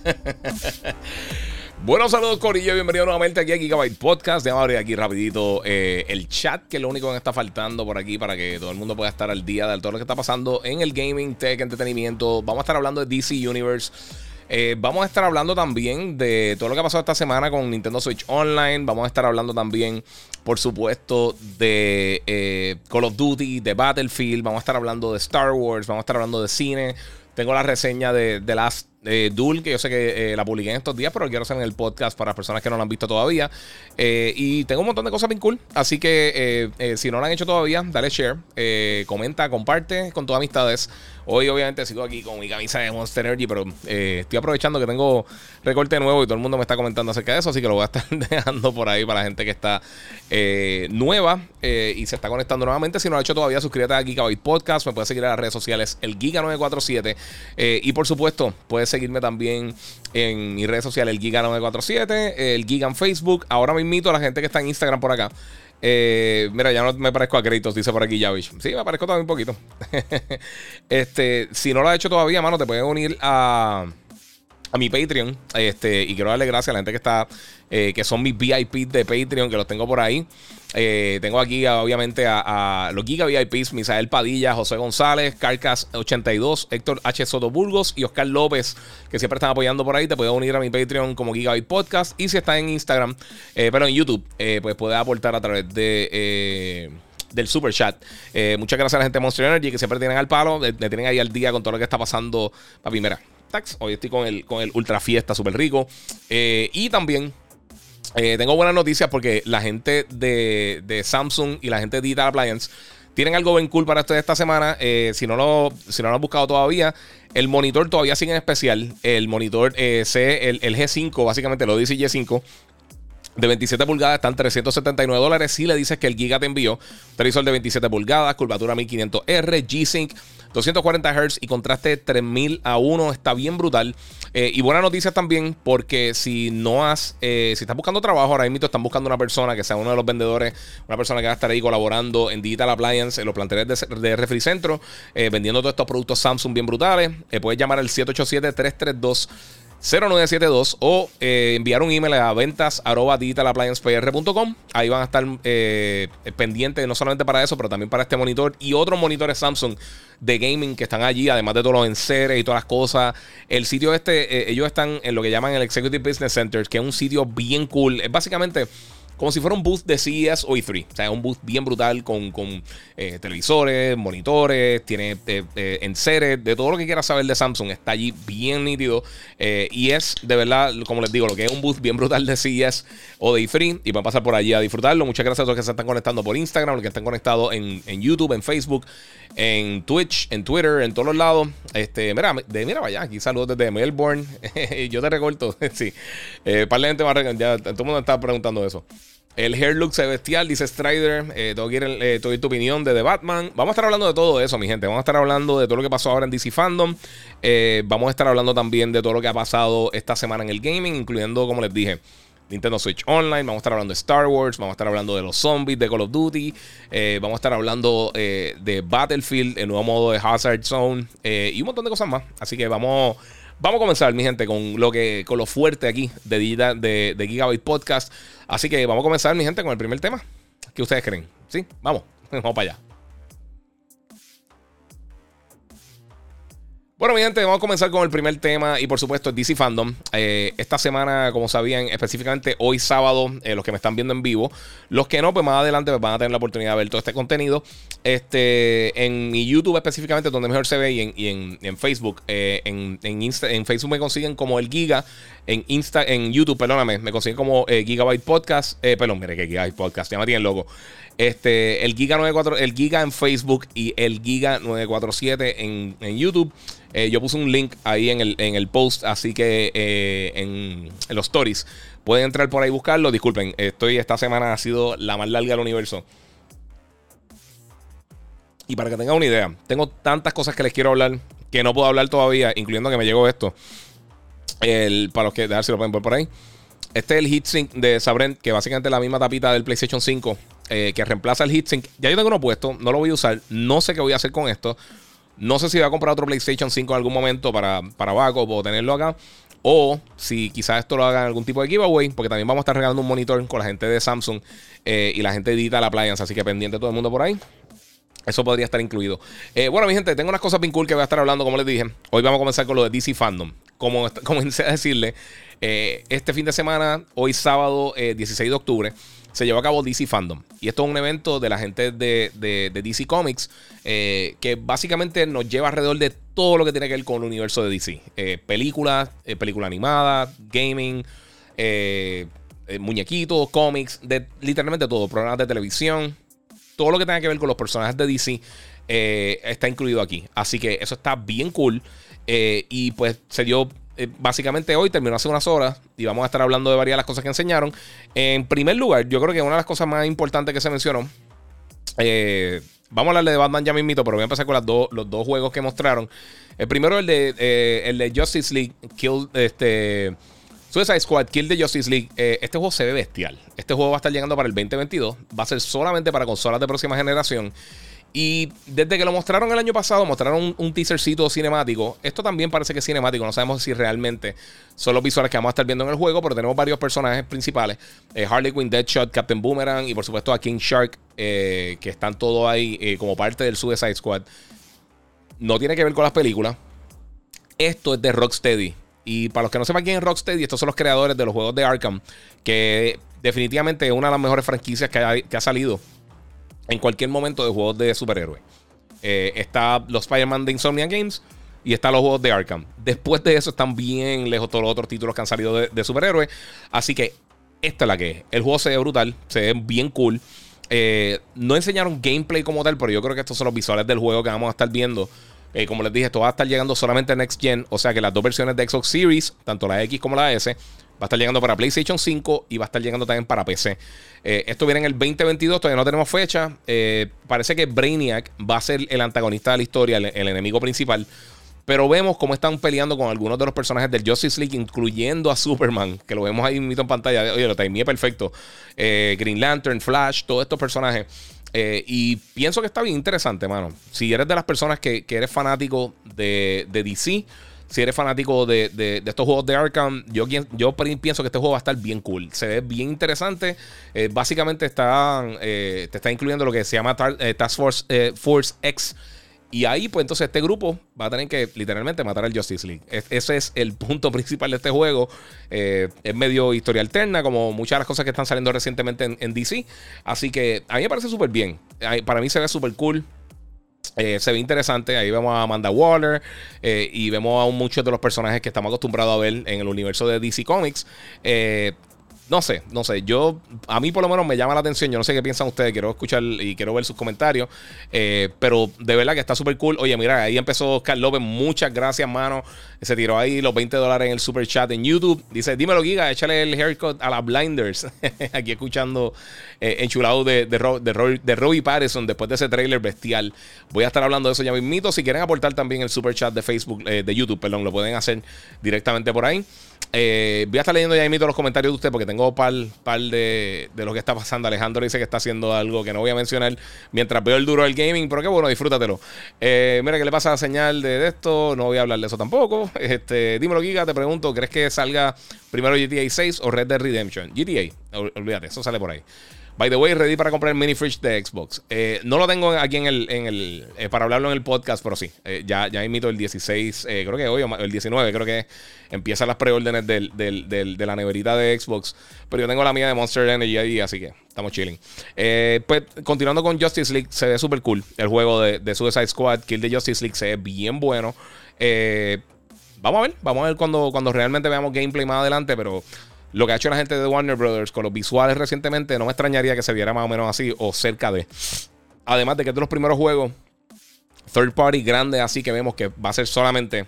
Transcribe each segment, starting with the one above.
Buenos saludos, Corillo. Bienvenido nuevamente aquí a Gigabyte Podcast. Déjame abrir aquí rapidito eh, el chat, que es lo único que me está faltando por aquí para que todo el mundo pueda estar al día de todo lo que está pasando en el gaming, tech, entretenimiento. Vamos a estar hablando de DC Universe. Eh, vamos a estar hablando también de todo lo que ha pasado esta semana con Nintendo Switch Online. Vamos a estar hablando también, por supuesto, de eh, Call of Duty, de Battlefield. Vamos a estar hablando de Star Wars. Vamos a estar hablando de cine. Tengo la reseña de The Last eh, Duel, que yo sé que eh, la publiqué en estos días, pero quiero hacer en el podcast para personas que no la han visto todavía. Eh, y tengo un montón de cosas bien cool. Así que si no lo han hecho todavía, dale share, comenta, comparte con tus amistades. Hoy, obviamente, sigo aquí con mi camisa de Monster Energy, pero estoy aprovechando que tengo recorte nuevo y todo el mundo me está comentando acerca de eso. Así que lo voy a estar dejando por ahí para la gente que está nueva y se está conectando nuevamente. Si no lo ha hecho todavía, suscríbete a Gigabyte Podcast. Me puedes seguir en las redes sociales, el Giga947. y por supuesto, puedes seguirme también en mis redes sociales, el Giga947, el Giga en Facebook. Ahora me invito a la gente que está en Instagram por acá. Eh, mira, ya no me parezco a créditos, dice por aquí Yavish. Sí, me parezco también un poquito. este, si no lo has hecho todavía, mano, te puedes unir a, a mi Patreon. Este, y quiero darle gracias a la gente que está, eh, que son mis VIP de Patreon, que los tengo por ahí. Eh, tengo aquí, obviamente, a, los Giga VIPs: Misael Padilla, José González, Carcas82, Héctor H. Soto Burgos y Oscar López, que siempre están apoyando por ahí. Te puedes unir a mi Patreon como Gigabyte Podcast. Y si estás en Instagram, eh, pero en YouTube, eh, pues puedes aportar a través de del super chat. muchas gracias a la gente de Monster Energy que siempre tienen al palo, me tienen ahí al día con todo lo que está pasando. Papi, mira, tax. Hoy estoy con el, con el Ultra Fiesta, súper rico. y también eh, tengo buenas noticias porque la gente de, Samsung y la gente de Digital Appliance tienen algo bien cool para esta semana. Eh, si, no lo, si no lo han buscado todavía, el monitor todavía sigue en especial. El monitor eh, C, el, G5, básicamente lo dice G5. De 27 pulgadas están 379 dólares. Si le dices que el Giga te envió, televisor de 27 pulgadas, curvatura 1500R, G-Sync, 240 Hz y contraste 3000 a 1. Está bien brutal. Eh, y buena noticia también, porque si no has, eh, si estás buscando trabajo, ahora mismo están buscando una persona que sea uno de los vendedores, una persona que va a estar ahí colaborando en Digital Appliance, en los planteles de, de Refricentro, eh, vendiendo todos estos productos Samsung bien brutales. puedes llamar al 787-332. 0972 o enviar un email a ventas digitalappliancepr.com. Ahí van a estar pendientes no solamente para eso, pero también para este monitor y otros monitores Samsung de gaming que están allí, además de todos los enseres y todas las cosas. El sitio este, eh, ellos están en lo que llaman el Executive Business Center, que es un sitio bien cool. Es básicamente como si fuera un booth de CES o E3. O sea, un booth bien brutal con, eh, televisores, monitores, tiene eh, eh, enseres, de todo lo que quieras saber de Samsung. Está allí bien nítido. y es, de verdad, como les digo, lo que es un booth bien brutal de CES o de E3. Y van a pasar por allí a disfrutarlo. Muchas gracias a todos los que se están conectando por Instagram, los que están conectados en, YouTube, en Facebook, en Twitch, en Twitter, en todos los lados. Este, mira, de, mira, vaya, aquí saludos desde Melbourne. Yo te recorto, sí. Eh, par de gente más, ya todo el mundo está preguntando eso. El hair look se dice Strider. Eh, tengo, que ir, eh, tu opinión de The Batman. Vamos a estar hablando de todo eso, mi gente. Vamos a estar hablando de todo lo que pasó ahora en DC Fandom. Eh, vamos a estar hablando también de todo lo que ha pasado esta semana en el gaming, incluyendo, como les dije, Nintendo Switch Online. Vamos a estar hablando de Star Wars. Vamos a estar hablando de los zombies de Call of Duty. vamos a estar hablando de Battlefield, el nuevo modo de Hazard Zone y un montón de cosas más. Así que vamos. Vamos a comenzar, mi gente, con lo que con lo fuerte aquí de, de, de Gigabyte Podcast. Así que vamos a comenzar, mi gente, con el primer tema. ¿Qué ustedes creen? ¿Sí? Vamos, vamos para allá. Bueno, mi gente, vamos a comenzar con el primer tema y por supuesto DC Fandom. Eh, esta semana, como sabían, específicamente hoy sábado, eh, los que me están viendo en vivo, los que no, pues más adelante pues van a tener la oportunidad de ver todo este contenido. Este, en mi YouTube específicamente, donde mejor se ve, y en, Facebook. Eh, en, en Facebook me consiguen como el Giga. En Insta, en YouTube, perdóname, me consiguen como Gigabyte Podcast. perdón, mire que Gigabyte Podcast, ya me tienen loco. Este, el Giga 94, el Giga en Facebook y el Giga 947 en, en YouTube. yo puse un link ahí en el, en el post, así que en, en, los stories pueden entrar por ahí buscarlo. Disculpen, estoy esta semana ha sido la más larga del universo. Y para que tengan una idea, tengo tantas cosas que les quiero hablar que no puedo hablar todavía, incluyendo que me llegó esto. El, para los que, dejar si lo pueden ver por ahí. Este es el heatsink de Sabrent, que básicamente es la misma tapita del PlayStation 5, eh, que reemplaza el heatsink. Ya yo tengo uno puesto, no lo voy a usar, no sé qué voy a hacer con esto. No sé si voy a comprar otro PlayStation 5 en algún momento para, para backup o tenerlo acá. O si quizás esto lo hagan algún tipo de giveaway, porque también vamos a estar regalando un monitor con la gente de Samsung eh, y la gente de Digital Appliance, así que pendiente todo el mundo por ahí. Eso podría estar incluido. Eh, bueno, mi gente, tengo unas cosas bien cool que voy a estar hablando, como les dije. Hoy vamos a comenzar con lo de DC Fandom. Como comencé a decirle, este fin de semana, hoy sábado 16 eh, de octubre, se llevó a cabo DC Fandom. Y esto es un evento de la gente de, DC Comics que básicamente nos lleva alrededor de todo lo que tiene que ver con el universo de DC. películas, película animada, gaming, muñequitos, cómics, de literalmente todo. Programas de televisión todo lo que tenga que ver con los personajes de DC eh, está incluido aquí. Así que eso está bien cool. Eh, y pues se dio eh, básicamente hoy, terminó hace unas horas y vamos a estar hablando de varias de las cosas que enseñaron. En primer lugar, yo creo que una de las cosas más importantes que se mencionó, vamos a hablarle de Batman ya mismito, pero voy a empezar con las los dos juegos que mostraron. El primero, el de, el de Justice League, Kill, este... Suicide Squad, Kill the Justice League. Eh, este juego se ve bestial. Este juego va a estar llegando para el 2022. Va a ser solamente para consolas de próxima generación. Y desde que lo mostraron el año pasado, mostraron un, teasercito cinemático. Esto también parece que es cinemático. No sabemos si realmente son los visuales que vamos a estar viendo en el juego, pero tenemos varios personajes principales: eh, Harley Quinn, Deadshot, Captain Boomerang y por supuesto a King Shark, eh, que están todos ahí como parte del Suicide Squad. No tiene que ver con las películas. Esto es de Rocksteady. Y para los que no sepan quién es Rocksteady, estos son los creadores de los juegos de Arkham, que definitivamente es una de las mejores franquicias que ha, salido en cualquier momento de juegos de superhéroes. Eh, está los Spider-Man de Insomnia Games y está los juegos de Arkham. Después de eso están bien lejos todos los otros títulos que han salido de, superhéroes. Así que esta es la que es. El juego se ve brutal, se ve bien cool. Eh, no enseñaron gameplay como tal, pero yo creo que estos son los visuales del juego que vamos a estar viendo. Eh, como les dije, esto va a estar llegando solamente en Next Gen. O sea que las dos versiones de Xbox Series, tanto la X como la S, va a estar llegando para PlayStation 5 y va a estar llegando también para PC. Eh, esto viene en el 2022, todavía no tenemos fecha. Eh, parece que Brainiac va a ser el antagonista de la historia, el, enemigo principal. Pero vemos cómo están peleando con algunos de los personajes del Justice League, incluyendo a Superman, que lo vemos ahí en pantalla. Oye, lo timé perfecto. Green Lantern, Flash, todos estos personajes. Eh, y pienso que está bien interesante, mano. Si eres de las personas que, eres fanático de, DC, si eres fanático de, estos juegos de Arkham, yo, pienso que este juego va a estar bien cool. Se ve bien interesante. Eh, básicamente eh, te está incluyendo lo que se llama Task Force, Force X y ahí, pues entonces este grupo va a tener que literalmente matar al Justice League. ese es el punto principal de este juego. Eh, es medio historia alterna, como muchas de las cosas que están saliendo recientemente en, DC. Así que a mí me parece súper bien. Para mí se ve súper cool. Eh, se ve interesante. Ahí vemos a Amanda Waller eh, y vemos a muchos de los personajes que estamos acostumbrados a ver en el universo de DC Comics. No sé, no sé. Yo, a mí por lo menos me llama la atención. Yo no sé qué piensan ustedes. Quiero escuchar y quiero ver sus comentarios. Eh, pero de verdad que está súper cool. Oye, mira, ahí empezó Oscar López. Muchas gracias, mano. Se tiró ahí los 20 dólares en el super chat en YouTube. Dice, dímelo, Giga, échale el haircut a las Blinders. Aquí escuchando eh, enchulado de, de, de, Robbie Patterson después de ese trailer bestial. Voy a estar hablando de eso ya mismito. Si quieren aportar también el super chat de Facebook, eh, de YouTube, perdón, lo pueden hacer directamente por ahí. Eh, voy a estar leyendo ya mismo los comentarios de usted porque tengo par, par de, de, lo que está pasando. Alejandro dice que está haciendo algo que no voy a mencionar mientras veo el duro del gaming, pero qué bueno, disfrútatelo. Eh, mira, ¿qué le pasa a la señal de, esto? No voy a hablar de eso tampoco. Este, dímelo, Giga, te pregunto, ¿crees que salga primero GTA 6 o Red Dead Redemption? GTA, olvídate, eso sale por ahí. By the way, ready para comprar el mini fridge de Xbox. Eh, no lo tengo aquí en el, en el eh, para hablarlo en el podcast, pero sí. Eh, ya, ya invito el 16, creo que hoy, o el 19, creo que empiezan las preórdenes del, de la neverita de Xbox. Pero yo tengo la mía de Monster Energy ahí, así que estamos chilling. pues continuando con Justice League, se ve súper cool. El juego de, de, Suicide Squad, Kill the Justice League, se ve bien bueno. vamos a ver, vamos a ver cuando, cuando realmente veamos gameplay más adelante, pero lo que ha hecho la gente de Warner Brothers con los visuales recientemente, no me extrañaría que se viera más o menos así o cerca de. Además de que es de los primeros juegos third party grande así que vemos que va a ser solamente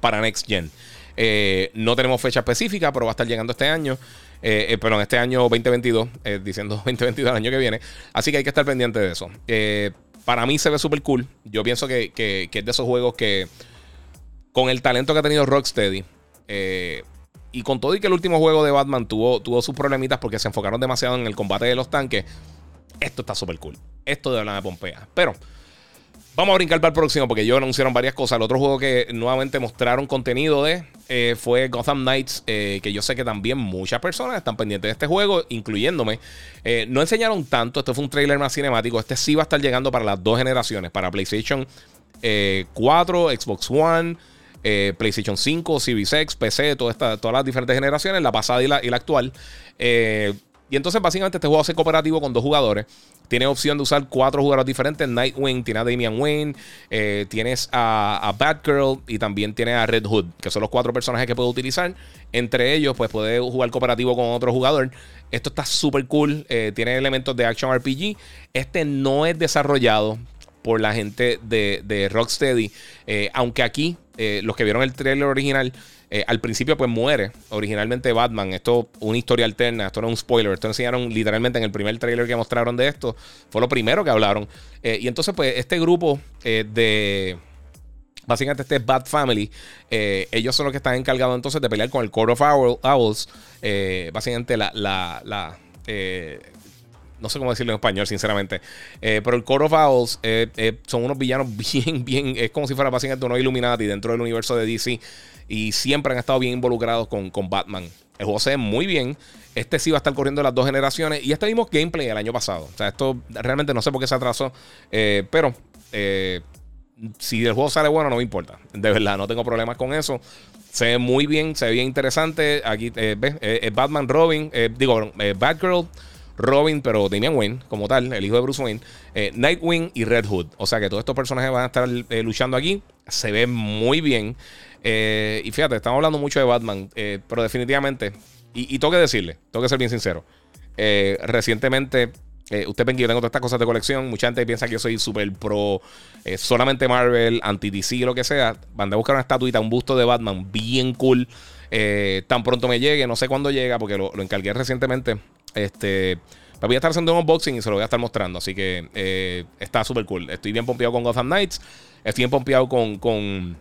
para Next Gen. Eh, no tenemos fecha específica, pero va a estar llegando este año. Eh, eh perdón, este año 2022, diciendo 2022 el año que viene. Así que hay que estar pendiente de eso. para mí se ve súper cool. Yo pienso que, que, es de esos juegos que, con el talento que ha tenido Rocksteady, y con todo y que el último juego de Batman tuvo, tuvo sus problemitas porque se enfocaron demasiado en el combate de los tanques, esto está súper cool. Esto de verdad me pompea. Pero vamos a brincar para el próximo porque ellos anunciaron varias cosas. El otro juego que nuevamente mostraron contenido de eh, fue Gotham Knights, eh, que yo sé que también muchas personas están pendientes de este juego, incluyéndome. Eh, no enseñaron tanto, esto fue un trailer más cinemático. Este sí va a estar llegando para las dos generaciones, para PlayStation 4, Xbox One. Eh, PlayStation 5, Series PC, todas las diferentes generaciones, la pasada y la, actual. Eh, y entonces, básicamente, este juego hace cooperativo con dos jugadores. Tiene opción de usar cuatro jugadores diferentes. Nightwing, tiene a Damian Wayne, eh, tienes a, Batgirl y también tiene a Red Hood, que son los cuatro personajes que puede utilizar. Entre ellos, pues puede jugar cooperativo con otro jugador. Esto está súper cool. tiene elementos de action RPG. Este no es desarrollado por la gente de Rocksteady. aunque aquí eh, los que vieron el trailer original, eh, al principio pues muere originalmente Batman. Esto una historia alterna, esto no es un spoiler, esto enseñaron literalmente en el primer trailer que mostraron de esto. Fue lo primero que hablaron. Eh, y entonces pues este grupo de... Básicamente este es Bat Family. ellos son los que están encargados entonces de pelear con el Court of Owls. básicamente la... la, no sé cómo decirlo en español, sinceramente. Eh, pero el Court of Owls eh, eh, son unos villanos bien, bien. Es como si fuera básicamente unos Illuminati dentro del universo de DC. Y siempre han estado bien involucrados con, con Batman. El juego se ve muy bien. Este sí va a estar corriendo las dos generaciones. Y este mismo gameplay el año pasado. O sea, esto realmente no sé por qué se atrasó. pero si el juego sale bueno, no me importa. De verdad, no tengo problemas con eso. Se ve muy bien, se ve bien interesante. Aquí ves, Batman Robin, digo, Batgirl. Robin, pero Damian Wayne, como tal, el hijo de Bruce Wayne, eh, Nightwing y Red Hood. O sea que todos estos personajes van a estar eh, luchando aquí. Se ve muy bien. Eh, y fíjate, estamos hablando mucho de Batman, pero definitivamente, y, tengo que decirle, tengo que ser bien sincero. recientemente, usted ven que yo tengo todas estas cosas de colección. Mucha gente piensa que yo soy súper pro solamente Marvel, anti-DC, lo que sea. Van a buscar una estatuita, un busto de Batman bien cool. Tan pronto me llegue, no sé cuándo llega, porque lo encargué recientemente este. Voy a estar haciendo un unboxing y se lo voy a estar mostrando. Así que eh, está súper cool. Estoy bien pompeado con Gotham Knights. Estoy bien pompeado con, con,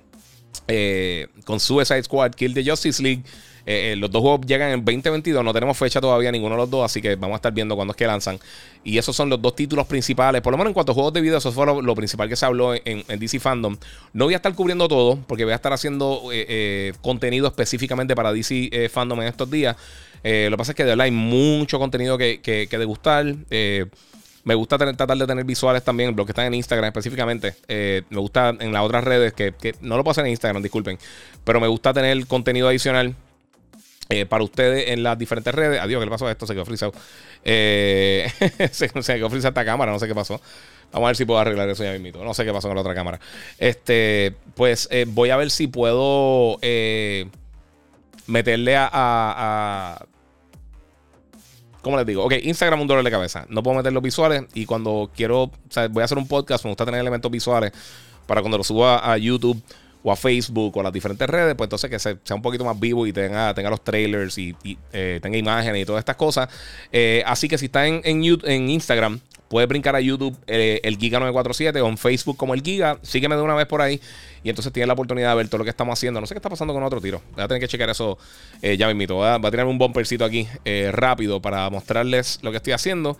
eh, con Suicide Squad, Kill the Justice League. Eh, los dos juegos llegan en 2022. No tenemos fecha todavía ninguno de los dos. Así que vamos a estar viendo cuándo es que lanzan. Y esos son los dos títulos principales. Por lo menos en cuanto a juegos de video, eso fue lo, principal que se habló en, DC Fandom. No voy a estar cubriendo todo. Porque voy a estar haciendo contenido específicamente para DC Fandom en estos días. Eh, lo que pasa es que de verdad hay mucho contenido que, que, degustar. Eh, me gusta tratar de tener visuales también, los que están en Instagram específicamente. Eh, me gusta en las otras redes, que, no lo puedo hacer en Instagram, disculpen. Pero me gusta tener contenido adicional para ustedes en las diferentes redes. Adiós, ¿qué le pasó a esto? Se quedó frisado. se, se, quedó esta cámara, no sé qué pasó. Vamos a ver si puedo arreglar eso ya mismo. No sé qué pasó con la otra cámara. Este, pues voy a ver si puedo meterle a ¿Cómo les digo? Ok, Instagram un dolor de cabeza. No puedo meter los visuales y cuando quiero, voy a hacer un podcast, me gusta tener elementos visuales para cuando lo suba a YouTube o a Facebook o a las diferentes redes, pues entonces que sea un poquito más vivo y tenga, los trailers y, eh, tenga imágenes y todas estas cosas. Eh, así que si está en, en, en Instagram, Puedes brincar a YouTube eh, el Giga 947 o en Facebook como el Giga. Sígueme de una vez por ahí. Y entonces tienes la oportunidad de ver todo lo que estamos haciendo. No sé qué está pasando con otro tiro. Voy a tener que checar eso ya mismito. Va, va a tirarme un bumpercito aquí rápido para mostrarles lo que estoy haciendo.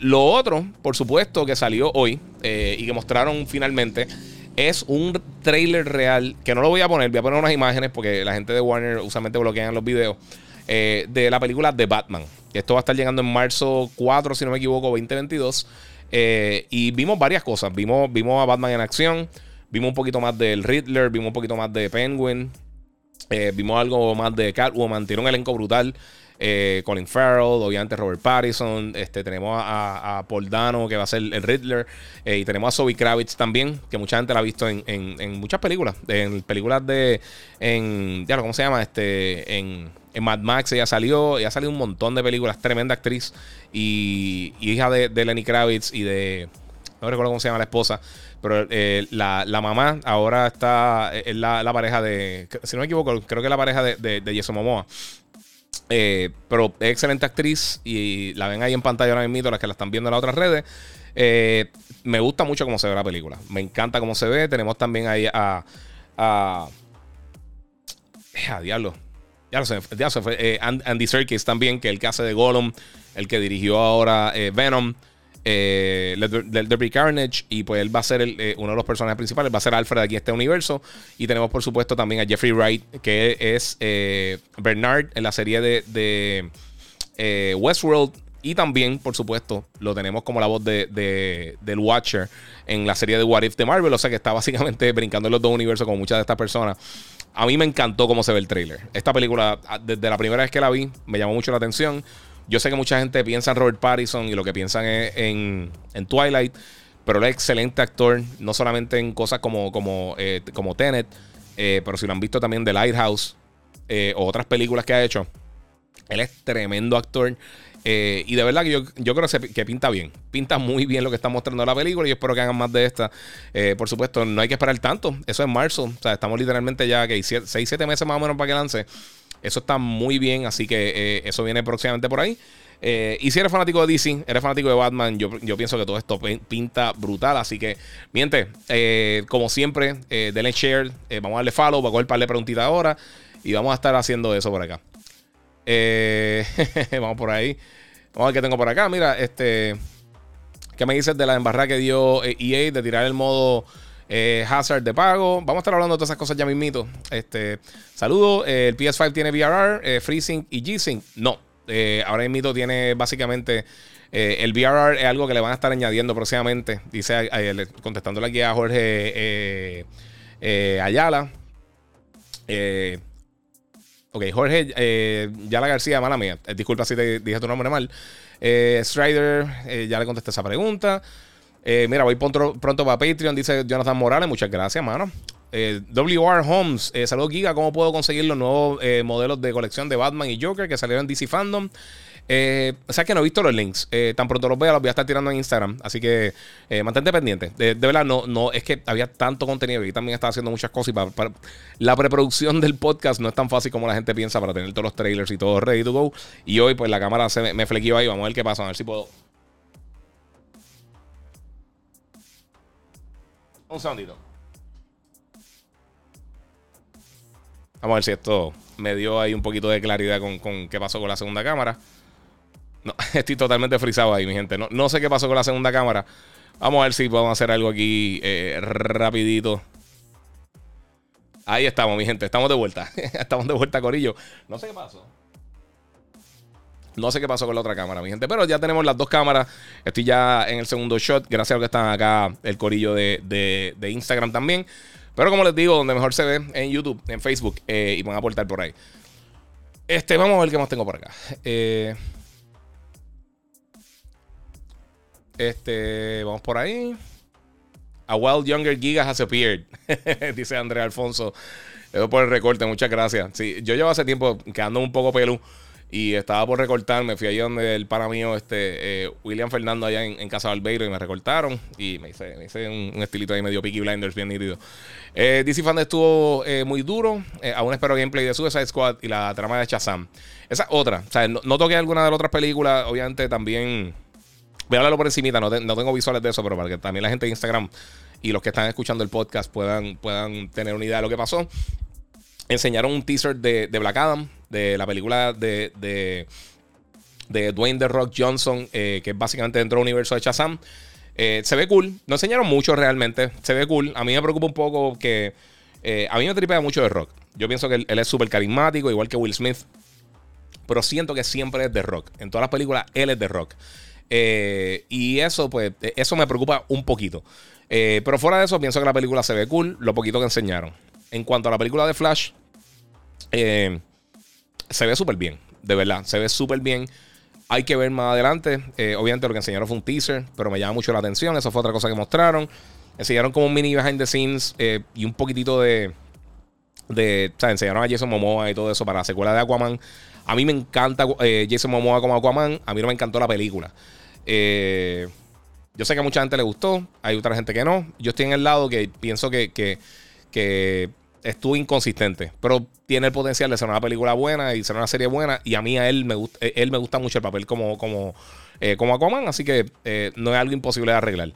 lo otro, por supuesto, que salió hoy y que mostraron finalmente es un trailer real, que no lo voy a poner, voy a poner unas imágenes porque la gente de Warner usualmente bloquean los videos, de la película de Batman. Esto va a estar llegando en marzo 4, si no me equivoco, 2022. Eh, y vimos varias cosas. Vimos, vimos a Batman en acción. Vimos un poquito más del Riddler. Vimos un poquito más de Penguin. Eh, vimos algo más de Catwoman. Tiene un elenco brutal. Eh, Colin Farrell, obviamente Robert Pattinson. Este, tenemos a, Paul Dano, que va a ser el Riddler. y tenemos a Zoe Kravitz también, que mucha gente la ha visto en, muchas películas. En películas de. En, ya, ¿cómo se llama? Este. En Mad Max ella salió, ella salido un montón de películas, tremenda actriz y, hija de, Lenny Kravitz y de... no recuerdo cómo se llama la esposa, pero eh, la, mamá ahora está, es la, pareja de, si no me equivoco, creo que es la pareja de, de. Eh, pero es excelente actriz y la ven ahí en pantalla ahora mismo, las que la están viendo en las otras redes. Eh, me gusta mucho cómo se ve la película. Me encanta cómo se ve. Tenemos también ahí a. a, a diablo. Ya se fue. Andy Serkis también, que es el que hace de Gollum, el que dirigió ahora Venom eh, Derby Carnage. Y pues él va a ser eh, uno de los personajes principales, va a ser Alfred aquí en este universo. Y tenemos por supuesto también a Jeffrey Wright, que es eh, Bernard en la serie de, eh, Westworld. Y también, por supuesto, lo tenemos como la voz de, del Watcher en la serie de What If de Marvel. O sea que está básicamente brincando en los dos universos con muchas de estas personas. A mí me encantó cómo se ve el trailer. Esta película, desde la primera vez que la vi, me llamó mucho la atención. Yo sé que mucha gente piensa en Robert Pattinson y lo que piensan es en, Twilight, pero él es excelente actor, no solamente en cosas como, como, eh, como Tenet, eh, pero si lo han visto también de Lighthouse eh, o otras películas que ha hecho. Él es tremendo actor. y de verdad que yo, yo creo que pinta bien. Pinta muy bien lo que está mostrando la película. Y yo espero que hagan más de esta. por supuesto, no hay que esperar tanto. Eso es marzo. O sea, estamos literalmente ya que 6-7 meses más o menos para que lance. Eso está muy bien, así que eh, eso viene próximamente por ahí. Eh, y si eres fanático de DC, eres fanático de Batman, yo, pienso que todo esto pinta brutal. Así que, miente, eh, como siempre, denle share, vamos a darle follow, voy a coger par de preguntitas ahora. Y vamos a estar haciendo eso por acá. vamos por ahí. Vamos a ver qué tengo por acá. Mira, este. ¿Qué me dices de la embarrada que dio EA de tirar el modo eh, hazard de pago. Vamos a estar hablando de todas esas cosas ya mismito. Este, saludo. Eh, el PS5 tiene VRR, eh, FreeSync y G-Sync. No. ahora mismo tiene básicamente. el VRR es algo que le van a estar añadiendo próximamente. Dice contestándole aquí a Jorge Ayala. ok, Jorge Yala García, mala mía. Disculpa si te dije tu nombre mal. Strider, ya le contesté esa pregunta. Eh, mira, voy pronto, pronto para Patreon, dice Jonathan Morales. Muchas gracias, mano. Eh, WR Homes, eh, saludos Giga, ¿cómo puedo conseguir los nuevos modelos de colección de Batman y Joker que salieron en DC Fandom? o sea que no he visto los links. tan pronto los vea, los voy a estar tirando en Instagram. Así que mantente pendiente. De, verdad, no, no, es que había tanto contenido y también estaba haciendo muchas cosas. Y para, la preproducción del podcast no es tan fácil como la gente piensa para tener todos los trailers y todo ready to go. Y hoy, pues la cámara se me, me flequeó ahí. Vamos a ver qué pasa, a ver si puedo Un segundito. Vamos a ver si esto me dio ahí un poquito de claridad con, qué pasó con la segunda cámara. No, estoy totalmente frisado ahí, mi gente. No, no, sé qué pasó con la segunda cámara. Vamos a ver si podemos hacer algo aquí eh, rapidito. Ahí estamos, mi gente. Estamos de vuelta. estamos de vuelta, Corillo. No sé qué pasó. No sé qué pasó con la otra cámara, mi gente. Pero ya tenemos las dos cámaras. Estoy ya en el segundo shot. Gracias a los que están acá, el corillo de, Instagram también. Pero como les digo, donde mejor se ve en YouTube, en Facebook. Eh, y van a aportar por ahí. Este, vamos a ver qué más tengo por acá. Eh, este, vamos por ahí. A Wild Younger Giga has appeared. Dice Andrea Alfonso. Eso por el recorte, muchas gracias. Sí, yo llevo hace tiempo quedando un poco pelú. Y estaba por recortar, me fui allí donde el pana mío, este, eh, William Fernando, allá en, Casa Albeiro, y me recortaron. Y me hice, me hice un, estilito ahí medio Peaky Blinders, bien nítido. Eh, DC Fan estuvo eh, muy duro. aún espero gameplay de Suicide Squad y la trama de Shazam. Esa otra. O sea, no, toqué alguna de las otras películas. Obviamente también. Voy a hablarlo por encimita, no, no tengo visuales de eso, pero para que también la gente de Instagram y los que están escuchando el podcast puedan, puedan tener una idea de lo que pasó. Enseñaron un teaser de, de Black Adam de la película de, de, Dwayne The Rock Johnson, eh, que es básicamente dentro del universo de Shazam. Eh, se ve cool. No enseñaron mucho realmente. Se ve cool. A mí me preocupa un poco que. Eh, a mí me tripea mucho de Rock. Yo pienso que él, es súper carismático, igual que Will Smith. Pero siento que siempre es de Rock. En todas las películas, él es de Rock. y eso, pues, eso me preocupa un poquito. pero fuera de eso, pienso que la película se ve cool, lo poquito que enseñaron. En cuanto a la película de Flash, se ve súper bien, de verdad, se ve súper bien. Hay que ver más adelante. Eh, obviamente lo que enseñaron fue un teaser, pero me llama mucho la atención. Eso fue otra cosa que mostraron. Enseñaron como un mini behind the scenes eh, y un poquitito de, de. O sea, enseñaron a Jason Momoa y todo eso para la secuela de Aquaman. A mí me encanta eh, Jason Momoa como Aquaman. A mí no me encantó la película. yo sé que a mucha gente le gustó, hay otra gente que no. Yo estoy en el lado que pienso que, que, que estuvo inconsistente, pero tiene el potencial de ser una película buena y ser una serie buena. Y a mí, a él me gusta, eh, él me gusta mucho el papel como, como, eh, como Aquaman, así que eh, no es algo imposible de arreglar.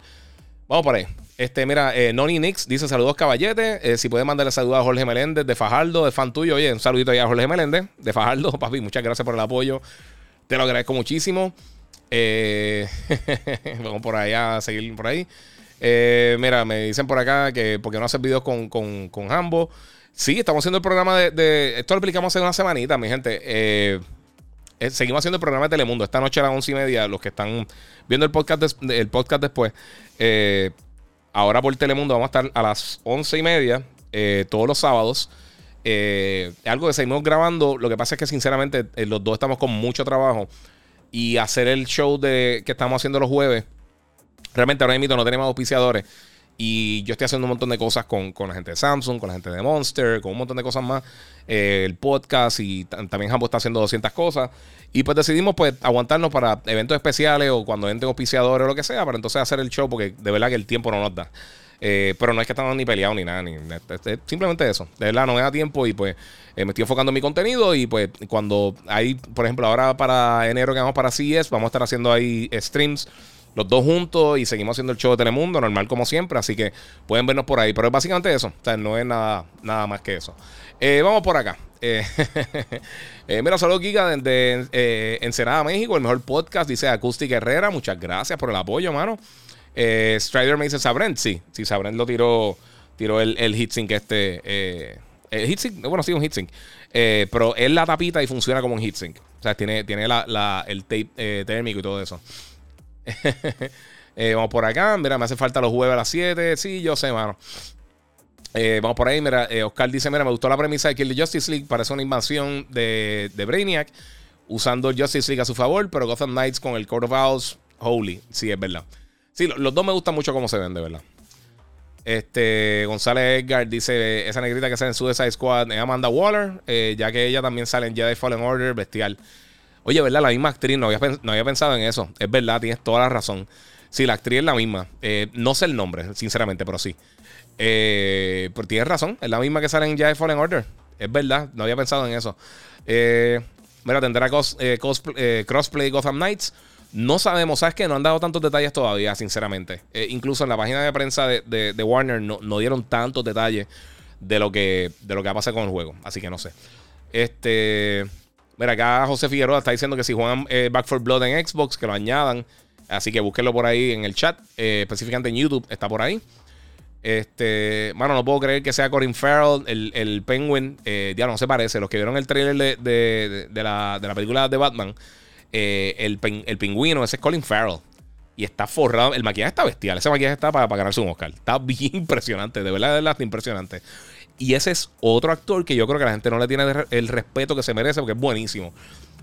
Vamos por ahí. Este, mira, Noni Nix dice saludos caballete. si puede mandarle saludos a Jorge Meléndez de Fajardo, de fan tuyo. Oye, un saludito ahí a Jorge Meléndez de Fajardo. Papi, muchas gracias por el apoyo. Te lo agradezco muchísimo. vamos por allá a seguir por ahí. Eh, mira, me dicen por acá que porque no haces videos con, con, con Hambo. Sí, estamos haciendo el programa de, Esto lo explicamos hace una semanita, mi gente. Eh, eh, seguimos haciendo el programa de Telemundo. Esta noche a las once y media, los que están viendo el podcast, el podcast después. ahora por Telemundo vamos a estar a las once y media todos los sábados. algo que seguimos grabando. Lo que pasa es que sinceramente los dos estamos con mucho trabajo. Y hacer el show de, que estamos haciendo los jueves Realmente ahora mismo no tenemos auspiciadores. Y yo estoy haciendo un montón de cosas con, la gente de Samsung, con la gente de Monster, con un montón de cosas más. Eh, el podcast y también Jambo está haciendo 200 cosas. Y pues decidimos pues aguantarnos para eventos especiales o cuando entren auspiciadores o lo que sea, para entonces hacer el show porque de verdad que el tiempo no nos da. Eh, pero no es que estamos ni peleados ni nada, ni, simplemente eso. De verdad no me da tiempo y pues me estoy enfocando en mi contenido y pues cuando hay, por ejemplo, ahora para enero que vamos para CES, vamos a estar haciendo ahí streams los dos juntos y seguimos haciendo el show de Telemundo, normal como siempre. Así que pueden vernos por ahí. Pero es básicamente eso. O sea, no es nada, nada más que eso. Eh, vamos por acá. Eh, eh, mira, saludos Giga desde Ensenada, México. El mejor podcast, dice Acústica Herrera. Muchas gracias por el apoyo, mano. Strider me dice Sabrent. Sí, sí, Sabrent lo tiró, tiró el, el heatsink este. el bueno, sí, un heatsink. pero es la tapita y funciona como un heatsink. O sea, tiene, tiene la, el tape térmico y todo eso. Eh, vamos por acá. Mira, me hace falta los jueves a las 7. Sí, yo sé, mano. Eh, vamos por ahí. Mira, eh, Oscar dice: Mira, me gustó la premisa de que el Justice League parece una invasión de, de Brainiac usando el Justice League a su favor, pero Gotham Knights con el Court of Owls, holy. Sí, es verdad. Sí, los dos me gustan mucho cómo se ven, de verdad. Este, González Edgar dice: Esa negrita que sale en Suicide Squad es Amanda Waller, ya que ella también sale en Jedi Fallen Order, bestial. Oye, ¿verdad? La misma actriz, no había, no había pensado en eso. Es verdad, tienes toda la razón. Sí, la actriz es la misma. Eh, no sé el nombre, sinceramente, pero sí. Eh, pero tienes razón, es la misma que sale en Jedi Fallen Order. Es verdad, no había pensado en eso. Eh, mira, tendrá crossplay Gotham Knights. No sabemos, ¿sabes qué? No han dado tantos detalles todavía, sinceramente. incluso en la página de prensa de, Warner no, no, dieron tantos detalles de lo, que, de lo que va a pasar con el juego. Así que no sé. Este. Mira, acá José Figueroa está diciendo que si juegan eh, Back for Blood en Xbox, que lo añadan. Así que búsquenlo por ahí en el chat. Eh, específicamente en YouTube, está por ahí. Este, bueno, no puedo creer que sea Corin Farrell, el, Penguin. Eh, no se parece. Los que vieron el trailer de, la, película de Batman, el, el pingüino, ese es Colin Farrell. Y está forrado. El maquillaje está bestial. Ese maquillaje está para, para ganarse un Oscar. Está bien impresionante. De verdad, de verdad, impresionante. Y ese es otro actor que yo creo que la gente no le tiene el respeto que se merece porque es buenísimo.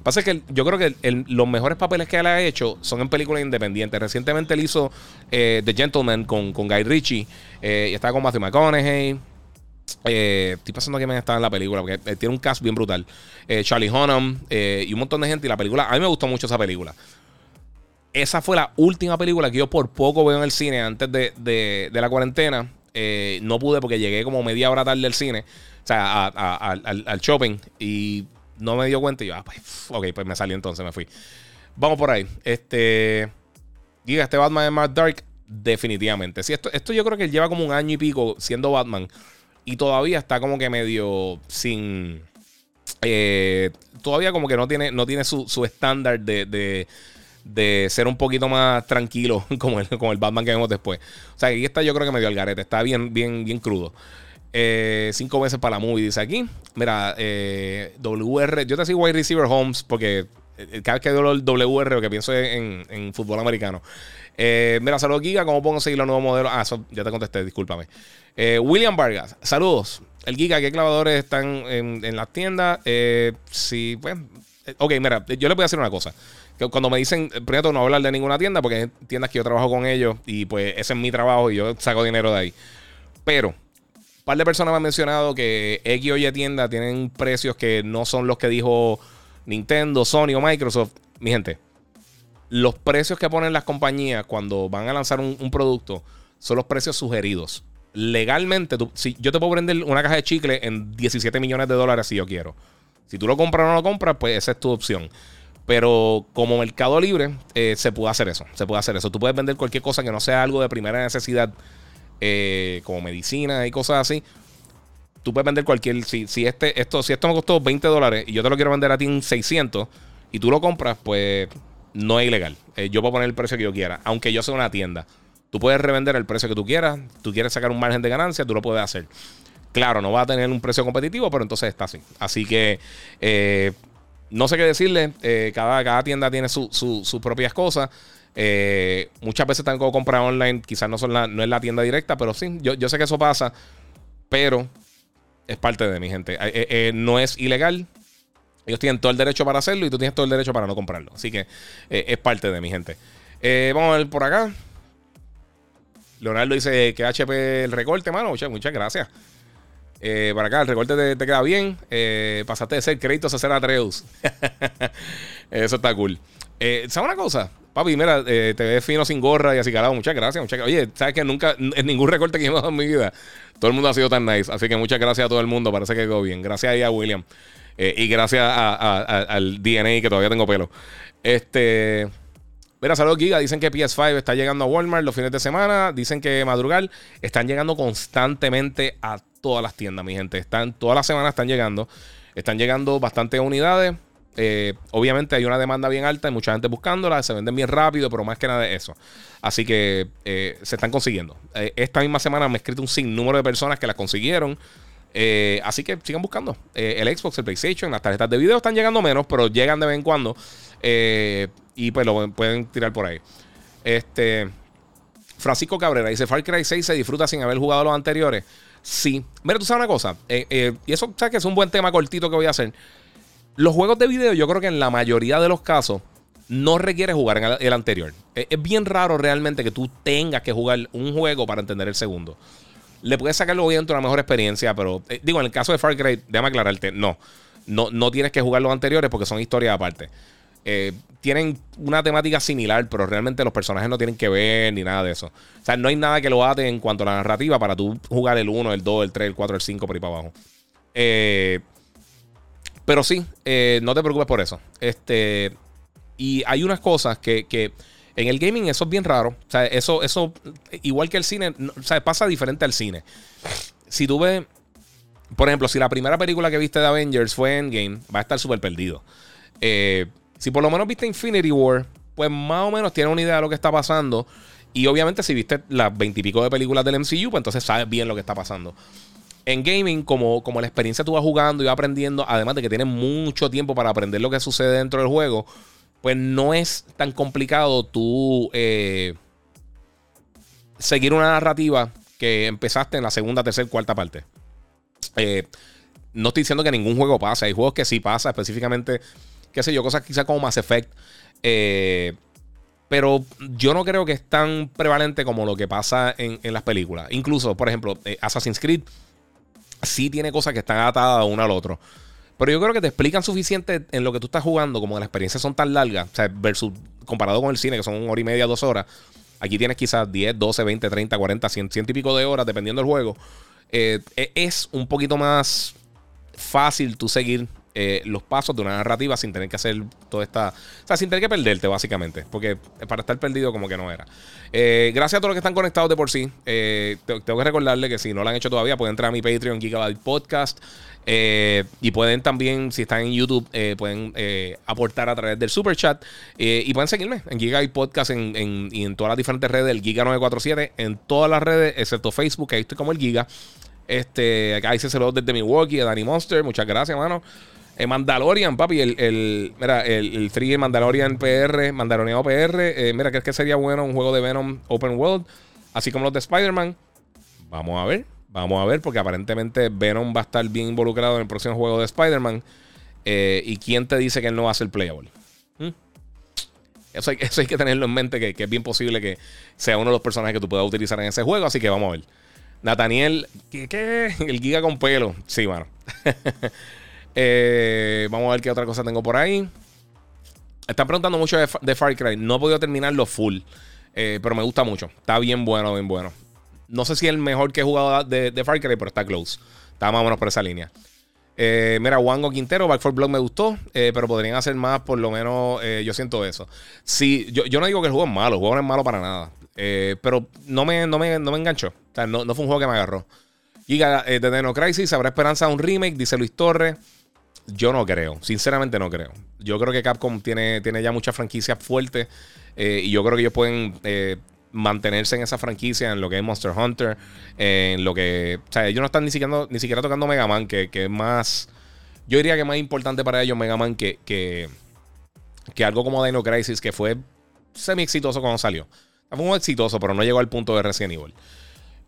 Pasa que yo creo que los mejores papeles que él ha hecho son en películas independientes. Recientemente él hizo eh, The Gentleman con, con Guy Ritchie eh, y estaba con Matthew McConaughey. Eh, estoy pasando que me estaba en la película porque tiene un cast bien brutal. Charlie Hunnam y un montón de gente. Y la película, a mí me gustó mucho esa película. Esa fue la última película que yo por poco veo en el cine antes de, de la cuarentena. Eh, no pude porque llegué como media hora tarde al cine, o sea, al, shopping y no me dio cuenta y yo, ah, pues, ok, pues me salí entonces, me fui. Vamos por ahí. Este, diga, este Batman es más dark, definitivamente. Sí, esto, esto yo creo que lleva como un año y pico siendo Batman y todavía está como que medio sin... Eh, todavía como que no tiene, no tiene su, estándar de de ser un poquito más tranquilo como el, el Batman que vemos después. O sea, aquí está yo creo que medio al garete, está bien, bien, bien crudo. Eh, cinco veces para la movie, dice aquí. Mira, eh, WR, yo te sigo wide receiver Holmes porque eh, cada vez que digo el WR, que pienso en, en fútbol americano. mira, saludos Giga, ¿cómo puedo seguir los nuevos modelos? Ah, eso ya te contesté, discúlpame. William Vargas, saludos. El Giga, ¿qué clavadores están en, en las tiendas? sí, pues, ok, mira, yo le voy a decir una cosa cuando me dicen, primero no hablar de ninguna tienda porque hay tiendas que yo trabajo con ellos y pues ese es mi trabajo y yo saco dinero de ahí. Pero, un par de personas me han mencionado que X o Y tiendas tienen precios que no son los que dijo Nintendo, Sony o Microsoft. Mi gente, los precios que ponen las compañías cuando van a lanzar un, producto son los precios sugeridos. Legalmente, si yo te puedo vender una caja de chicle en 17 millones de dólares si yo quiero. Si tú lo compras o no lo compras, pues esa es tu opción. Pero como mercado libre, eh, se puede hacer eso. Se puede hacer eso. Tú puedes vender cualquier cosa que no sea algo de primera necesidad, eh, como medicina y cosas así. Tú puedes vender cualquier. Si, si, este, esto, si esto me costó 20 dólares y yo te lo quiero vender a ti en 600 y tú lo compras, pues no es ilegal. Eh, yo puedo poner el precio que yo quiera, aunque yo sea una tienda. Tú puedes revender el precio que tú quieras. Tú quieres sacar un margen de ganancia, tú lo puedes hacer. Claro, no va a tener un precio competitivo, pero entonces está así. Así que no sé qué decirle. Eh, cada, cada, tienda tiene sus propias cosas. muchas veces tengo que comprar online. Quizás no, son no es la tienda directa, pero sí, yo, yo sé que eso pasa. Pero es parte de mi gente. no es ilegal. Ellos tienen todo el derecho para hacerlo y tú tienes todo el derecho para no comprarlo. Así que eh, es parte de mi gente. Eh, vamos a ver por acá. Leonardo dice que HP el recorte, mano. Muchas, muchas gracias. Eh, para acá, el recorte te, queda bien. pasaste de ser créditos a ser Atreus. Eso está cool. ¿Sabes una cosa? Papi, mira, te ves fino sin gorra y así calado. Muchas gracias. Muchas, oye, sabes que nunca, en ningún recorte que he dado en mi vida, todo el mundo ha sido tan nice. Así que muchas gracias a todo el mundo. Parece que quedó bien. Gracias a William. Eh, y gracias al DNA que todavía tengo pelo. Este. Mira, saludos Giga. Dicen que PS5 está llegando a Walmart los fines de semana. Dicen que madrugal. Están llegando constantemente a todas las tiendas, mi gente. Están, todas las semanas están llegando. Están llegando bastantes unidades. Eh, obviamente hay una demanda bien alta, hay mucha gente buscándola, se venden bien rápido, pero más que nada de eso. Así que eh, se están consiguiendo. esta misma semana me he escrito un sinnúmero de personas que las consiguieron. Eh, así que sigan buscando. Eh, el Xbox, el PlayStation, las tarjetas de video están llegando menos, pero llegan de vez en cuando. Eh, y pues lo pueden tirar por ahí. Este. Francisco Cabrera dice: Far Cry 6 se disfruta sin haber jugado los anteriores. Sí. Mira, tú sabes una cosa. y eso, sabes que es un buen tema cortito que voy a hacer. Los juegos de video, yo creo que en la mayoría de los casos no requiere jugar en el, anterior. es bien raro realmente que tú tengas que jugar un juego para entender el segundo le puedes sacar obviamente una mejor experiencia, pero eh, digo, en el caso de Far Cry, déjame aclararte, no, no, no tienes que jugar los anteriores porque son historias aparte. Eh, tienen una temática similar, pero realmente los personajes no tienen que ver ni nada de eso. O sea, no hay nada que lo ate en cuanto a la narrativa para tú jugar el 1, el 2, el 3, el 4, el 5 por ahí para abajo. Eh, pero sí, no te preocupes por eso. Este, y hay unas cosas que, que en el gaming eso es bien raro. O sea, eso, eso igual que el cine, o sea, pasa diferente al cine. Si tú ves, por ejemplo, si la primera película que viste de Avengers fue Endgame, va a estar súper perdido. Eh, si por lo menos viste Infinity War, pues más o menos tienes una idea de lo que está pasando. Y obviamente si viste las veintipico de películas del MCU, pues entonces sabes bien lo que está pasando. En gaming, como, como la experiencia tú vas jugando y vas aprendiendo, además de que tienes mucho tiempo para aprender lo que sucede dentro del juego, pues no es tan complicado tú eh, seguir una narrativa que empezaste en la segunda, tercera, cuarta parte. Eh, no estoy diciendo que ningún juego pasa. Hay juegos que sí pasa, específicamente, qué sé yo, cosas quizás como Mass Effect. Eh, pero yo no creo que es tan prevalente como lo que pasa en, en las películas. Incluso, por ejemplo, Assassin's Creed sí tiene cosas que están atadas uno al otro. Pero yo creo que te explican suficiente en lo que tú estás jugando, como las experiencias son tan largas, o sea, versus comparado con el cine, que son una hora y media, dos horas. Aquí tienes quizás 10, 12, 20, 30, 40, 100, 100 y pico de horas, dependiendo del juego. Eh, e, es un poquito más fácil tú seguir eh, los pasos de una narrativa sin tener que hacer toda esta. O sea, sin tener que perderte, básicamente. Porque para estar perdido, como que no era. Eh, gracias a todos los que están conectados de por sí. tengo que recordarle que si no lo han hecho todavía, pueden entrar a mi Patreon, Gigabyte Podcast. Eh, y pueden también, si están en YouTube, eh, pueden eh, aportar a través del super chat. y pueden seguirme en Giga y Podcast en, y en todas las diferentes redes del Giga947. En todas las redes, excepto Facebook, ahí estoy como el Giga. Este, acá hice saludos desde Milwaukee, a Danny Monster. Muchas gracias, hermano. Mandalorian, papi, el, el, mira, el, el 3 Mandalorian PR, Mandalorian PR. mira, que es que sería bueno un juego de Venom Open World, así como los de Spider-Man. Vamos a ver. Vamos a ver, porque aparentemente Venom va a estar bien involucrado en el próximo juego de Spider-Man. Eh, ¿Y quién te dice que él no va a ser playable? ¿Mm? Eso, hay, que tenerlo en mente, que, es bien posible que sea uno de los personajes que tú puedas utilizar en ese juego. Así que vamos a ver. Nathaniel, ¿qué? El giga con pelo. Sí, mano. Eh, vamos a ver qué otra cosa tengo por ahí. están preguntando mucho de, Far Cry. No he podido terminarlo full. Eh, pero me gusta mucho. Está bien bueno, bien bueno. No sé si es el mejor que he jugado de, Far Cry, pero está close. Está más o menos por esa línea. Eh, mira, Wango Quintero, Back 4 Block me gustó, eh, pero podrían hacer más, por lo menos yo siento eso. Sí, yo, yo, no digo que el juego es malo, el juego no es malo para nada, pero no me, no, me, no me enganchó. O sea, no, no, fue un juego que me agarró. Giga de Deno Crisis, ¿habrá esperanza de un remake? Dice Luis Torres. Yo no creo, sinceramente no creo. Yo creo que Capcom tiene, tiene ya muchas franquicias fuertes y yo creo que ellos pueden mantenerse en esa franquicia, en lo que es Monster Hunter, en lo que. O sea, ellos no están ni siquiera, ni siquiera tocando Mega Man, que, es más. Yo diría que es más importante para ellos Mega Man que, que, que algo como Dino Crisis, que fue semi exitoso cuando salió. Fue muy exitoso, pero no llegó al punto de Resident Evil.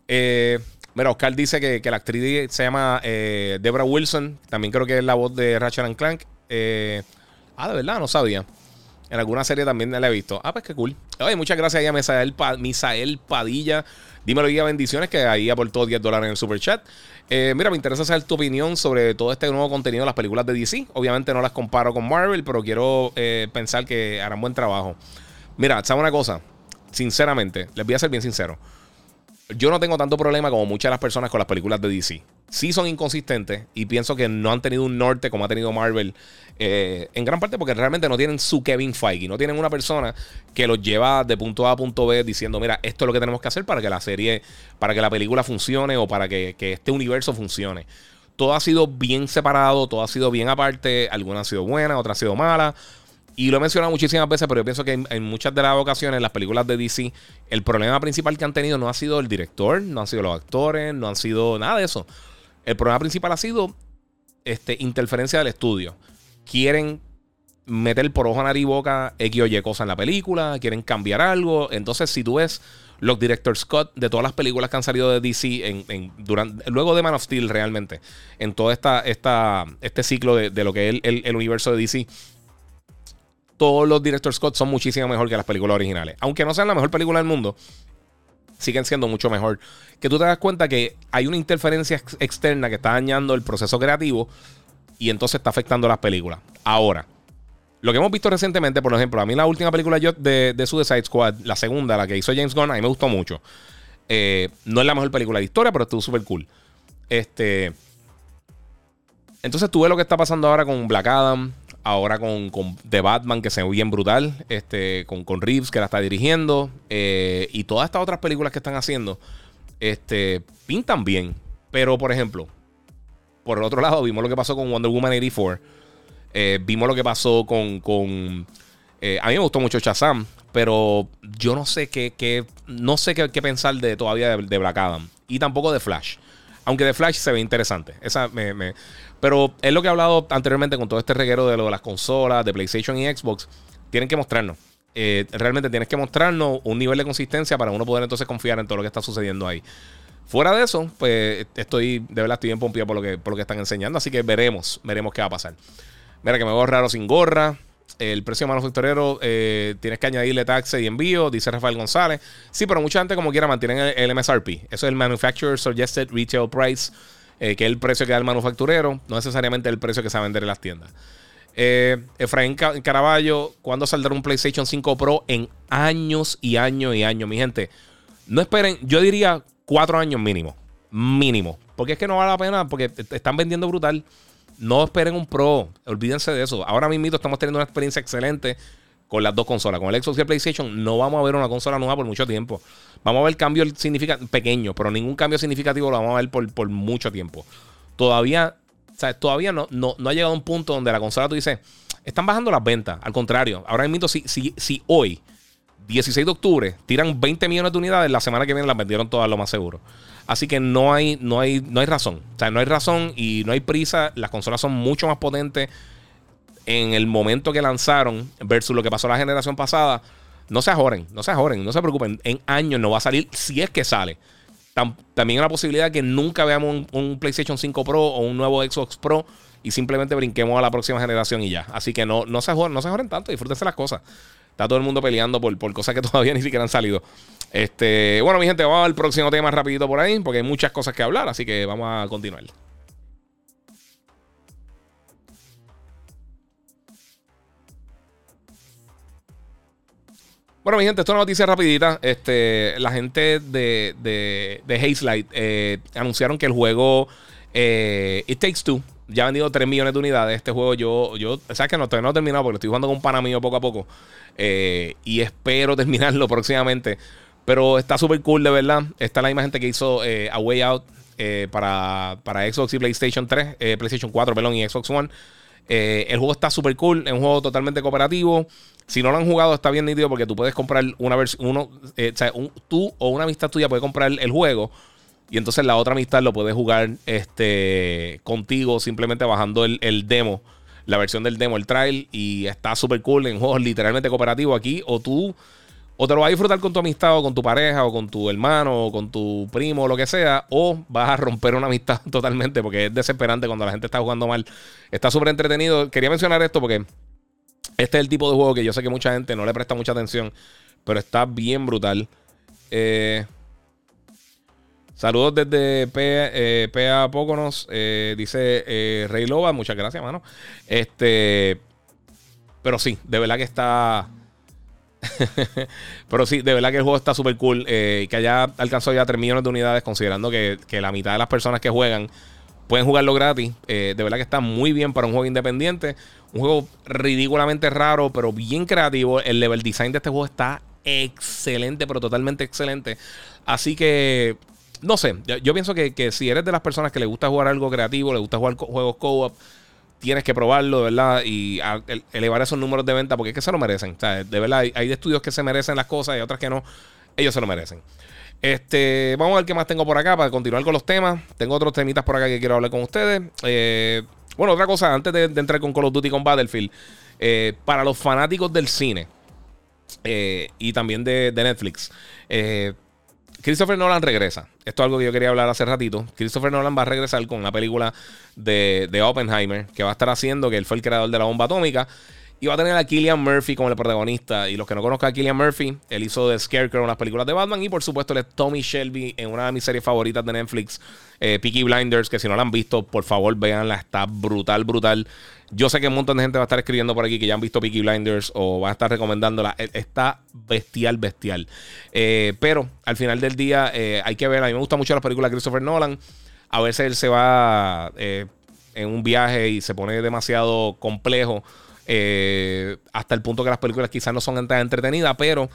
Eh, mira, Oscar dice que, la actriz se llama eh, Deborah Wilson. También creo que es la voz de Ratchet Clank. Eh, ah, de verdad, no sabía. En alguna serie también la he visto. Ah, pues qué cool. Oye, muchas gracias a Misael, Misael Padilla. Dímelo, guía bendiciones, que ahí aportó 10 dólares en el super chat. Eh, mira, me interesa saber tu opinión sobre todo este nuevo contenido de las películas de DC. Obviamente no las comparo con Marvel, pero quiero eh, pensar que harán buen trabajo. Mira, ¿sabes una cosa? Sinceramente, les voy a ser bien sincero. Yo no tengo tanto problema como muchas de las personas con las películas de DC sí son inconsistentes y pienso que no han tenido un norte como ha tenido Marvel. Eh, en gran parte porque realmente no tienen su Kevin Feige, no tienen una persona que los lleva de punto A a punto B diciendo, mira, esto es lo que tenemos que hacer para que la serie, para que la película funcione o para que, este universo funcione. Todo ha sido bien separado, todo ha sido bien aparte, algunas han sido buenas, otras han sido malas. Y lo he mencionado muchísimas veces, pero yo pienso que en, en, muchas de las ocasiones, las películas de DC, el problema principal que han tenido no ha sido el director, no han sido los actores, no han sido nada de eso. El problema principal ha sido este, interferencia del estudio. Quieren meter por ojo, nariz y boca X o Y cosas en la película, quieren cambiar algo. Entonces, si tú ves los directors Scott de todas las películas que han salido de DC en, durante, luego de Man of Steel realmente, en todo esta, esta, este ciclo de, lo que es el, universo de DC, todos los directors Scott son muchísimo mejor que las películas originales. Aunque no sean la mejor película del mundo, siguen siendo mucho mejor. Que tú te das cuenta que hay una interferencia externa que está dañando el proceso creativo y entonces está afectando las películas. Ahora, lo que hemos visto recientemente, por ejemplo, a mí la última película de, de Suicide Squad, la segunda, la que hizo James Gunn, a mí me gustó mucho. Eh, no es la mejor película de historia, pero estuvo súper cool. Este. Entonces tú ves lo que está pasando ahora con Black Adam, ahora con, The Batman, que se ve bien brutal, este, con, con Reeves, que la está dirigiendo, eh, y todas estas otras películas que están haciendo, este, pintan bien. Pero, por ejemplo, por el otro lado, vimos lo que pasó con Wonder Woman 84. Eh, vimos lo que pasó con. con eh, a mí me gustó mucho Shazam, pero yo no sé qué, no sé qué, pensar de todavía de, Black Adam. Y tampoco de Flash. Aunque de Flash se ve interesante. Esa me, pero es lo que he hablado anteriormente con todo este reguero de lo de las consolas, de PlayStation y Xbox. Tienen que mostrarnos. Eh, realmente tienes que mostrarnos un nivel de consistencia para uno poder entonces confiar en todo lo que está sucediendo ahí. Fuera de eso, pues estoy, de verdad, estoy bien pompido por lo que, por lo que están enseñando. Así que veremos, veremos qué va a pasar. Mira que me veo raro sin gorra. El precio manufacturero eh, tienes que añadirle taxes y envío, dice Rafael González. Sí, pero mucha gente como quiera mantienen el MSRP. Eso es el Manufacturer Suggested Retail Price. Eh, que es el precio que da el manufacturero, no necesariamente el precio que se va a vender en las tiendas. Eh, Efraín Caraballo, ¿cuándo saldrá un PlayStation 5 Pro? En años y años y años, mi gente. No esperen, yo diría cuatro años mínimo. Mínimo. Porque es que no vale la pena, porque están vendiendo brutal. No esperen un Pro, olvídense de eso. Ahora mismo estamos teniendo una experiencia excelente con las dos consolas. Con el Xbox y el PlayStation no vamos a ver una consola nueva por mucho tiempo. Vamos a ver cambios pequeños, pero ningún cambio significativo lo vamos a ver por, mucho tiempo. Todavía, todavía no, no, ha llegado a un punto donde la consola tú dices, están bajando las ventas. Al contrario, ahora mismo, si, si, si hoy, 16 de octubre, tiran 20 millones de unidades, la semana que viene las vendieron todas, lo más seguro. Así que no hay, no hay, no hay razón. O sea, no hay razón y no hay prisa. Las consolas son mucho más potentes en el momento que lanzaron versus lo que pasó la generación pasada, no se ajoren, no se ajoren, no se preocupen. En años no va a salir si es que sale. también hay la posibilidad que nunca veamos un, PlayStation 5 Pro o un nuevo Xbox Pro y simplemente brinquemos a la próxima generación y ya. Así que no, no se ajoren, no se ajoren tanto, disfrútense las cosas. Está todo el mundo peleando por, por cosas que todavía ni siquiera han salido. Este, bueno, mi gente, vamos al próximo tema rapidito por ahí, porque hay muchas cosas que hablar, así que vamos a continuar. Bueno, mi gente, esto es una noticia rapidita. Este, la gente de, de, de Hazelight eh, anunciaron que el juego eh, It Takes Two ya ha vendido 3 millones de unidades. Este juego yo, yo, sabes que no, todavía no he terminado porque estoy jugando con un pana mío poco a poco. Eh, y espero terminarlo próximamente. Pero está súper cool, de verdad. Está la misma gente que hizo A Way Out para, para Xbox y PlayStation 3, PlayStation 4, perdón, y Xbox One. el juego está súper cool, es un juego totalmente cooperativo. Si no lo han jugado, está bien nítido porque tú puedes comprar una versión. Uno, eh, o sea, tú o una amistad tuya puede comprar el juego. Y entonces la otra amistad lo puede jugar este, contigo simplemente bajando el, demo, la versión del demo, el trial. Y está súper cool en juegos literalmente cooperativos aquí. O tú, o te lo vas a disfrutar con tu amistad, o con tu pareja, o con tu hermano, o con tu primo, o lo que sea. O vas a romper una amistad totalmente porque es desesperante cuando la gente está jugando mal. Está súper entretenido. Quería mencionar esto porque este es el tipo de juego que yo sé que mucha gente no le presta mucha atención, pero está bien brutal. Eh, saludos desde PA, eh, eh, dice Rey Loba, muchas gracias, mano. Este, pero sí, de verdad que está... pero sí, de verdad que el juego está súper cool. que haya alcanzado ya 3 millones de unidades, considerando que, que la mitad de las personas que juegan pueden jugarlo gratis. de verdad que está muy bien para un juego independiente. Un juego ridículamente raro, pero bien creativo. El level design de este juego está excelente, pero totalmente excelente. Así que, no sé, yo, pienso que, si eres de las personas que le gusta jugar algo creativo, le gusta jugar juegos co-op, tienes que probarlo, ¿verdad? Y elevar esos números de venta porque es que se lo merecen. de verdad, hay estudios que se merecen las cosas y otras que no. Ellos se lo merecen. Este, vamos a ver qué más tengo por acá para continuar con los temas. Tengo otros temitas por acá que quiero hablar con ustedes. Eh, bueno, otra cosa, antes de, entrar con Call of Duty con Battlefield, eh, para los fanáticos del cine eh, y también de, Netflix, eh, Christopher Nolan regresa. Esto es algo que yo quería hablar hace ratito. Christopher Nolan va a regresar con una película de, de Oppenheimer que va a estar haciendo, que él fue el creador de la bomba atómica. Y va a tener a Killian Murphy como el protagonista. Y los que no conozcan a Killian Murphy, él hizo de Scarecrow en las películas de Batman. Y por supuesto, él es Tommy Shelby en una de mis series favoritas de Netflix, eh, Peaky Blinders. Que si no la han visto, por favor, véanla. Está brutal, brutal. Yo sé que un montón de gente va a estar escribiendo por aquí que ya han visto Peaky Blinders o va a estar recomendándola. Está bestial, bestial. Eh, pero al final del día eh, hay que ver. A mí me gusta mucho las películas de Christopher Nolan. A veces él se va en un viaje y se pone demasiado complejo. Eh, hasta el punto que las películas quizás no son tan entretenidas, pero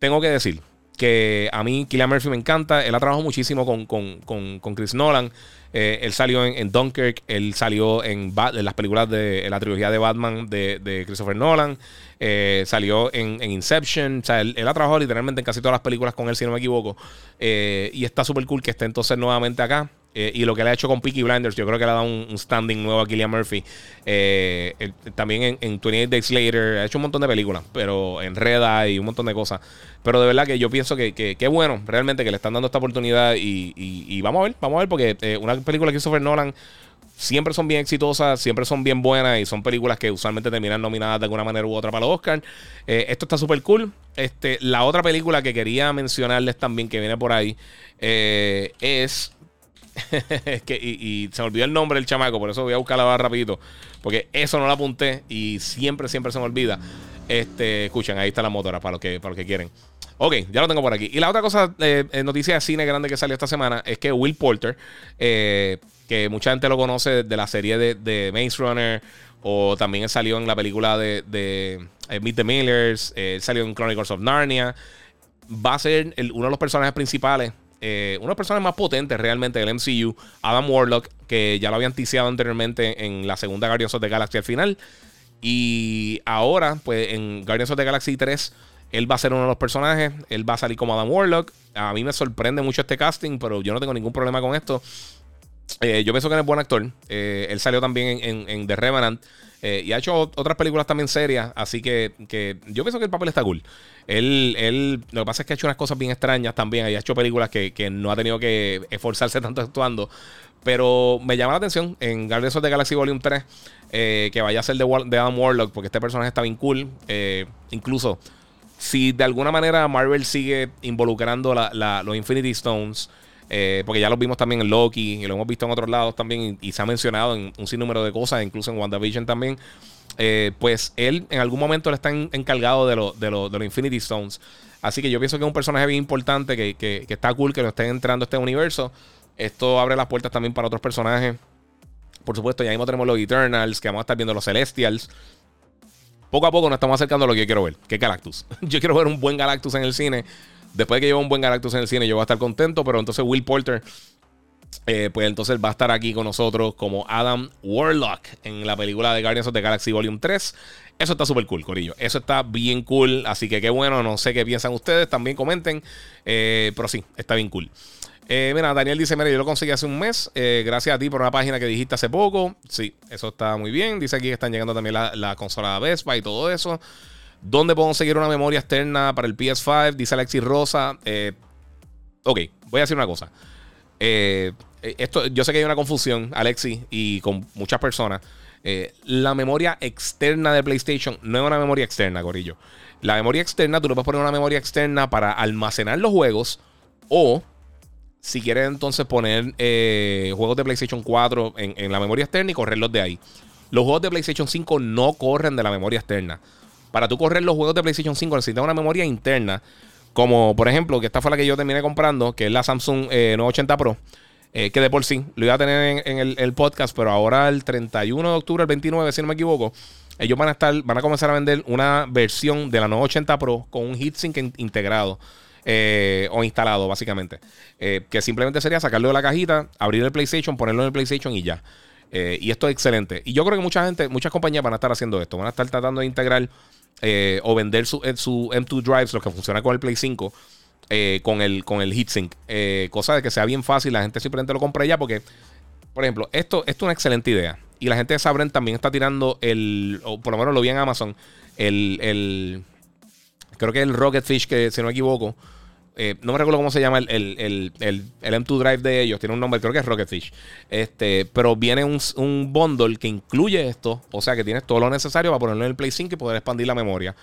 tengo que decir que a mí Killian Murphy me encanta. Él ha trabajado muchísimo con, Chris Nolan. Eh, él salió en, Dunkirk, él salió en, las películas de la trilogía de Batman de, Christopher Nolan, eh, salió en, Inception, o sea, él, ha trabajado literalmente en casi todas las películas con él, si no me equivoco, y está súper cool que esté entonces nuevamente acá. Eh, y lo que le ha hecho con Peaky Blinders, yo creo que le ha dado un, standing nuevo a Killian Murphy. Eh, también en, en, 28 Days Later ha hecho un montón de películas, pero en Reda y un montón de cosas. Pero de verdad que yo pienso que, que, bueno, realmente que le están dando esta oportunidad y, vamos a ver, vamos a ver, porque eh, una película que Christopher Nolan siempre son bien exitosas, siempre son bien buenas y son películas que usualmente terminan nominadas de alguna manera u otra para los Oscars. esto está súper cool. Este, la otra película que quería mencionarles también que viene por ahí es que, y, se me olvidó el nombre del chamaco, por eso voy a buscarla ahora rapidito. Porque eso no lo apunté y siempre, siempre se me olvida. Este, escuchen, ahí está la motora para los que, para los que quieren. Ok, ya lo tengo por aquí. Y la otra cosa, eh, noticia de cine grande que salió esta semana, es que Will Porter, eh, que mucha gente lo conoce de la serie de, Maze Runner, o también salió en la película de, de eh, Meet the Millers, salió en Chronicles of Narnia, va a ser uno de los personajes principales eh, una personas más potentes realmente del MCU, Adam Warlock, que ya lo habían ticiado anteriormente en la segunda Guardians of the Galaxy al final. Y ahora, pues en Guardians of the Galaxy 3, él va a ser uno de los personajes. Él va a salir como Adam Warlock. A mí me sorprende mucho este casting, pero yo no tengo ningún problema con esto. Eh, yo pienso que él es buen actor. Eh, él salió también en, The Revenant. Eh, y ha hecho otras películas también serias. Así que, yo pienso que el papel está cool. Él, él, lo que pasa es que ha hecho unas cosas bien extrañas también. Y ha hecho películas que, no ha tenido que esforzarse tanto actuando. Pero me llama la atención en Guardians of the Galaxy Volume 3 que vaya a ser de, de, Adam Warlock. Porque este personaje está bien cool. incluso si de alguna manera Marvel sigue involucrando los Infinity Stones. Eh, porque ya lo vimos también en Loki y lo hemos visto en otros lados también y, se ha mencionado en un sinnúmero de cosas, incluso en WandaVision también. pues él en algún momento le está encargado de, de, de los Infinity Stones. Así que yo pienso que es un personaje bien importante, que, que, está cool que lo estén entrando a este universo. Esto abre las puertas también para otros personajes. Por supuesto, ya mismo tenemos los Eternals, que vamos a estar viendo los Celestials. Poco a poco nos estamos acercando a lo que yo quiero ver, que es Galactus. yo quiero ver un buen Galactus en el cine. Después de que lleve un buen Galactus en el cine, yo voy a estar contento, pero entonces Will Porter, eh, pues entonces va a estar aquí con nosotros como Adam Warlock en la película de Guardians of the Galaxy Volume 3. Eso está súper cool, Corillo. Eso está bien cool. Así que qué bueno. No sé qué piensan ustedes. También comenten. Eh, pero sí, está bien cool. Eh, mira, Daniel dice: Mira, yo lo conseguí hace un mes. Gracias a ti por una página que dijiste hace poco. Sí, eso está muy bien. Dice aquí que están llegando también la, la consola Vespa y todo eso. ¿Dónde puedo conseguir una memoria externa para el PS5? Dice Alexis Rosa. ok, voy a decir una cosa. esto, yo sé que hay una confusión, Alexis, y con muchas personas. Eh, la memoria externa de PlayStation no es una memoria externa, Corillo. La memoria externa, tú le puedes poner una memoria externa para almacenar los juegos o si quieres entonces poner eh, juegos de PlayStation 4 en, la memoria externa y correrlos de ahí. Los juegos de PlayStation 5 no corren de la memoria externa. Para tú correr los juegos de PlayStation 5 necesitas una memoria interna. Como por ejemplo, que esta fue la que yo terminé comprando, que es la Samsung 980 eh, Pro. Eh, que de por sí lo iba a tener en, el, podcast, pero ahora el 31 de octubre, el 29, si no me equivoco, ellos van a estar, van a comenzar a vender una versión de la 980 Pro con un heatsink integrado. Eh, o instalado, básicamente. Que simplemente sería sacarlo de la cajita, abrir el PlayStation, ponerlo en el PlayStation y ya. y esto es excelente. Y yo creo que mucha gente, muchas compañías van a estar haciendo esto. Van a estar tratando de integrar o vender su, su M2 Drives, lo que funciona con el Play 5 eh, con, el, con el heatsink. Eh, cosa de que sea bien fácil, la gente simplemente lo compra ya porque, por ejemplo, esto, esto es una excelente idea. Y la gente de Sabren también está tirando el, o por lo menos lo vi en Amazon, el, el creo que el Rocket Fish, que si no me equivoco, eh, no me recuerdo cómo se llama el, el, M2 Drive de ellos. Tiene un nombre, creo que es Rocket Fish. Este, pero viene un, un, bundle que incluye esto. O sea que tienes todo lo necesario para ponerlo en el Play 5 y poder expandir la memoria.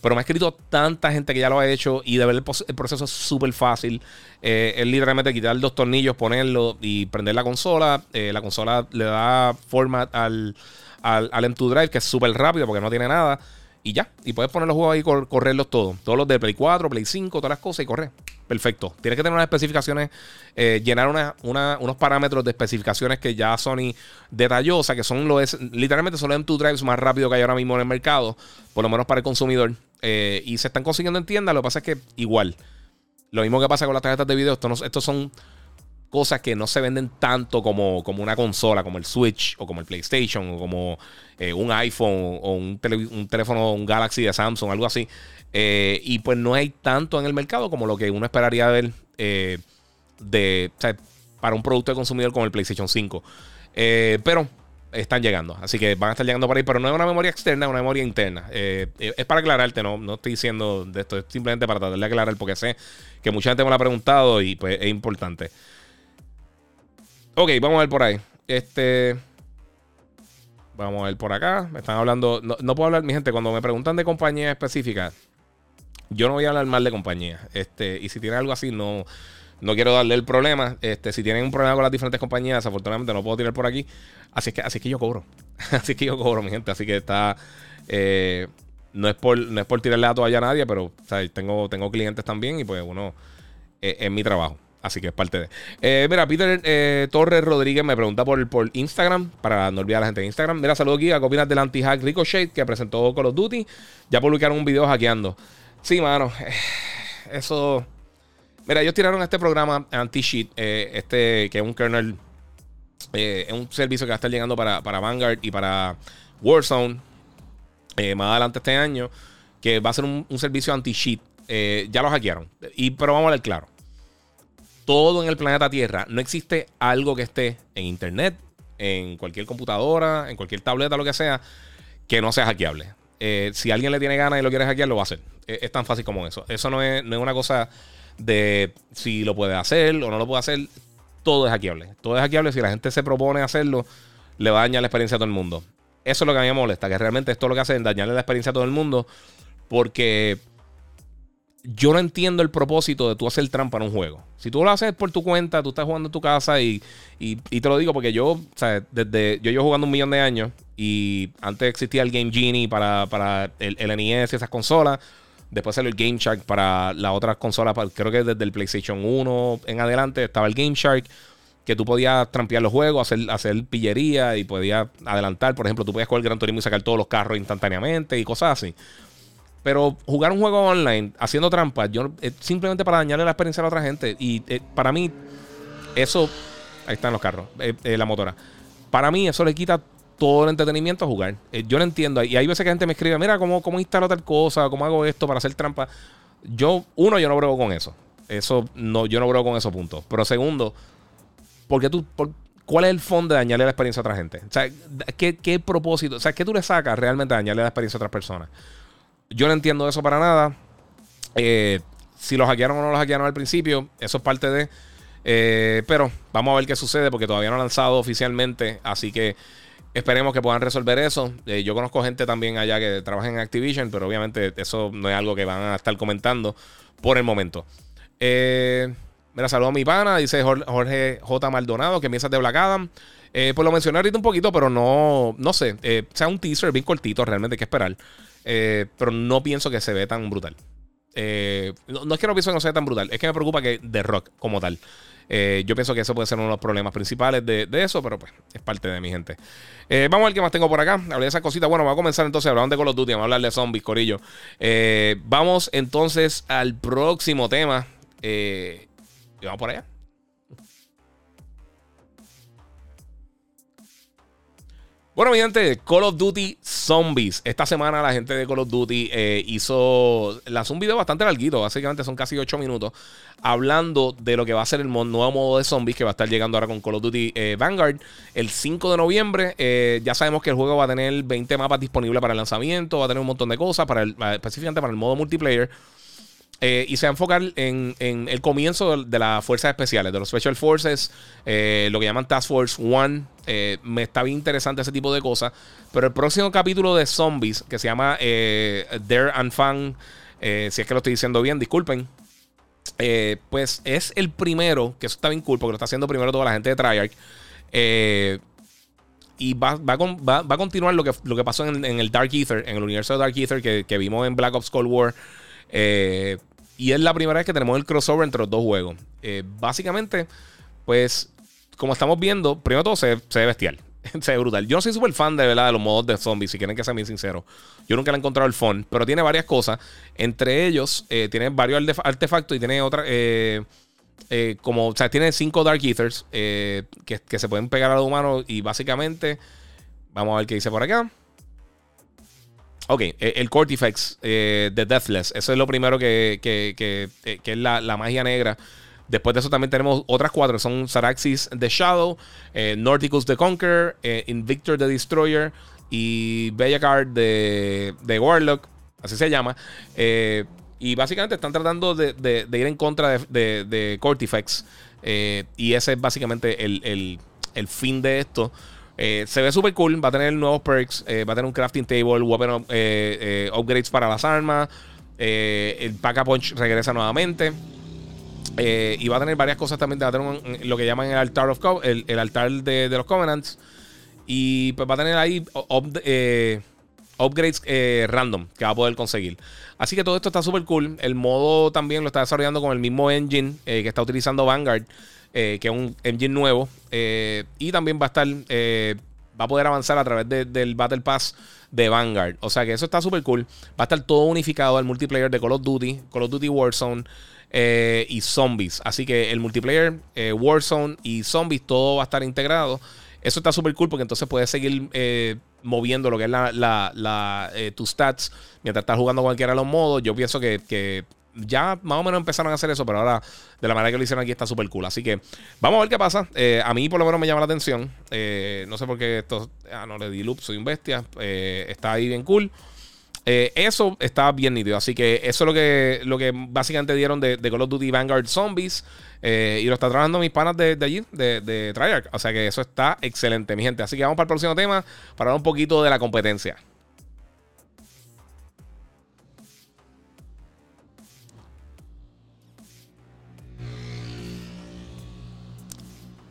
Pero me ha escrito tanta gente que ya lo ha hecho y de ver el, proceso es súper fácil. Eh, es literalmente quitar dos tornillos, ponerlo y prender la consola. Eh, la consola le da format al, al, al M2 Drive, que es súper rápido porque no tiene nada. Y ya, y puedes poner los juegos ahí y correrlos todos. Todos los de Play 4, Play 5, todas las cosas y correr. Perfecto. Tienes que tener unas especificaciones, eh, llenar unos parámetros de especificaciones que ya Sony detalló, o sea, que son los, literalmente son los M2 Drives más rápidos que hay ahora mismo en el mercado, por lo menos para el consumidor. Eh, y se están consiguiendo en tiendas, lo que pasa es que igual. Lo mismo que pasa con las tarjetas de video, estos son cosas que no se venden tanto como, como una consola, como el Switch o como el PlayStation o como eh, un iPhone o un, teléfono, un Galaxy de Samsung, algo así. Eh, y pues no hay tanto en el mercado como lo que uno esperaría ver eh, de, para un producto de consumidor como el PlayStation 5. pero están llegando, así que van a estar llegando por ahí, pero no es una memoria externa, es una memoria interna. es para aclararte, no, no estoy diciendo de esto, es simplemente para tratar de aclarar porque sé que mucha gente me lo ha preguntado y pues es importante. Ok, vamos a ver por ahí. Este. Vamos a ver por acá. Me están hablando. No, puedo hablar, mi gente, cuando me preguntan de compañía específica, yo no voy a hablar mal de compañía. Este, y si tiene algo así, no, no quiero darle el problema. Este, si tienen un problema con las diferentes compañías, afortunadamente no puedo tirar por aquí. Así que, así que yo cobro. así que yo cobro, mi gente. Así que está. Eh, no, es por, no es por tirarle a toalla a nadie, pero tengo, tengo clientes también y pues uno. Eh, es mi trabajo. Así que es parte de. Eh, mira, Peter eh, Torres Rodríguez me pregunta por, por Instagram, para no olvidar a la gente de Instagram. Mira, saludos aquí, ¿qué opinas del anti-hack Ricochet que presentó Call of Duty? Ya publicaron un video hackeando. Sí, mano, eh, eso. Mira, ellos tiraron este programa anti-cheat, este que es un kernel, es un servicio que va a estar llegando para, para Vanguard y para Warzone más adelante este año, que va a ser un, servicio anti-cheat. ya lo hackearon. Y, pero vamos a ver claro todo en el planeta Tierra. No existe algo que esté en internet, en cualquier computadora, en cualquier tableta, lo que sea, que no sea hackeable. Eh, si alguien le tiene ganas y lo quiere hackear, lo va a hacer. Es, tan fácil como eso. Eso no es, una cosa de si lo puede hacer o no lo puede hacer. Todo es hackeable. Todo es hackeable. Si la gente se propone hacerlo, le va a dañar la experiencia a todo el mundo. Eso es lo que a mí me molesta, que realmente esto lo que hace es dañarle la experiencia a todo el mundo. Porque yo no entiendo el propósito de tú hacer trampa en un juego. Si tú lo haces por tu cuenta, tú estás jugando en tu casa y, y, te lo digo porque yo, desde yo llevo jugando un millón de años y antes existía el Game Genie para, para el, el NES y esas consolas. Después salió el Game Shark para las otras consolas. Creo que desde el PlayStation 1 en adelante estaba el Game Shark. Que tú podías trampear los juegos, hacer, hacer pillería y podías adelantar. Por ejemplo, tú podías coger el Gran Turismo y sacar todos los carros instantáneamente y cosas así. Pero jugar un juego online haciendo trampas, yo simplemente para dañarle la experiencia a la otra gente. Y eh, para mí, eso. Ahí están los carros, eh, eh, la motora. Para mí, eso le quita todo el entretenimiento a jugar. yo no entiendo. Y hay veces que gente me escribe, mira, ¿cómo, cómo instalo tal cosa? ¿Cómo hago esto para hacer trampa? Yo, uno, yo no brego con eso. Eso, no, yo no brego con esos puntos. Pero segundo, porque tú, ¿cuál es el fondo de dañarle la experiencia a otra gente? O sea, ¿qué, ¿qué, propósito? O sea, ¿qué tú le sacas realmente a dañarle la experiencia a otras personas? Yo no entiendo eso para nada. Eh, si lo hackearon o no lo hackearon al principio, eso es parte de. Eh, pero vamos a ver qué sucede porque todavía no han lanzado oficialmente. Así que esperemos que puedan resolver eso. Eh, yo conozco gente también allá que trabaja en Activision, pero obviamente eso no es algo que van a estar comentando por el momento. mira, saludo a mi pana, dice Jorge J. Maldonado, que piensas de Black Adam. pues lo mencioné ahorita un poquito, pero no, no sé. sea un teaser bien cortito, realmente hay que esperar. Eh, pero no pienso que se ve tan brutal. Eh, no, es que no pienso que no sea tan brutal, es que me preocupa que The Rock como tal. Eh, yo pienso que eso puede ser uno de los problemas principales de, eso, pero pues es parte de mi gente. vamos a ver qué más tengo por acá. Hablé de esas cositas. Bueno, vamos a comenzar entonces hablando de Call of Duty. Vamos a hablar de zombies, corillo. vamos entonces al próximo tema. y vamos por allá. Bueno, mi gente, Call of Duty Zombies. Esta semana la gente de Call of Duty eh, hizo. Lanzó un video bastante larguito, básicamente son casi 8 minutos, hablando de lo que va a ser el nuevo modo de zombies que va a estar llegando ahora con Call of Duty eh, Vanguard el 5 de noviembre. Eh, ya sabemos que el juego va a tener 20 mapas disponibles para el lanzamiento, va a tener un montón de cosas, para específicamente para el modo multiplayer. Eh, y se va a enfocar en, el comienzo de, las fuerzas especiales, de los Special Forces, eh, lo que llaman Task Force One. Eh, me está bien interesante ese tipo de cosas. Pero el próximo capítulo de Zombies, que se llama Dare and Fun, si es que lo estoy diciendo bien, disculpen. pues es el primero, que eso está bien cool, porque lo está haciendo primero toda la gente de Treyarch. y va, va, a continuar lo que, lo que pasó en, el Dark Ether, en el universo de Dark Ether que, vimos en Black Ops Cold War. Eh, y es la primera vez que tenemos el crossover entre los dos juegos. Eh, básicamente, pues, como estamos viendo, primero todo se, ve bestial. se ve brutal. Yo no soy súper fan de verdad de los modos de zombies, si quieren que sea bien sincero. Yo nunca le he encontrado el fun, pero tiene varias cosas. Entre ellos, eh, tiene varios artefactos y tiene otra. Eh, como, o sea, tiene cinco Dark Ethers que, que, se pueden pegar a los humanos. Y básicamente, vamos a ver qué dice por acá. Ok, e, el Cortifex eh, de Deathless. Eso es lo primero que, que, que, eh, es la, magia negra. Después de eso también tenemos otras cuatro. Son Saraxis the Shadow, eh, Nordicus the Conqueror, eh, Invictor the Destroyer y Bellacard de, de Warlock. Así se llama. y básicamente están tratando de, ir en contra de, de Cortifex. y ese es básicamente el, el, el fin de esto. Eh, se ve súper cool. Va a tener nuevos perks. Eh, va a tener un crafting table. Weapon eh, upgrades para las armas. el pack a punch regresa nuevamente. y va a tener varias cosas también. Va a tener lo que llaman el altar, of el, altar de, los Covenants. Y pues va a tener ahí upgrades random que va a poder conseguir. Así que todo esto está súper cool. El modo también lo está desarrollando con el mismo engine que está utilizando Vanguard. Eh, que es un engine nuevo. Eh, y también va a estar, eh, va a poder avanzar a través del Battle Pass de Vanguard. O sea que eso está súper cool. Va a estar todo unificado al multiplayer de Call of Duty, Call of Duty Warzone y Zombies. Así que el multiplayer, Warzone y Zombies, todo va a estar integrado. Eso está súper cool porque entonces puedes seguir moviendo lo que es la, la, tus stats mientras estás jugando cualquiera de los modos. Yo pienso que ya más o menos empezaron a hacer eso, pero ahora de la manera que lo hicieron aquí está súper cool. Así que vamos a ver qué pasa. Eh, a mí por lo menos me llama la atención. Eh, no sé por qué esto... Ah, no le di loop, soy un bestia. Eh, está ahí bien cool. eso está bien nítido. Así que eso es lo que, lo que básicamente dieron de, Call of Duty Vanguard Zombies. y lo está trabajando mis panas de, allí, de, de Treyarch. O sea que eso está excelente, mi gente. Así que vamos para el próximo tema para hablar un poquito de la competencia.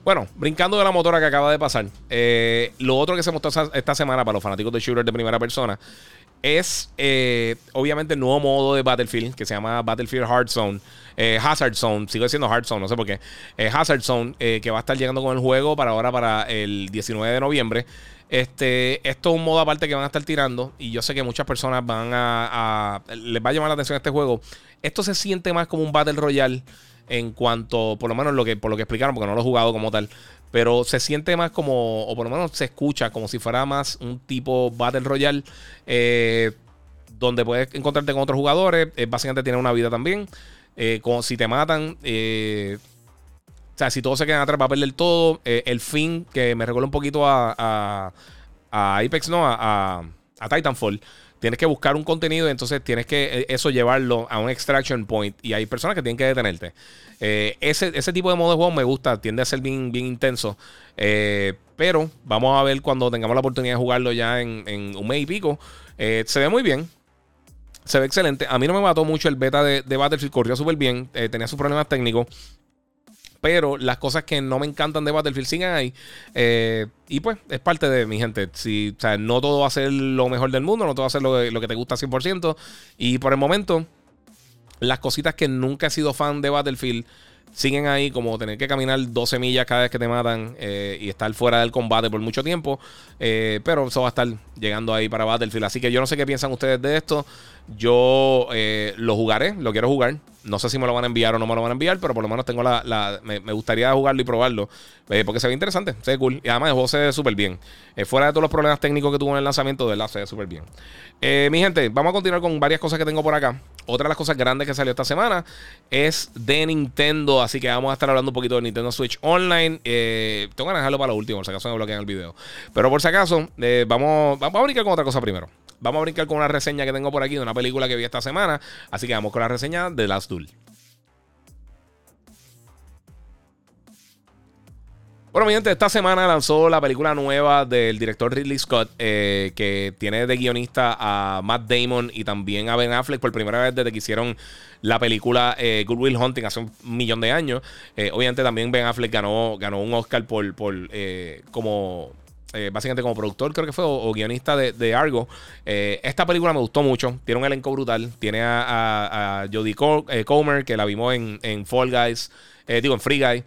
Bueno, brincando de la motora que acaba de pasar. Eh, lo otro que se mostró esta semana para los fanáticos de shooter de primera persona es eh, obviamente el nuevo modo de Battlefield que se llama Battlefield Hard Zone. Eh, Hazard Zone, sigo diciendo Hard Zone, no sé por qué. Hazard Zone, que va a estar llegando con el juego para ahora, para el 19 de noviembre. Este, esto es un modo aparte que van a estar tirando. Y yo sé que muchas personas van a, Les va a llamar la atención este juego. Esto se siente más como un Battle Royale. En cuanto, por lo menos lo que, por lo que explicaron, porque no lo he jugado como tal. Pero se siente más como, o por lo menos se escucha como si fuera más un tipo Battle Royale. Eh, donde puedes encontrarte con otros jugadores. Eh, básicamente tiene una vida también. Eh, como si te matan. O sea, si todos se quedan atrás, va a perder todo. Eh, el fin, que me recuerda un poquito a, a, a Apex, no, a, a, Titanfall. Tienes que buscar un contenido y entonces tienes que eh, eso llevarlo a un extraction point. Y hay personas que tienen que detenerte. Eh, ese, ese, tipo de modo de juego me gusta, tiende a ser bien, bien intenso. pero vamos a ver cuando tengamos la oportunidad de jugarlo ya en, en un mes y pico. se ve muy bien. Se ve excelente. A mí no me mató mucho el beta de, de Battlefield, corrió súper bien. tenía sus problemas técnicos. Pero las cosas que no me encantan de Battlefield siguen ahí. Eh, y pues es parte de mi gente. Si, o sea, no todo va a ser lo mejor del mundo, no todo va a ser lo, lo que te gusta 100%. Y por el momento, las cositas que nunca he sido fan de Battlefield siguen ahí, como tener que caminar 12 millas cada vez que te matan eh, y estar fuera del combate por mucho tiempo. Eh, pero eso va a estar llegando ahí para Battlefield. Así que yo no sé qué piensan ustedes de esto. Yo eh, lo jugaré, lo quiero jugar. No sé si me lo van a enviar o no me lo van a enviar, pero por lo menos tengo la. me, gustaría jugarlo y probarlo. porque se ve interesante, se ve cool. Y además el juego se ve súper bien. fuera de todos los problemas técnicos que tuvo en el lanzamiento, de verdad se ve súper bien. mi gente, vamos a continuar con varias cosas que tengo por acá. Otra de las cosas grandes que salió esta semana es de Nintendo. Así que vamos a estar hablando un poquito de Nintendo Switch Online. Eh, tengo que dejarlo para lo último, por si acaso me bloquean el video. Pero por si acaso, eh, vamos, a brincar con otra cosa primero. Vamos a brincar con una reseña que tengo por aquí de una película que vi esta semana. Así que vamos con la reseña de Last Duel. Bueno, mi gente, esta semana lanzó la película nueva del director Ridley Scott, eh, que tiene de guionista a Matt Damon y también a Ben Affleck por primera vez desde que hicieron la película eh, Good Will Hunting hace un millón de años. Eh, obviamente también Ben Affleck ganó, ganó un Oscar por, por como básicamente como productor, creo que fue, o, guionista de, Argo. esta película me gustó mucho. Tiene un elenco brutal. Tiene a, Jodie Comer, que la vimos en, en Fall Guys, digo, en Free Guy.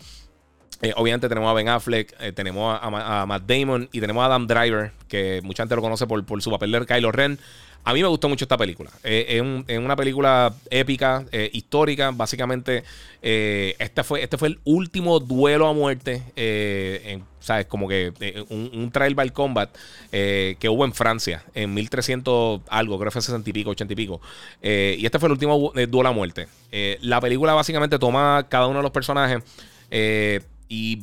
Eh, obviamente tenemos a Ben Affleck, eh, tenemos a, Matt Damon y tenemos a Adam Driver, que mucha gente lo conoce por, por su papel de Kylo Ren. A mí me gustó mucho esta película. Eh, es, una película épica, histórica. Básicamente, este, fue, este fue el último duelo a muerte, ¿sabes? Como que un, trial by combat que hubo en Francia en 1300 algo, creo que fue 60 y pico, 80 y pico. y este fue el último duelo a muerte. la película básicamente toma cada uno de los personajes y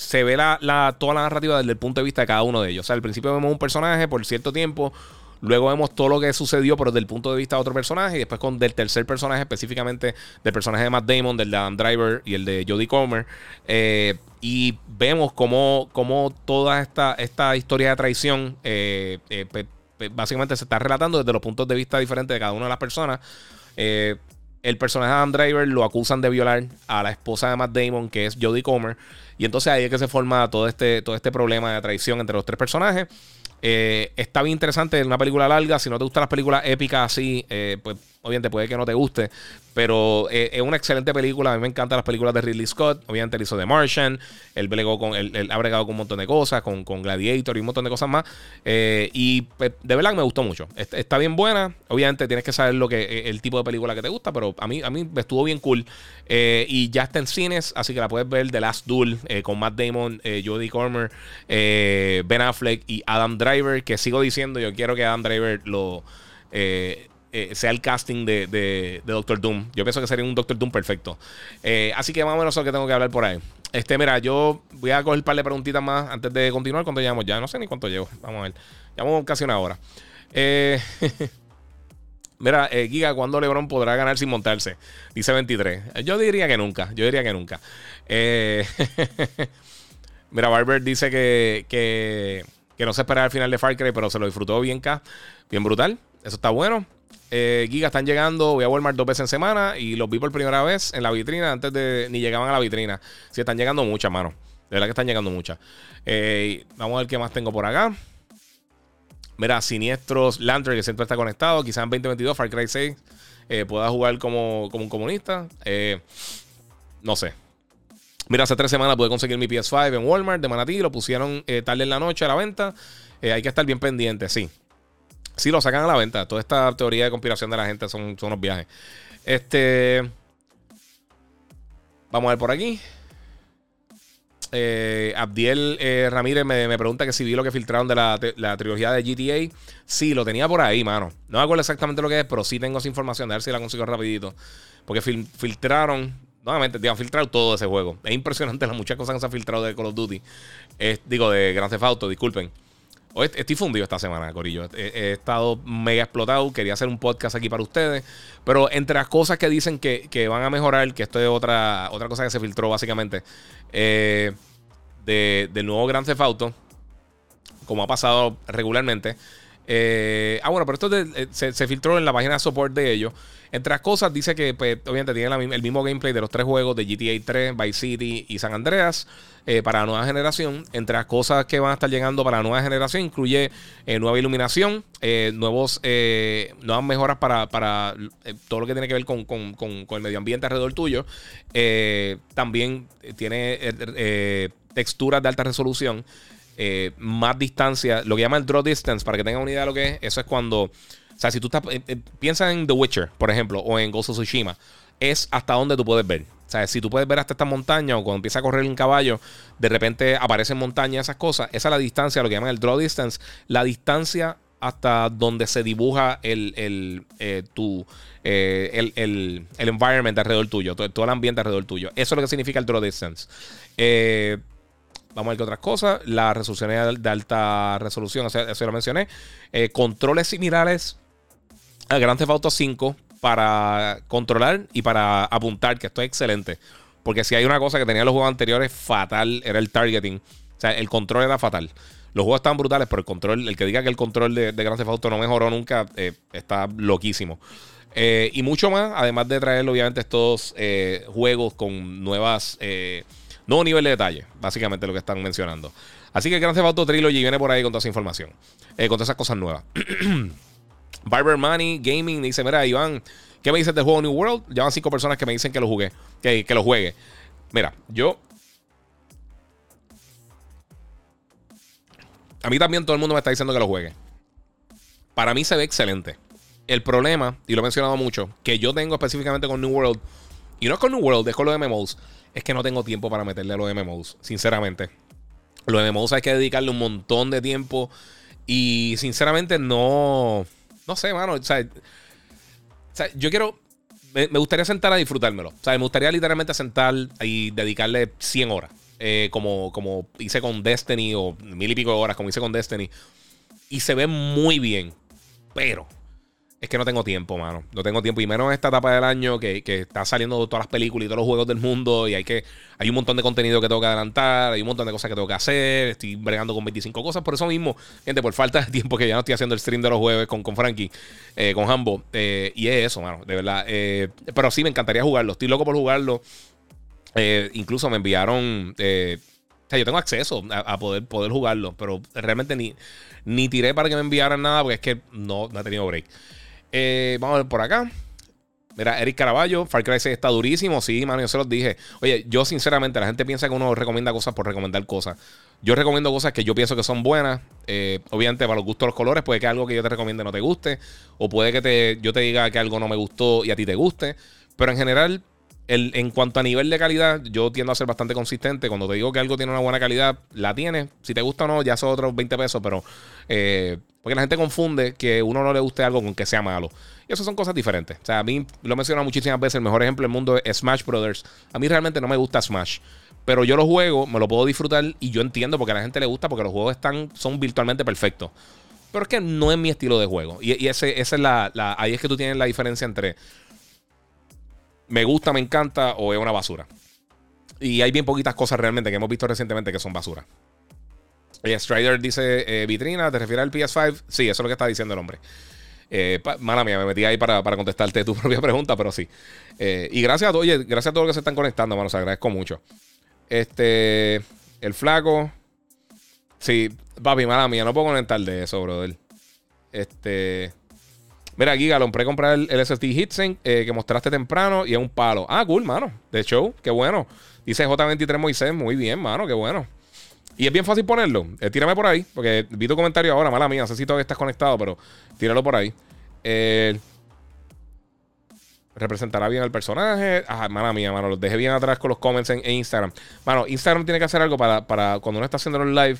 se ve la, toda la narrativa desde el punto de vista de cada uno de ellos. O sea, al principio vemos un personaje por cierto tiempo, luego vemos todo lo que sucedió, pero desde el punto de vista de otro personaje, y después con del tercer personaje, específicamente del personaje de Matt Damon, del de Adam Driver y el de Jodie Comer. Eh, y vemos cómo, cómo, toda esta, esta historia de traición eh, eh, básicamente se está relatando desde los puntos de vista diferentes de cada una de las personas el personaje de Adam Driver lo acusan de violar a la esposa de Matt Damon, que es Jodie Comer. Y entonces ahí es que se forma todo este, todo este problema de traición entre los tres personajes. Eh, está bien interesante, es una película larga. Si no te gustan las películas épicas así, eh, pues obviamente puede que no te guste. Pero eh, es una excelente película. A mí me encantan las películas de Ridley Scott. Obviamente él hizo The Martian. Él, con, él, ha bregado con un montón de cosas, con, con, Gladiator y un montón de cosas más. y pues, de verdad me gustó mucho. Está, bien buena. Obviamente tienes que saber lo que el tipo de película que te gusta. Pero a mí, a mí me estuvo bien cool. y ya está en cines. Así que la puedes ver The Last Duel con Matt Damon, Jodie Comer, Ben Affleck y Adam Driver que sigo diciendo, yo quiero que Adam Driver lo eh, eh, sea el casting de, Doctor Doom. Yo pienso que sería un Doctor Doom perfecto. Eh, así que más o menos lo que tengo que hablar por ahí. Este, mira, yo voy a coger un par de preguntitas más antes de continuar. ¿Cuánto llevamos? Ya no sé ni cuánto llevo. Vamos a ver. Llevamos casi una hora. mira, Giga, ¿cuándo LeBron podrá ganar sin montarse? Dice 23. Yo diría que nunca. Yo diría que nunca. mira, Barber dice que, que que no se esperaba el final de Far Cry, pero se lo disfrutó bien bien brutal. Eso está bueno. Eh, Giga están llegando, voy a Walmart dos veces en semana y los vi por primera vez en la vitrina antes de ni llegaban a la vitrina. Si están llegando muchas, mano. verdad que están llegando muchas. Eh, vamos a ver qué más tengo por acá. Mira, Siniestros Lantern, que siempre está conectado. Quizás en 2022 Far Cry 6 eh, pueda jugar como, como un comunista. No sé. Mira, hace tres semanas pude conseguir mi PS5 en Walmart de Manatí. Lo pusieron tarde en la noche a la venta. hay que estar bien pendiente, sí. Sí, lo sacan a la venta. Toda esta teoría de conspiración de la gente son, son unos viajes. Este. Vamos a ver por aquí. Eh, Abdiel eh, Ramírez me, pregunta que si vi lo que filtraron de la, trilogía de GTA. Sí, lo tenía por ahí, mano. No me acuerdo exactamente lo que es, pero sí tengo esa información. A ver si la consigo rapidito. Porque filtraron, nuevamente, han filtrado todo ese juego. Es impresionante las muchas cosas que se han filtrado de Call of Duty. digo, de Grand Theft Auto, disculpen. Estoy fundido esta semana, Corillo. He, estado mega explotado. Quería hacer un podcast aquí para ustedes. Pero entre las cosas que dicen que, que van a mejorar, que esto es otra, otra cosa que se filtró básicamente. Eh, del nuevo Grand Theft Auto, como ha pasado regularmente. Eh, ah, bueno, pero esto eh, se, filtró en la página de support de ellos. Entre las cosas, dice que pues, obviamente tiene el mismo gameplay de los tres juegos de GTA 3, Vice City y San Andreas para la nueva generación. Entre las cosas que van a estar llegando para la nueva generación, incluye nueva iluminación, nuevos, nuevas mejoras para, todo lo que tiene que ver con, el medio ambiente alrededor tuyo. también tiene texturas de alta resolución, eh, más distancia, lo que llama el draw distance, para que tengan una idea de lo que es, eso es cuando, o sea, si tú estás, eh, eh, piensa en The Witcher, por ejemplo, o en Ghost of Tsushima, es hasta donde tú puedes ver. O sea, si tú puedes ver hasta esta montaña o cuando empieza a correr un caballo, de repente aparecen montañas, esas cosas. Esa es la distancia, lo que llaman el draw distance. La distancia hasta donde se dibuja el, el, tu, el, el, environment alrededor tuyo, todo, todo, el ambiente alrededor tuyo. Eso es lo que significa el draw distance. Eh, Vamos a ver qué otras cosas. La resolución de alta resolución, eso, lo mencioné. Eh, controles similares al Grand Theft Auto 5 para controlar y para apuntar, que esto es excelente. Porque si hay una cosa que tenían los juegos anteriores fatal, era el targeting. O sea, el control era fatal. Los juegos estaban brutales, pero el control, el que diga que el control de, Grand Theft Auto no mejoró nunca, eh, está loquísimo. Eh, y mucho más, además de traer obviamente estos juegos con nuevas Nuevo nivel de detalle, básicamente lo que están mencionando. Así que Grand Theft Auto Trilogy viene por ahí con toda esa información, eh, con todas esas cosas nuevas. Barber Money Gaming dice: Mira, Iván, ¿qué me dices del juego New World? Llevan cinco personas que me dicen que lo jugué, que, que lo juegue. Mira, yo. A mí también todo el mundo me está diciendo que lo juegue. Para mí se ve excelente. El problema, y lo he mencionado mucho, que yo tengo específicamente con New World, y no es con New World, es con los MMOs es que no tengo tiempo para meterle a los MMOs, sinceramente. Los MMOs hay que dedicarle un montón de tiempo y sinceramente no, no sé, mano. O sea, yo quiero, me, gustaría sentar a disfrutármelo. O sea, me gustaría literalmente sentar y dedicarle 100 horas. Eh, como, como hice con Destiny o mil y pico de horas como hice con Destiny. Y se ve muy bien. Pero es que no tengo tiempo, mano. No tengo tiempo. Y menos en esta etapa del año que, que está saliendo todas las películas y todos los juegos del mundo. Y hay que. Hay un montón de contenido que tengo que adelantar. Hay un montón de cosas que tengo que hacer. Estoy bregando con 25 cosas. Por eso mismo, gente, por falta de tiempo que ya no estoy haciendo el stream de los jueves con, con Frankie, eh, con Hambo. Eh, y es eso, mano. De verdad. Eh, pero sí, me encantaría jugarlo. Estoy loco por jugarlo. incluso me enviaron. o sea, yo tengo acceso a, poder, poder jugarlo. Pero realmente ni, ni tiré para que me enviaran nada. Porque es que no, no he tenido break. Eh, vamos a ver por acá. Mira, Eric Caraballo, Far Cry 6 está durísimo. Sí, mano, yo se los dije. Oye, yo sinceramente, la gente piensa que uno recomienda cosas por recomendar cosas. Yo recomiendo cosas que yo pienso que son buenas. Eh, obviamente, para los gustos los colores, puede que algo que yo te recomiende no te guste. O puede que te, yo te diga que algo no me gustó y a ti te guste. Pero en general, el, en cuanto a nivel de calidad, yo tiendo a ser bastante consistente. Cuando te digo que algo tiene una buena calidad, la tiene. Si te gusta o no, ya son otros 20 pesos, pero eh, porque la gente confunde que uno no le guste algo con que sea malo. Y eso son cosas diferentes. O sea, a mí lo he mencionado muchísimas veces. El mejor ejemplo del mundo es Smash Brothers. A mí realmente no me gusta Smash. Pero yo lo juego, me lo puedo disfrutar y yo entiendo porque a la gente le gusta porque los juegos están, son virtualmente perfectos. Pero es que no es mi estilo de juego. Y, ese, esa es la, Ahí es que tú tienes la diferencia entre me gusta, me encanta o es una basura. Y hay bien poquitas cosas realmente que hemos visto recientemente que son basura. Eh, Strider dice eh, vitrina, ¿te refieres al PS5? Sí, eso es lo que está diciendo el hombre. Eh, mala mía, me metí ahí para, contestarte tu propia pregunta, pero sí. y gracias a, oye, gracias a todos los que se están conectando, mano. Os agradezco mucho. Este. El flaco. Sí, papi, mala mía, no puedo conectar de eso, brother. Este. Mira, Giga, lo compré comprar el, el SSD que mostraste temprano y es un palo. Ah, cool, mano. De show, qué bueno. Dice J23 Moisés, muy bien, mano, qué bueno. Y es bien fácil ponerlo. Eh, tírame por ahí, porque vi tu comentario ahora, mala mía. No sé si todavía estás conectado, pero tíralo por ahí. Eh, representará bien al personaje. Ah, mala mía, mano. Los dejé bien atrás con los comments en, Instagram. Mano, Instagram tiene que hacer algo para, para cuando uno está haciendo los live.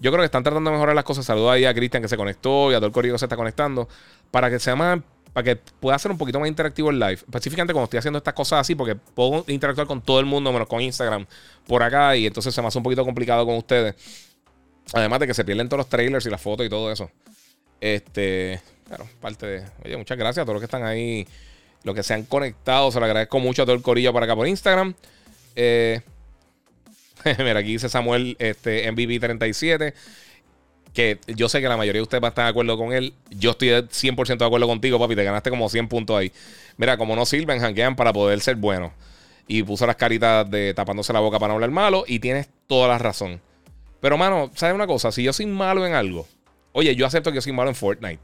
Yo creo que están tratando de mejorar las cosas. Saludos ahí a Cristian que se conectó y a todo el corrido que se está conectando. Para que sea más. Para que pueda ser un poquito más interactivo el live. Específicamente cuando estoy haciendo estas cosas así, porque puedo interactuar con todo el mundo, menos con Instagram por acá. Y entonces se me hace un poquito complicado con ustedes. Además de que se pierden todos los trailers y las fotos y todo eso. Este. Claro, parte de. Oye, muchas gracias a todos los que están ahí los que se han conectado, se lo agradezco mucho a todo el corillo por acá por Instagram. Eh, mira, aquí dice Samuel este, MVP37. Que yo sé que la mayoría de ustedes van a estar de acuerdo con él. Yo estoy 100% de acuerdo contigo, papi. Te ganaste como 100 puntos ahí. Mira, como no sirven, hanquean para poder ser buenos. Y puso las caritas de tapándose la boca para no hablar malo. Y tienes toda la razón. Pero, mano, ¿sabes una cosa? Si yo soy malo en algo, oye, yo acepto que yo soy malo en Fortnite.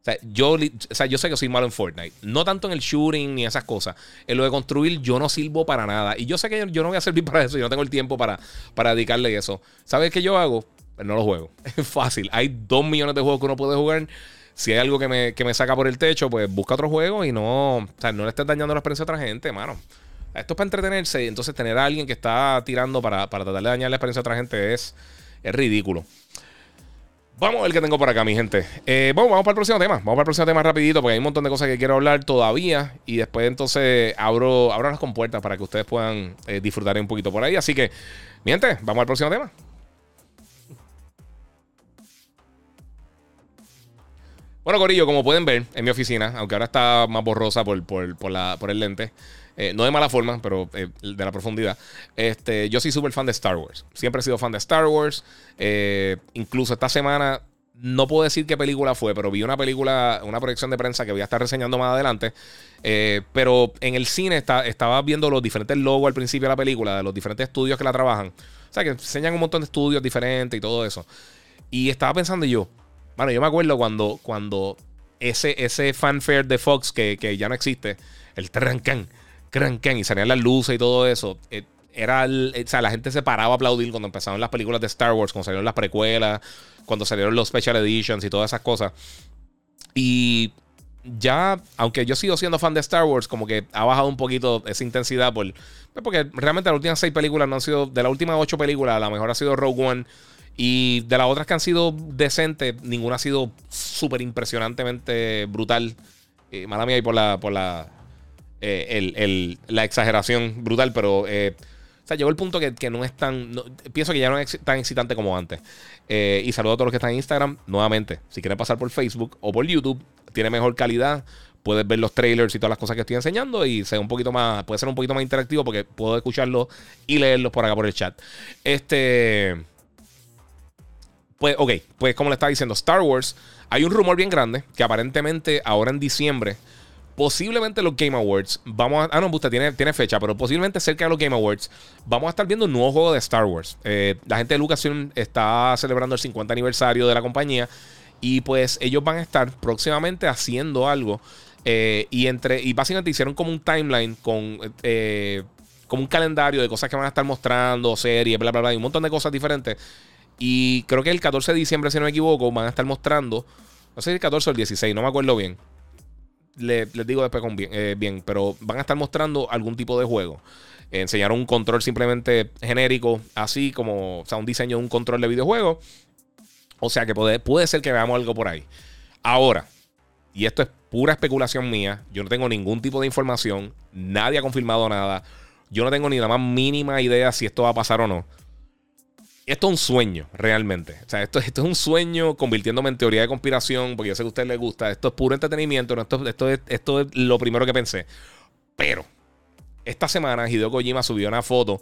O sea, yo, o sea, yo sé que soy malo en Fortnite. No tanto en el shooting ni esas cosas. En lo de construir, yo no sirvo para nada. Y yo sé que yo no voy a servir para eso. Yo no tengo el tiempo para, para dedicarle eso. ¿Sabes qué yo hago? No lo juego. Es fácil. Hay dos millones de juegos que uno puede jugar. Si hay algo que me, que me saca por el techo, pues busca otro juego y no, o sea, no le estés dañando la experiencia a otra gente, mano. Esto es para entretenerse. Y entonces tener a alguien que está tirando para, para tratar de dañar la experiencia a otra gente es, es ridículo. Vamos a ver qué tengo por acá, mi gente. Eh, vamos para el próximo tema. Vamos para el próximo tema rapidito porque hay un montón de cosas que quiero hablar todavía. Y después entonces abro, abro las compuertas para que ustedes puedan eh, disfrutar un poquito por ahí. Así que, mi gente, vamos al próximo tema. Bueno, Corillo, como pueden ver en mi oficina, aunque ahora está más borrosa por, por el lente, eh, no de mala forma, pero eh, de la profundidad. Este, yo soy súper fan de Star Wars. Siempre he sido fan de Star Wars. Eh, incluso esta semana, no puedo decir qué película fue, pero vi una película, una proyección de prensa que voy a estar reseñando más adelante. pero en el cine estaba viendo los diferentes logos al principio de la película, de los diferentes estudios que la trabajan. O sea, que enseñan un montón de estudios diferentes y todo eso. Y estaba pensando yo, bueno, yo me acuerdo cuando, cuando ese, ese fanfare de Fox que, que ya no existe, el Trancan y salían las luces y todo eso. Eh, era eh, o sea, la gente se paraba a aplaudir cuando empezaron las películas de Star Wars, cuando salieron las precuelas, cuando salieron los special editions y todas esas cosas. Y ya, aunque yo sigo siendo fan de Star Wars, como que ha bajado un poquito esa intensidad por, pues, porque realmente las últimas seis películas no han sido, de las últimas ocho películas, la mejor ha sido Rogue One. Y de las otras que han sido decentes, ninguna ha sido súper impresionantemente brutal. Eh, mala mía y por la, por la, eh, la exageración brutal, pero eh, o sea, llegó el punto que, no es tan. pienso que ya no es tan excitante como antes. Eh, y saludo a todos los que están en Instagram. Nuevamente, si quieren pasar por Facebook o por YouTube, tiene mejor calidad. Puedes ver los trailers y todas las cosas que estoy enseñando y sea un poquito más, puede ser un poquito más interactivo porque puedo escucharlos y leerlos por acá por el chat. Este. Pues, ok, pues como le estaba diciendo, Star Wars, hay un rumor bien grande que aparentemente ahora en diciembre posiblemente los Game Awards, vamos a. Ah, no, usted tiene, tiene fecha, pero posiblemente cerca de los Game Awards, vamos a estar viendo un nuevo juego de Star Wars. Eh, la gente de Lucasfilm está celebrando el 50 aniversario de la compañía. Y pues ellos van a estar próximamente haciendo algo. Eh, y entre. Y básicamente hicieron como un timeline con. Eh, un calendario de cosas que van a estar mostrando, series, bla, bla, bla, y un montón de cosas diferentes. Y creo que el 14 de diciembre, si no me equivoco, van a estar mostrando. No sé si el 14 o el 16, no me acuerdo bien les digo después con eh, bien, pero van a estar mostrando algún tipo de juego. enseñaron un control simplemente genérico, así como, o sea, un diseño de un control de videojuego. O sea que puede, puede ser que veamos algo por ahí. Ahora, y esto es pura especulación mía, yo no tengo ningún tipo de información, nadie ha confirmado nada, yo no tengo ni la más mínima idea si esto va a pasar o no esto es un sueño, realmente. O sea, esto, esto es un sueño convirtiéndome en teoría de conspiración, porque yo sé que a ustedes les gusta. Esto es puro entretenimiento, esto, esto, es, esto es lo primero que pensé. Pero, esta semana Hideo Kojima subió una foto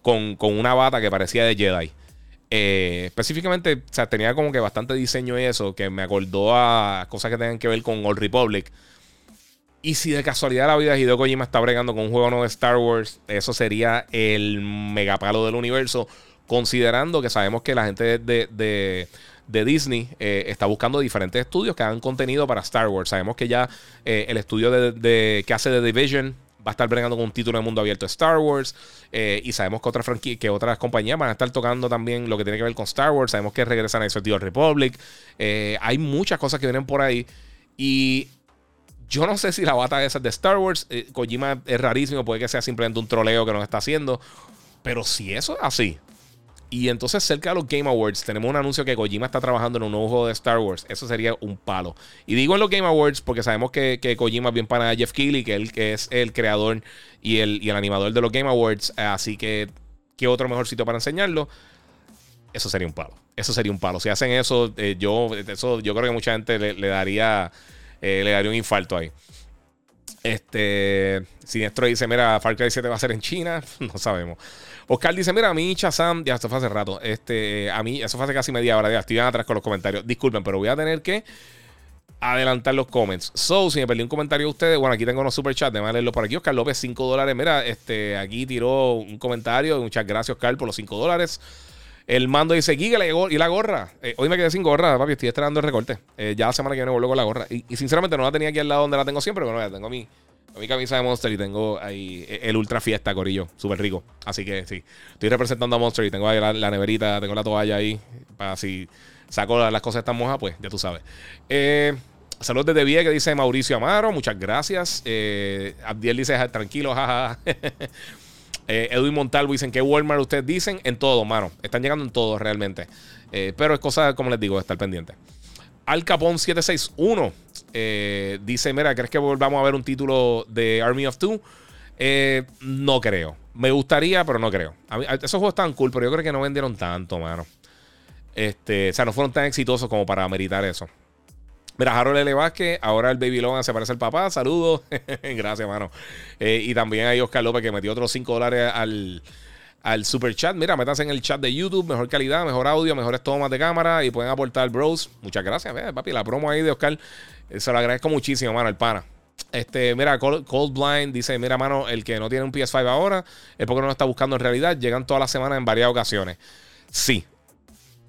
con, una bata que parecía de Jedi. Eh, específicamente, o sea, tenía como que bastante diseño y eso, que me acordó a cosas que tengan que ver con Old Republic. Y si de casualidad la vida Hideo Kojima está bregando con un juego nuevo de Star Wars, eso sería el megapalo del universo considerando que sabemos que la gente de, Disney eh, está buscando diferentes estudios que hagan contenido para Star Wars. Sabemos que ya eh, el estudio de, que hace The Division va a estar bregando con un título de mundo abierto de Star Wars. Eh, y sabemos que, otras que otras compañías van a estar tocando también lo que tiene que ver con Star Wars. Sabemos que regresan a ese Republic. hay muchas cosas que vienen por ahí. Y yo no sé si la bata esa es de Star Wars. Kojima es rarísimo, puede que sea simplemente un troleo que nos está haciendo. Pero si eso es así, y entonces cerca de los Game Awards tenemos un anuncio que Kojima está trabajando en un nuevo juego de Star Wars. Eso sería un palo. Y digo en los Game Awards porque sabemos que, que Kojima es bien para Jeff Keighley, que él que es el creador y el, y el animador de los Game Awards. Así que, ¿qué otro mejor sitio para enseñarlo? Eso sería un palo. Eso sería un palo. Si hacen eso, eh, yo, eso, yo creo que mucha gente le, daría, eh, le daría un infarto ahí. Este, Sinestro dice, mira, Far Cry 7 va a ser en China. No sabemos. Oscar dice: Mira, a mí Chazam, ya esto fue hace rato. Este, a mí, eso fue hace casi media hora. Ya estoy atrás con los comentarios. Disculpen, pero voy a tener que adelantar los comments. So, si me perdí un comentario de ustedes, bueno, aquí tengo unos super chats, déjame leerlos por aquí. Oscar López, 5 dólares. Mira, este, aquí tiró un comentario. Muchas gracias, Oscar, por los 5 dólares. El mando dice, Giga, y la gorra. Eh, hoy me quedé sin gorra, papi. Estoy estrenando el recorte. Eh, ya la semana que viene vuelvo con la gorra. Y, sinceramente no la tenía aquí al lado donde la tengo siempre, pero bueno, ya tengo mi, mi camisa de Monster y tengo ahí el Ultra Fiesta, Corillo. Súper rico. Así que sí. Estoy representando a Monster y tengo ahí la, neverita, tengo la toalla ahí. Para si saco las cosas están mojas, pues ya tú sabes. Eh, saludos desde Vía que dice Mauricio Amaro. Muchas gracias. Eh, Abdiel dice tranquilo, jaja. eh, Edwin Montalvo dicen que Walmart ustedes dicen en todo, mano. Están llegando en todo realmente. Eh, pero es cosa, como les digo, de estar pendiente. Al Capón 761 eh, dice: Mira, ¿crees que volvamos a ver un título de Army of Two? Eh, no creo. Me gustaría, pero no creo. esos juegos están cool, pero yo creo que no vendieron tanto, mano. Este, o sea, no fueron tan exitosos como para meritar eso. Mira, Harold L. Vázquez, ahora el Baby Logan se parece al papá. Saludos. Gracias, mano. Eh, y también hay Oscar López que metió otros 5 dólares al al super chat. Mira, metas en el chat de YouTube, mejor calidad, mejor audio, mejores tomas de cámara y pueden aportar bros. Muchas gracias, papi. La promo ahí de Oscar, eh, se lo agradezco muchísimo, mano, el pana. Este, mira, Cold, Blind dice: Mira, mano, el que no tiene un PS5 ahora es porque no lo está buscando en realidad. Llegan todas las semanas en varias ocasiones. Sí.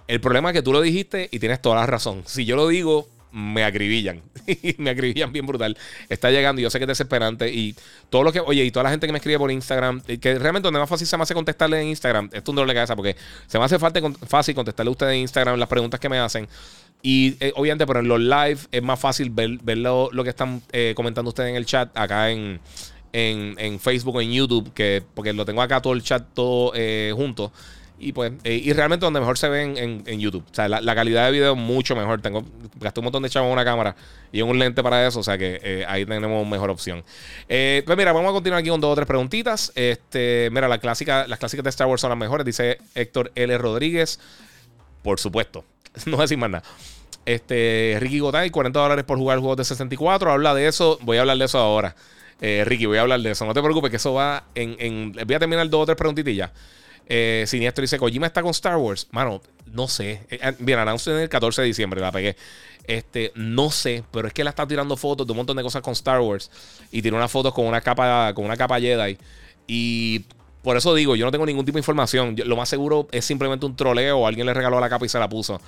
El problema es que tú lo dijiste y tienes toda la razón. Si yo lo digo, me acribillan. me acribillan bien brutal. Está llegando y yo sé que es desesperante. Y todo lo que, oye, y toda la gente que me escribe por Instagram, que realmente donde más fácil se me hace contestarle en Instagram, esto es un dolor de cabeza porque se me hace falta fácil contestarle a ustedes en Instagram las preguntas que me hacen. Y eh, obviamente, pero en los live es más fácil ver, lo, que están eh, comentando ustedes en el chat acá en, en, Facebook o en YouTube, que, porque lo tengo acá todo el chat todo eh, junto. Y pues, eh, y realmente donde mejor se ven en, YouTube. O sea, la, calidad de video mucho mejor. Tengo, gasté un montón de chavos en una cámara y en un lente para eso. O sea que eh, ahí tenemos mejor opción. Eh, pues mira, vamos a continuar aquí con dos o tres preguntitas. Este, mira, la clásica, las clásicas de Star Wars son las mejores, dice Héctor L. Rodríguez. Por supuesto. no decir más nada. Este, Ricky Gotay, 40 dólares por jugar juegos de 64. Habla de eso. Voy a hablar de eso ahora. Ricky, voy a hablar de eso. No te preocupes, que eso va en. en voy a terminar dos o tres preguntitas ya. Eh, Siniestro dice: Kojima está con Star Wars. Mano, no sé. Eh, eh, bien, anuncio en el 14 de diciembre, la pegué. Este, no sé, pero es que él está tirando fotos de un montón de cosas con Star Wars. Y tiene unas fotos con una capa, con una capa Jedi. Y por eso digo, yo no tengo ningún tipo de información. lo más seguro es simplemente un troleo o alguien le regaló la capa y se la puso.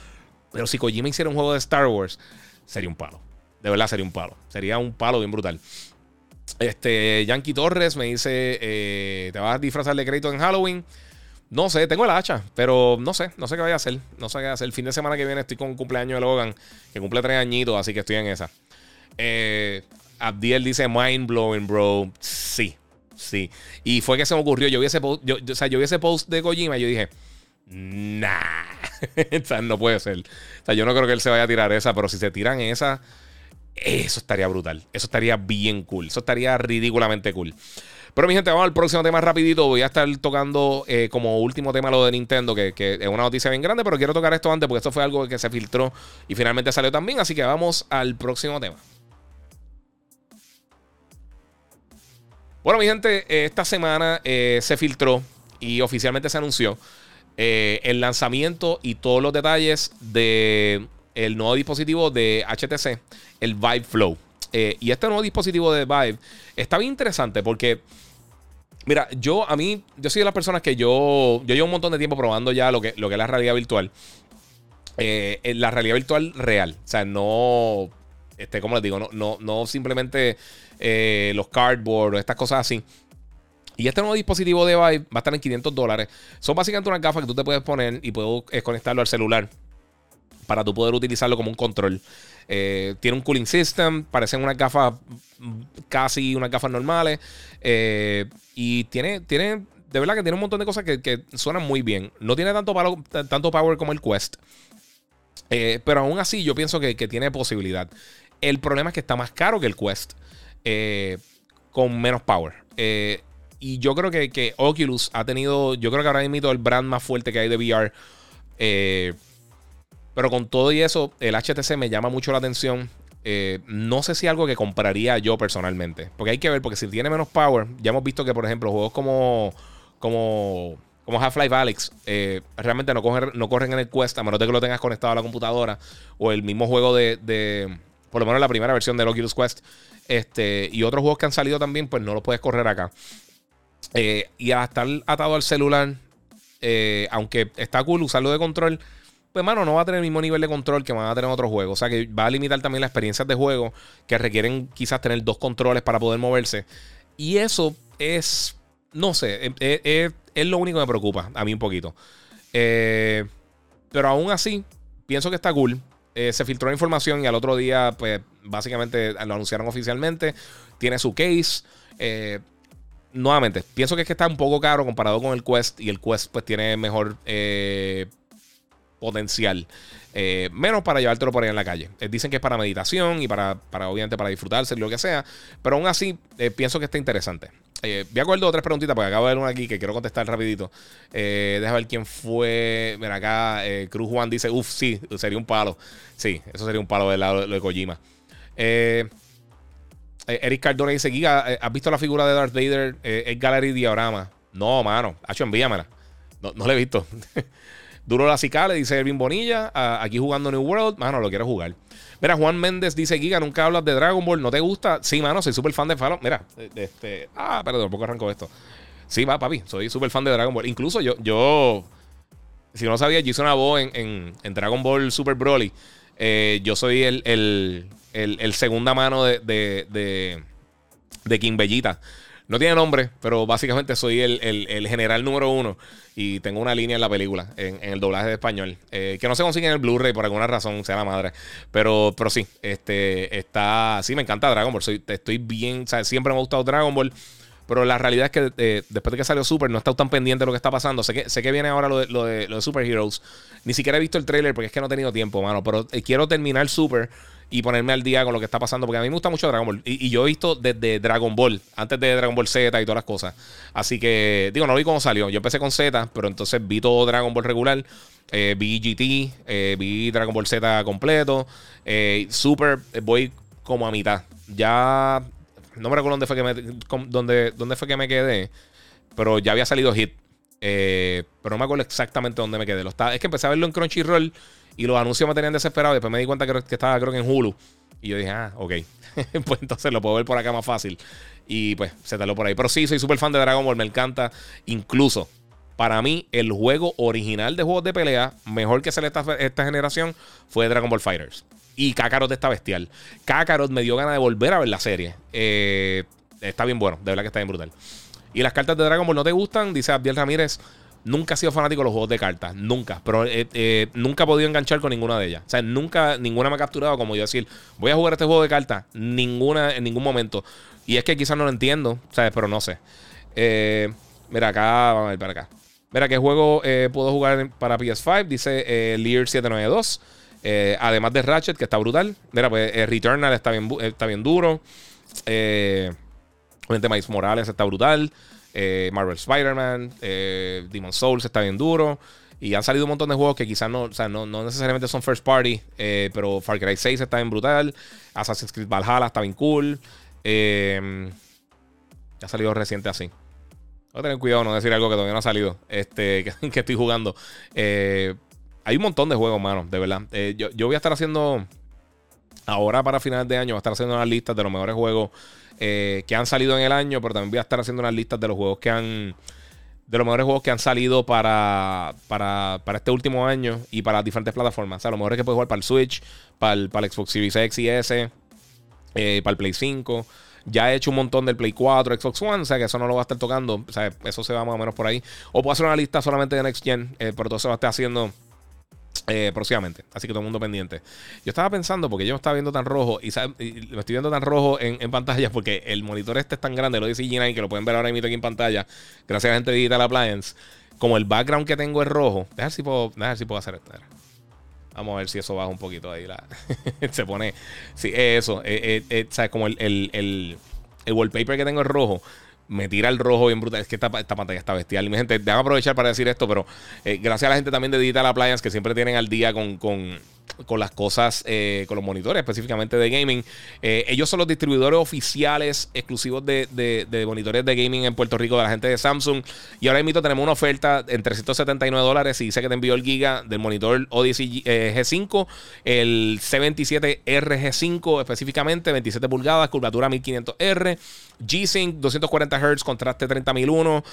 Pero si Kojima hiciera un juego de Star Wars, sería un palo. De verdad sería un palo. Sería un palo bien brutal. Este, Yankee Torres me dice: ¿Te vas a disfrazar de crédito en Halloween? No sé, tengo el hacha, pero no sé, no sé qué voy a hacer. No sé qué hacer. El fin de semana que viene estoy con un cumpleaños de Logan, que cumple tres añitos, así que estoy en esa. Eh, Abdiel dice mind blowing, bro. Sí, sí. Y fue que se me ocurrió. Yo vi ese post, yo, o sea, yo vi ese post de Kojima y yo dije, nah. no puede ser. O sea, yo no creo que él se vaya a tirar esa, pero si se tiran esa, eso estaría brutal. Eso estaría bien cool. Eso estaría ridículamente cool. Pero mi gente, vamos al próximo tema rapidito. Voy a estar tocando eh, como último tema lo de Nintendo, que, es una noticia bien grande, pero quiero tocar esto antes porque esto fue algo que se filtró y finalmente salió también. Así que vamos al próximo tema. Bueno, mi gente, eh, esta semana eh, se filtró y oficialmente se anunció el lanzamiento y todos los detalles del el nuevo dispositivo de HTC, el Vive Flow. Y este nuevo dispositivo de Vive está bien interesante porque Mira, yo a mí, yo soy de las personas que yo, yo llevo un montón de tiempo probando ya lo que, lo que es la realidad virtual. Eh, la realidad virtual real. O sea, no, este, como les digo, no, no, no simplemente eh, los cardboard o estas cosas así. Y este nuevo dispositivo de Vive va a estar en 500 dólares. Son básicamente unas gafas que tú te puedes poner y puedes eh, conectarlo al celular para tú poder utilizarlo como un control. Eh, tiene un cooling system, parecen unas gafas casi unas gafas normales. Eh, y tiene, tiene, de verdad que tiene un montón de cosas que, suenan muy bien. No tiene tanto, tanto power como el Quest. pero aún así yo pienso que, que, tiene posibilidad. El problema es que está más caro que el Quest. con menos power. Y yo creo que, Oculus ha tenido, yo creo que ahora mismo el brand más fuerte que hay de VR. Eh, pero con todo y eso, el HTC me llama mucho la atención. Eh, no sé si algo que compraría yo personalmente. Porque hay que ver, porque si tiene menos power, ya hemos visto que, por ejemplo, juegos como, como, como Half-Life Alyx eh, realmente no, no corren en el Quest, a menos de que lo tengas conectado a la computadora. O el mismo juego de, de por lo menos la primera versión del Oculus Quest. Este, y otros juegos que han salido también, pues no los puedes correr acá. Eh, y a estar atado al celular, aunque está cool usarlo de control, pues mano, no va a tener el mismo nivel de control que van a tener otros juegos. O sea que va a limitar también las experiencias de juego que requieren quizás tener dos controles para poder moverse. Y eso es, no sé, es, lo único que me preocupa a mí un poquito. Eh, pero aún así, pienso que está cool. se filtró la información y al otro día, pues básicamente lo anunciaron oficialmente. Tiene su case nuevamente, pienso que es que está un poco caro comparado con el Quest y el Quest pues tiene mejor eh, potencial. Eh, menos para llevártelo por ahí en la calle. Eh, dicen que es para meditación y para, para obviamente para disfrutarse, lo que sea. Pero aún así, pienso que está interesante. voy a coger dos tres preguntitas porque acabo de ver una aquí que quiero contestar rapidito. deja ver quién fue. Mira, acá Cruz Juan dice, uff, sí, sería un palo. Sí, eso sería un palo de lado de Kojima. Eh, eh, Eric Cardona dice: Giga, eh, ¿has visto la figura de Darth Vader? Eh, es Gallery Diorama. No, mano. Hacho, envíamela. No, no la he visto. Duro la cicale, dice Ervin Bonilla. aquí jugando New World. Mano, lo quiero jugar. Mira, Juan Méndez dice: Giga, nunca hablas de Dragon Ball. ¿No te gusta? Sí, mano, soy súper fan de Fallon. Mira, este. Ah, perdón, poco arranco esto. Sí, va, papi. Soy súper fan de Dragon Ball. Incluso yo, yo. Si no sabía, yo hice una voz en, en, Dragon Ball Super Broly. yo soy el, el, el, segunda mano de, de, de, King Bellita. No tiene nombre, pero básicamente soy el, general número uno y tengo una línea en la película, en, el doblaje de español, eh, que no se consigue en el Blu-ray por alguna razón, sea la madre. Pero, pero sí, este, está, sí, me encanta Dragon Ball. Soy, estoy bien, siempre me ha gustado Dragon Ball. Pero la realidad es que eh, después de que salió Super, no he estado tan pendiente de lo que está pasando. Sé que, sé que viene ahora lo de, lo de, lo de Super Heroes. Ni siquiera he visto el trailer porque es que no he tenido tiempo, mano. Pero eh, quiero terminar Super y ponerme al día con lo que está pasando. Porque a mí me gusta mucho Dragon Ball. Y, yo he visto desde Dragon Ball, antes de Dragon Ball Z y todas las cosas. Así que, digo, no vi cómo salió. Yo empecé con Z, pero entonces vi todo Dragon Ball regular. Eh, vi GT, eh, vi Dragon Ball Z completo. Eh, Super, voy como a mitad. Ya no me recuerdo dónde fue que me, dónde, dónde fue que me quedé. Pero ya había salido Hit. pero no me acuerdo exactamente dónde me quedé. Lo es que empecé a verlo en Crunchyroll. Y los anuncios me tenían desesperado. Después me di cuenta que, estaba, creo que en Hulu. Y yo dije, ah, ok. pues entonces lo puedo ver por acá más fácil. Y pues se taló por ahí. Pero sí, soy súper fan de Dragon Ball. Me encanta. Incluso, para mí, el juego original de juegos de pelea, mejor que sale esta, esta generación, fue Dragon Ball Fighters. Y Kakarot está bestial. Kakarot me dio ganas de volver a ver la serie. Eh, está bien bueno, de verdad que está bien brutal. Y las cartas de Dragon Ball no te gustan, dice Abdiel Ramírez. Nunca he sido fanático de los juegos de cartas, nunca. Pero eh, eh, nunca he podido enganchar con ninguna de ellas. O sea, nunca, ninguna me ha capturado como yo decir, voy a jugar este juego de cartas. Ninguna, en ningún momento. Y es que quizás no lo entiendo, ¿sabes? Pero no sé. Eh, mira, acá, vamos a ver para acá. Mira, ¿qué juego puedo jugar para PS5? Dice Lear 792. además de Ratchet, que está brutal. Mira, pues Returnal está bien, está bien duro. Eh, Morales está brutal. Eh, Marvel Spider-Man, eh, Demon Souls está bien duro. Y han salido un montón de juegos que quizás no, o sea, no, necesariamente son first party, eh, pero Far Cry 6 está bien brutal. Assassin's Creed Valhalla está bien cool. Ha salido reciente así. Voy a tener cuidado no decir algo que todavía no ha salido. Este, que, estoy jugando. hay un montón de juegos, mano, de verdad. Yo, yo, voy a estar haciendo Ahora para finales de año va a estar haciendo unas listas de los mejores juegos eh, que han salido en el año, pero también voy a estar haciendo unas listas de los juegos que han de los mejores juegos que han salido para, para, este último año y para diferentes plataformas. O sea, los mejores que puedes jugar para el Switch, para el, para Xbox Series X y S, eh, para el Play 5. Ya he hecho un montón del Play 4, Xbox One, o sea que eso no lo va a estar tocando. O sea, eso se va más o menos por ahí. O puedo hacer una lista solamente de Next Gen, eh, pero todo se va a estar haciendo eh, próximamente. Así que todo el mundo pendiente. Yo estaba pensando, porque yo me estaba viendo tan rojo, y, me estoy viendo tan rojo en, pantalla, porque el monitor este es tan grande, lo dice G9, que lo pueden ver ahora mismo aquí en pantalla, gracias a la gente de Digital Appliance. Como el background que tengo es rojo, déjame ver si puedo, si puedo hacer esto. Vamos a ver si eso baja un poquito ahí. Se pone. Sí, eso. Eh, eh, eh Como el, el, el wallpaper que tengo es rojo me tira el rojo bien brutal. Es que esta, esta pantalla está bestial. Y mi gente, déjame aprovechar para decir esto, pero eh, gracias a la gente también de Digital Appliance que siempre tienen al día con, con con las cosas, eh, con los monitores específicamente de gaming. Eh, ellos son los distribuidores oficiales exclusivos de, de, monitores de gaming en Puerto Rico de la gente de Samsung. Y ahora mismo tenemos una oferta en 379 dólares y dice que te envió el giga del monitor Odyssey eh, G5, el C27RG5 específicamente, 27 pulgadas, curvatura 1500R, G-Sync 240 Hz, contraste 30001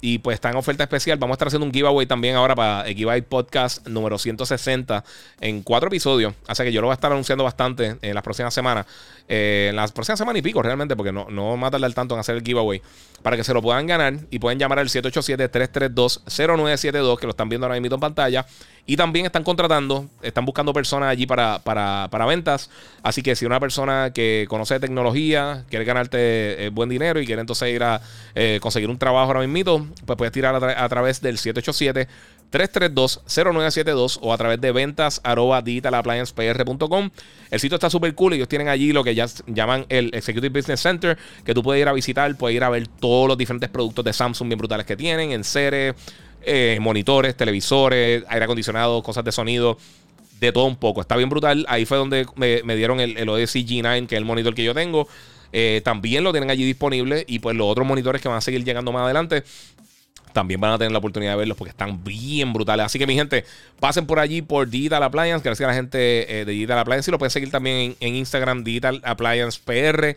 y pues está en oferta especial. Vamos a estar haciendo un giveaway también ahora para Gigabyte Podcast número 160 en cuatro episodios. Así que yo lo voy a estar anunciando bastante en las próximas semanas. Eh, en las próximas semanas y pico, realmente, porque no, no va a tardar tanto en hacer el giveaway. Para que se lo puedan ganar y pueden llamar al 787-332-0972, que lo están viendo ahora mismo en pantalla. Y también están contratando, están buscando personas allí para, para, para ventas. Así que si una persona que conoce de tecnología, quiere ganarte eh, buen dinero y quiere entonces ir a eh, conseguir un trabajo ahora mismo, pues puedes tirar a, a través del 787 332-0972 o a través de ventas arroba digitalappliancepr.com. El sitio está súper cool. Ellos tienen allí lo que ya llaman el Executive Business Center, que tú puedes ir a visitar, puedes ir a ver todos los diferentes productos de Samsung bien brutales que tienen, en seres, eh, monitores, televisores, aire acondicionado, cosas de sonido. De todo un poco. Está bien brutal. Ahí fue donde me, dieron el, el Odyssey G9, que es el monitor que yo tengo. Eh, también lo tienen allí disponible. Y pues los otros monitores que van a seguir llegando más adelante también van a tener la oportunidad de verlos porque están bien brutales. Así que, mi gente, pasen por allí por Digital Appliance. Gracias a la gente eh, de Digital Appliance. Y lo pueden seguir también en, Instagram, Digital Appliance PR.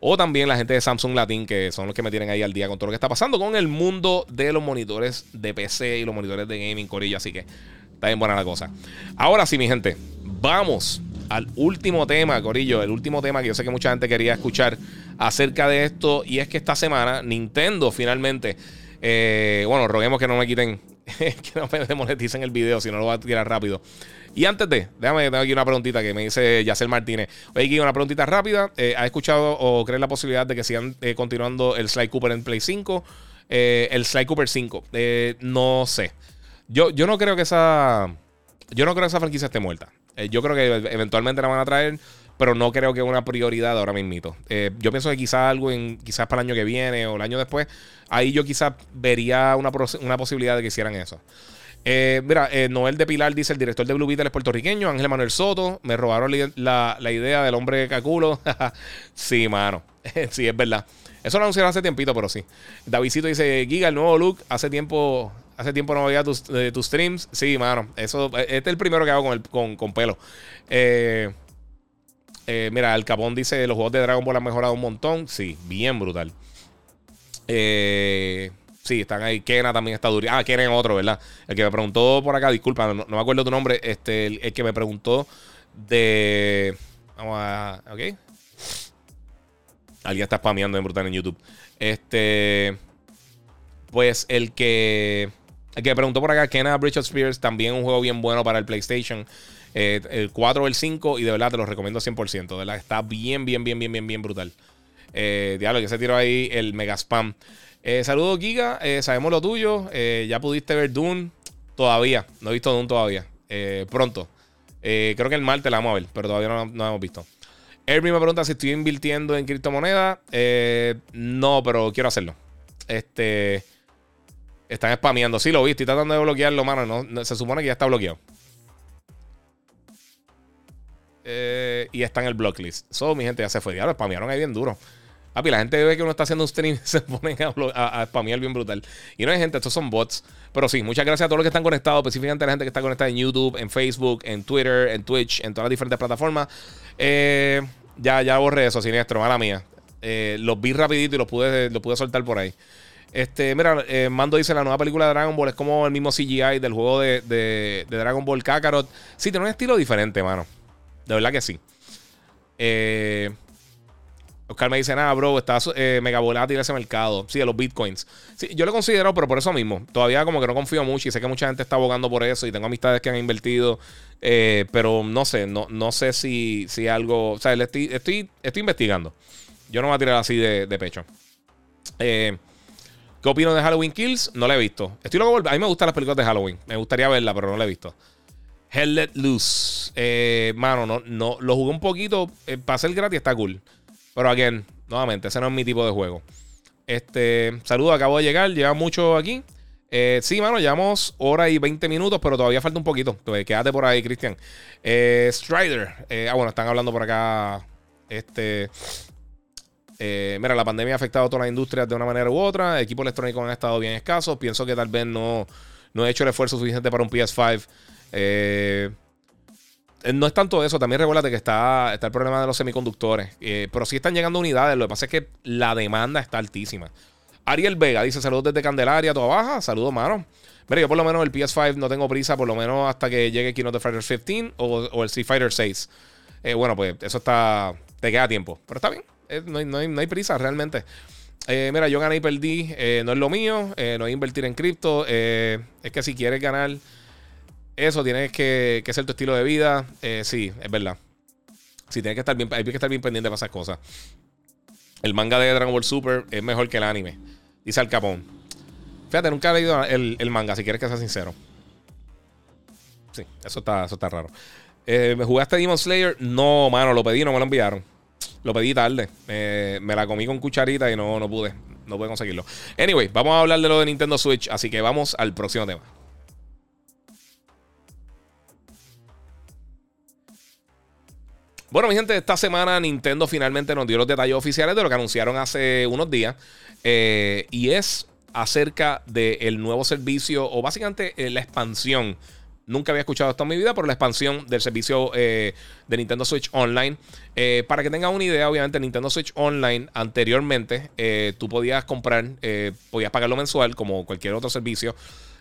O también la gente de Samsung Latin, que son los que me tienen ahí al día con todo lo que está pasando con el mundo de los monitores de PC y los monitores de gaming, Corillo. Así que está bien buena la cosa. Ahora sí, mi gente, vamos al último tema, Corillo. El último tema que yo sé que mucha gente quería escuchar acerca de esto. Y es que esta semana Nintendo finalmente eh, bueno, roguemos que no me quiten, que no me demoneticen el video, si no lo voy a tirar rápido. Y antes de, déjame, tengo aquí una preguntita que me dice Yacel Martínez. Oye, aquí una preguntita rápida. Eh, ¿Has escuchado o crees la posibilidad de que sigan eh, continuando el Sly Cooper en Play 5? el Sly Cooper 5. no sé. Yo, yo no creo que esa. Yo no creo que esa franquicia esté muerta. yo creo que eventualmente la van a traer pero no creo que es una prioridad ahora mismo. Eh, yo pienso que quizás algo en, quizás para el año que viene o el año después, ahí yo quizás vería una, posibilidad de que hicieran eso. Eh, mira, eh, Noel de Pilar dice: el director de Blue Beetle es puertorriqueño, Ángel Manuel Soto. Me robaron la, idea del hombre caculo. sí, mano. sí, es verdad. Eso lo anunciaron hace tiempito, pero sí. Davidito dice: Giga, el nuevo look. Hace tiempo, hace tiempo no veía tus, tus streams. Sí, mano. Eso, este es el primero que hago con, el, con, con pelo. Eh. Eh, mira, el Capón dice: los juegos de Dragon Ball han mejorado un montón. Sí, bien brutal. Eh, sí, están ahí. Kena también está duro. Ah, Kena es otro, ¿verdad? El que me preguntó por acá, disculpa, no, me acuerdo tu nombre. Este, el, que me preguntó de. Vamos a. Ok. Alguien está spameando en brutal en YouTube. Este. Pues el que. El que me preguntó por acá, Kena Bridge Spears, también un juego bien bueno para el PlayStation. Eh, el 4 o el 5 y de verdad te lo recomiendo 100%. De verdad, está bien, bien, bien, bien, bien, bien brutal. Eh, diablo, que se tiró ahí el mega spam. Eh, saludos, Giga. Sabemos lo tuyo. ya pudiste ver Dune. Todavía. No he visto Dune todavía. pronto. creo que el martes la vamos a ver, pero todavía no, no hemos visto. Erby me pregunta si estoy invirtiendo en criptomonedas. no, pero quiero hacerlo. Este. Están spameando. Sí, lo vi. Estoy tratando de bloquearlo, mano. no, se supone que ya está bloqueado. Eh, y está en el blocklist. So, mi gente ya se fue. Ya lo spamearon ahí bien duro. Papi, la gente ve que uno está haciendo un stream y se ponen a, a, spamear bien brutal. Y no hay gente, estos son bots. Pero sí, muchas gracias a todos los que están conectados, específicamente a la gente que está conectada en YouTube, en Facebook, en Twitter, en Twitch, en todas las diferentes plataformas. Eh, ya, ya borré eso, siniestro, mala mía. Eh, los vi rapidito y los pude, los pude soltar por ahí. Este, mira, Mando dice la nueva película de Dragon Ball es como el mismo CGI del juego de, Dragon Ball Kakarot. Sí, tiene un estilo diferente, mano. De verdad que sí. Eh, Oscar me dice, nada, bro, está eh, mega volátil ese mercado. Sí, de los bitcoins. Sí, yo lo considero, pero por eso mismo. Todavía como que no confío mucho y sé que mucha gente está abogando por eso y tengo amistades que han invertido. Eh, pero no sé, no, no sé si, si algo... O sea, estoy, estoy, estoy investigando. Yo no me voy a tirar así de, de pecho. Eh, ¿Qué opino de Halloween Kills? No la he visto. Estoy loco A mí me gustan las películas de Halloween. Me gustaría verla, pero no la he visto. Hell Let Loose. Eh, mano, no, no, lo jugué un poquito. Eh, para ser gratis está cool. Pero again, nuevamente, ese no es mi tipo de juego. Este, saludo, acabo de llegar. Lleva mucho aquí. Eh, sí, mano, llevamos hora y 20 minutos, pero todavía falta un poquito. Entonces, quédate por ahí, Cristian. Eh, Strider. ah, bueno, están hablando por acá. Este. Eh, mira, la pandemia ha afectado a todas las industrias de una manera u otra. Equipos electrónicos han estado bien escasos. Pienso que tal vez no, no he hecho el esfuerzo suficiente para un PS5. Eh, no es tanto eso, también recuérdate que está, está el problema de los semiconductores. Eh, pero sí están llegando unidades. Lo que pasa es que la demanda está altísima. Ariel Vega dice: Saludos desde Candelaria, toda baja. Saludos, mano. Mira, yo por lo menos el PS5 no tengo prisa, por lo menos hasta que llegue Keynote Fighter 15 o, el Street Fighter 6. bueno, pues eso está. Te queda tiempo. Pero está bien. Eh, no, hay, prisa realmente. Eh, mira, yo gané y perdí. Eh, no es lo mío. no hay invertir en cripto. es que si quieres ganar eso, tienes que, que ser tu estilo de vida. sí, es verdad. Sí, tienes que estar bien, hay que estar bien pendiente de esas cosas. El manga de Dragon Ball Super es mejor que el anime. Dice Al Capón. Fíjate, nunca he leído el, manga, si quieres que sea sincero. Sí, eso está, eso está raro. ¿Me jugaste Demon Slayer? No, mano, lo pedí, no me lo enviaron. Lo pedí tarde. me la comí con cucharita y no, no pude. No pude conseguirlo. Anyway, vamos a hablar de lo de Nintendo Switch. Así que vamos al próximo tema. Bueno, mi gente, esta semana Nintendo finalmente nos dio los detalles oficiales de lo que anunciaron hace unos días. Eh, y es acerca del nuevo servicio o básicamente eh, la expansión Nunca había escuchado esto en mi vida por la expansión del servicio eh, de Nintendo Switch Online. Para que tengan una idea, obviamente, Nintendo Switch Online anteriormente tú podías comprar, podías pagarlo mensual como cualquier otro servicio.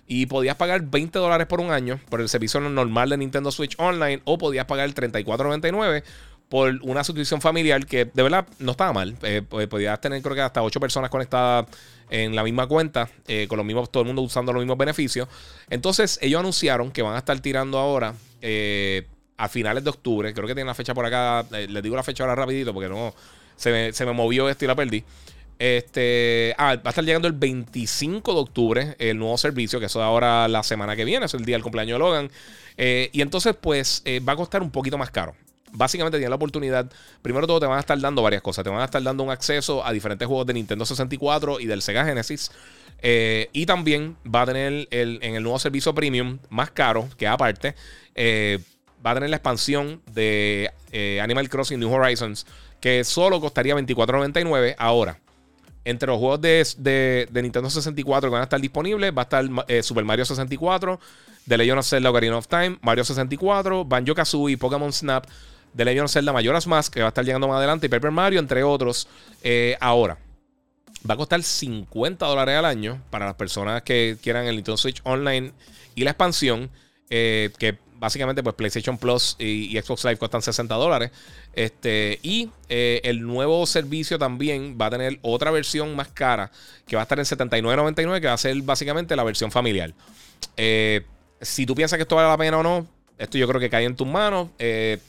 Y podías pagar 20 dólares por un año por el servicio normal de Nintendo Switch Online o podías pagar 34.99 por una suscripción familiar que de verdad no estaba mal. Pues, podías tener creo que hasta 8 personas conectadas en la misma cuenta, eh, con los mismos, todo el mundo usando los mismos beneficios. Entonces, ellos anunciaron que van a estar tirando ahora eh, a finales de octubre. Creo que tienen la fecha por acá. Eh, les digo la fecha ahora rapidito porque no se me, movió esto y la perdí. Este, ah, va a estar llegando el 25 de octubre el nuevo servicio, que eso es ahora la semana que viene, es el día del cumpleaños de Logan. y entonces, pues, va a costar un poquito más caro básicamente tienes la oportunidad. Primero todo, te van a estar dando varias cosas. Te van a estar dando un acceso a diferentes juegos de Nintendo 64 y del Sega Genesis. Eh, y también va a tener el, en el nuevo servicio premium más caro, que aparte, eh, va a tener la expansión de eh, Animal Crossing New Horizons, que solo costaría $24.99 ahora. Entre los juegos de, Nintendo 64 que van a estar disponibles, va a estar Super Mario 64, The Legend of Zelda Ocarina of Time, Mario 64, Banjo Kazooie, Pokémon Snap, de Legend of Zelda Majora's Mask, que va a estar llegando más adelante, y Paper Mario, entre otros. Eh, ahora, va a costar 50 dólares al año para las personas que quieran el Nintendo Switch Online y la expansión, eh, que básicamente pues PlayStation Plus y, Xbox Live cuestan 60 dólares. Este, y eh, el nuevo servicio también va a tener otra versión más cara, que va a estar en 79.99, que va a ser básicamente la versión familiar. si tú piensas que esto vale la pena o no, esto yo creo que cae en tus manos. Eh,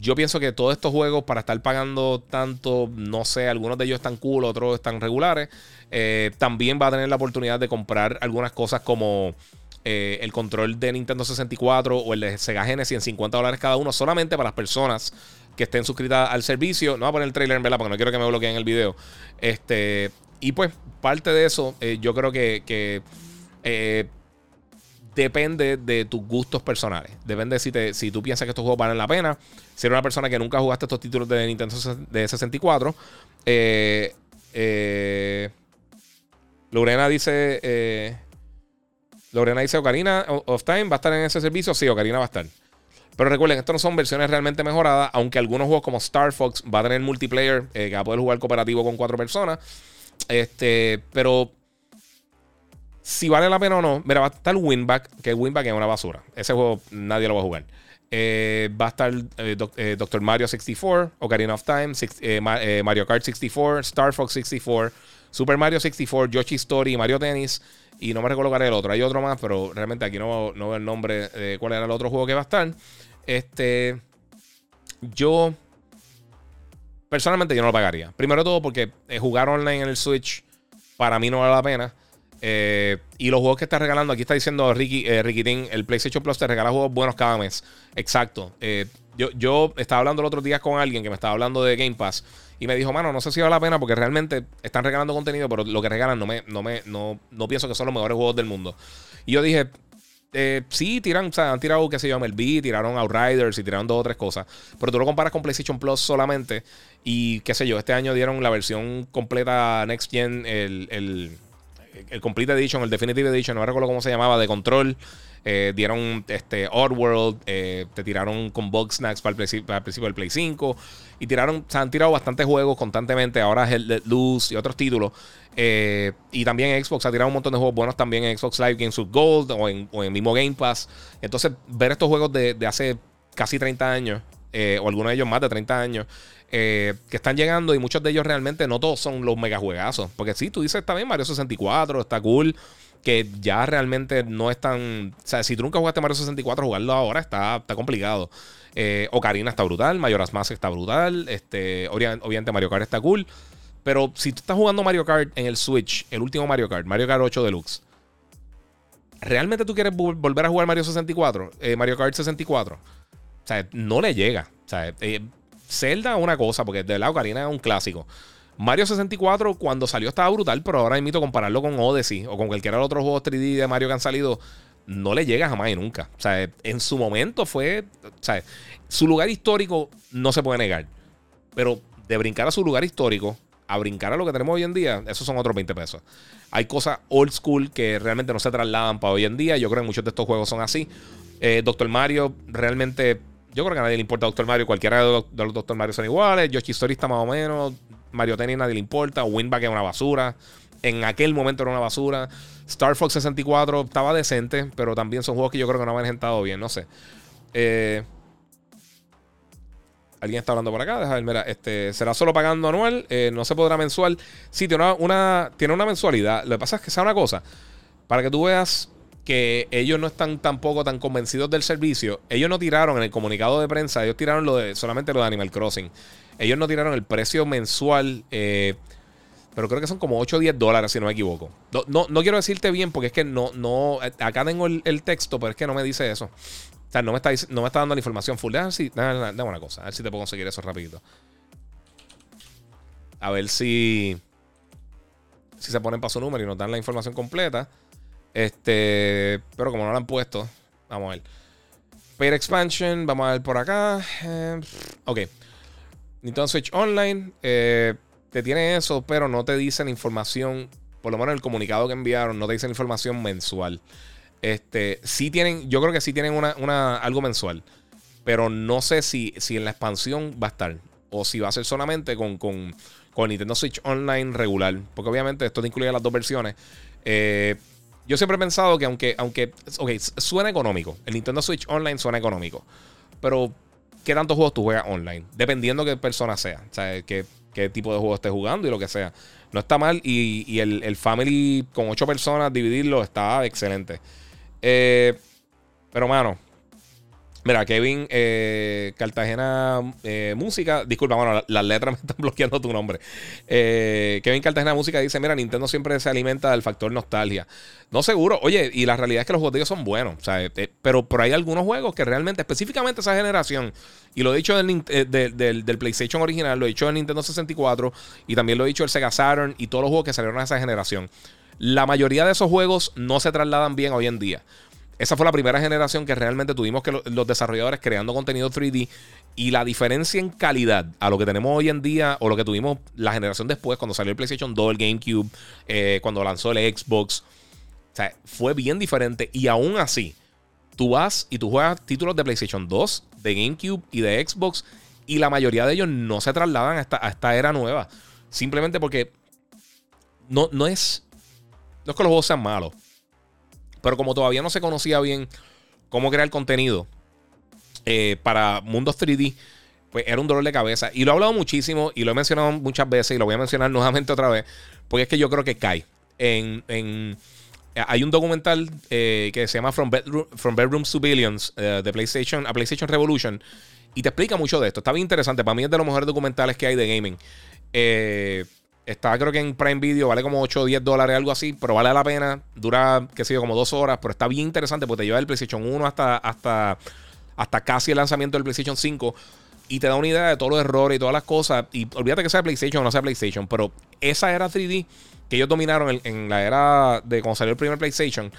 yo pienso que todos estos juegos, para estar pagando tanto, no sé, algunos de ellos están cool, otros están regulares. Eh, también va a tener la oportunidad de comprar algunas cosas como eh, el control de Nintendo 64 o el de Sega Genesis en 50 dólares cada uno, solamente para las personas que estén suscritas al servicio. No voy a poner el trailer en verdad porque no quiero que me bloqueen el video. Este, y pues, parte de eso, eh, yo creo que, que depende de tus gustos personales. Depende si, te, si tú piensas que estos juegos valen la pena. Si eres una persona que nunca jugaste estos títulos de Nintendo de 64, eh, eh, Lorena dice. Lorena dice: Ocarina of Time va a estar en ese servicio. Sí, Ocarina va a estar. Pero recuerden, estas no son versiones realmente mejoradas, aunque algunos juegos como Star Fox va a tener multiplayer, eh, que va a poder jugar cooperativo con cuatro personas. Este, pero si vale la pena o no, mira, va a estar Winback, que Winback es una basura. Ese juego nadie lo va a jugar. Eh, va a estar eh, Doctor Mario 64, Ocarina of Time, Mario Kart 64, Star Fox 64, Super Mario 64, Yoshi Story, Mario Tennis. Y no me recuerdo cuál era el otro. Hay otro más, pero realmente aquí no, no veo el nombre de cuál era el otro juego que va a estar. Este. Yo. Personalmente yo no lo pagaría. Primero todo porque eh, jugar online en el Switch para mí no vale la pena. Eh, y los juegos que está regalando, aquí está diciendo Ricky, eh, Ricky el PlayStation Plus te regala juegos buenos cada mes. Exacto. Yo, yo estaba hablando el otro día con alguien que me estaba hablando de Game Pass. Y me dijo, mano, no sé si vale la pena porque realmente están regalando contenido, pero lo que regalan no me, no me, no, no pienso que son los mejores juegos del mundo. Y yo dije, eh, sí, tiran, o sea, han tirado, qué sé yo, MLB, tiraron Outriders y tiraron dos o tres cosas. Pero tú lo comparas con PlayStation Plus solamente. Y qué sé yo, este año dieron la versión completa Next Gen, el, el, el Complete Edition, el Definitive Edition, no recuerdo cómo se llamaba, de control. Eh, dieron este Oddworld, eh, te tiraron con Bug Snacks para el, principio del Play 5. Y tiraron, se han tirado bastantes juegos constantemente. Ahora es el Luz y otros títulos. Eh, y también Xbox ha tirado un montón de juegos buenos también en Xbox Live Games with Gold o en, o en mismo Game Pass. Entonces, ver estos juegos de, hace casi 30 años, o algunos de ellos más de 30 años, que están llegando y muchos de ellos realmente no todos son los mega juegazos. Porque si tú dices, está bien, Mario 64, está cool que ya realmente no es tan. O sea, si tú nunca jugaste Mario 64, jugarlo ahora está, está complicado. Eh, Ocarina está brutal, Majora's Mask está brutal, este, obviamente Mario Kart está cool. Pero si tú estás jugando Mario Kart en el Switch, el último Mario Kart, Mario Kart 8 Deluxe, ¿realmente tú quieres volver a jugar Mario 64? Eh, Mario Kart 64. O sea, no le llega. O sea, eh, Zelda una cosa, porque de la Ocarina es un clásico. Mario 64 cuando salió estaba brutal, pero ahora invito a compararlo con Odyssey o con cualquiera de los otros juegos 3D de Mario que han salido, no le llega jamás y nunca. O sea, en su momento fue, o sea, su lugar histórico no se puede negar, pero de brincar a su lugar histórico a brincar a lo que tenemos hoy en día, esos son otros 20 pesos. Hay cosas old school que realmente no se trasladan para hoy en día. Yo creo que muchos de estos juegos son así. Eh, Doctor Mario, realmente, yo creo que a nadie le importa Doctor Mario. Cualquiera de los Doctor Mario son iguales. Yoshi Story está más o menos. Mario Tennis nadie le importa. Winback es una basura. En aquel momento era una basura. Star Fox 64 estaba decente, pero también son juegos que yo creo que no han engendrado bien. No sé. Eh, Alguien está hablando por acá. Deja ver, mira, este, será solo pagando anual. Eh, no se podrá mensual. Sí, tiene una, tiene una mensualidad. Lo que pasa es que sea una cosa. Para que tú veas que ellos no están tampoco tan convencidos del servicio. Ellos no tiraron en el comunicado de prensa, ellos tiraron lo de, solamente lo de Animal Crossing. Ellos no tiraron el precio mensual, eh, pero creo que son como 8 o 10 dólares, si no me equivoco. No, no, quiero decirte bien porque es que no, no, acá tengo el, texto, pero es que no me dice eso. O sea, no me está, no me está dando la información full. Dame una cosa, a ver si te puedo conseguir eso rapidito. A ver si, si se ponen para su número y nos dan la información completa. Este, pero como no lo han puesto, vamos a ver. Paid Expansion, vamos a ver por acá. Eh, ok. Nintendo Switch Online eh, te tiene eso, pero no te dicen información, por lo menos el comunicado que enviaron, no te dicen información mensual. Este, sí tienen, yo creo que sí tienen una, algo mensual, pero no sé si, si en la expansión va a estar o si va a ser solamente con, con, con Nintendo Switch Online regular, porque obviamente esto te incluye las dos versiones. Eh, yo siempre he pensado que aunque, aunque, ok, suena económico, el Nintendo Switch Online suena económico, pero qué tantos juegos tú juegas online, dependiendo de qué persona sea, o sea, qué, qué tipo de juego estés jugando y lo que sea. No está mal y, el, family con ocho personas, dividirlo, está excelente. Eh, pero, mano, Mira, Kevin eh, Cartagena eh, Música, disculpa, bueno, las letras me están bloqueando tu nombre. Eh, Kevin Cartagena Música dice, mira, Nintendo siempre se alimenta del factor nostalgia. No seguro, oye, y la realidad es que los juegos de ellos son buenos, pero, pero hay algunos juegos que realmente, específicamente esa generación, y lo he dicho del, del, PlayStation original, lo he dicho del Nintendo 64, y también lo he dicho del Sega Saturn, y todos los juegos que salieron a esa generación. La mayoría de esos juegos no se trasladan bien hoy en día. Esa fue la primera generación que realmente tuvimos que los desarrolladores creando contenido 3D y la diferencia en calidad a lo que tenemos hoy en día o lo que tuvimos la generación después cuando salió el PlayStation 2, el GameCube, eh, cuando lanzó el Xbox. O sea, fue bien diferente y aún así, tú vas y tú juegas títulos de PlayStation 2, de GameCube y de Xbox y la mayoría de ellos no se trasladan a esta, era nueva. Simplemente porque no, no es... No es que los juegos sean malos. Pero como todavía no se conocía bien cómo crear contenido eh, para mundos 3D, pues era un dolor de cabeza. Y lo he hablado muchísimo y lo he mencionado muchas veces y lo voy a mencionar nuevamente otra vez, porque es que yo creo que cae. En, hay un documental eh, que se llama From, Bedroom, From to Billions eh, de PlayStation a PlayStation Revolution y te explica mucho de esto. Está bien interesante. Para mí es de los mejores documentales que hay de gaming. Eh, Está creo que en Prime Video, vale como 8 o 10 dólares, algo así, pero vale la pena. Dura, qué sé yo, como dos horas, pero está bien interesante porque te lleva del PlayStation 1 hasta, hasta, hasta casi el lanzamiento del PlayStation 5 y te da una idea de todos los errores y todas las cosas. Y olvídate que sea PlayStation o no sea PlayStation, pero esa era 3D que ellos dominaron en, la era de cuando salió el primer PlayStation.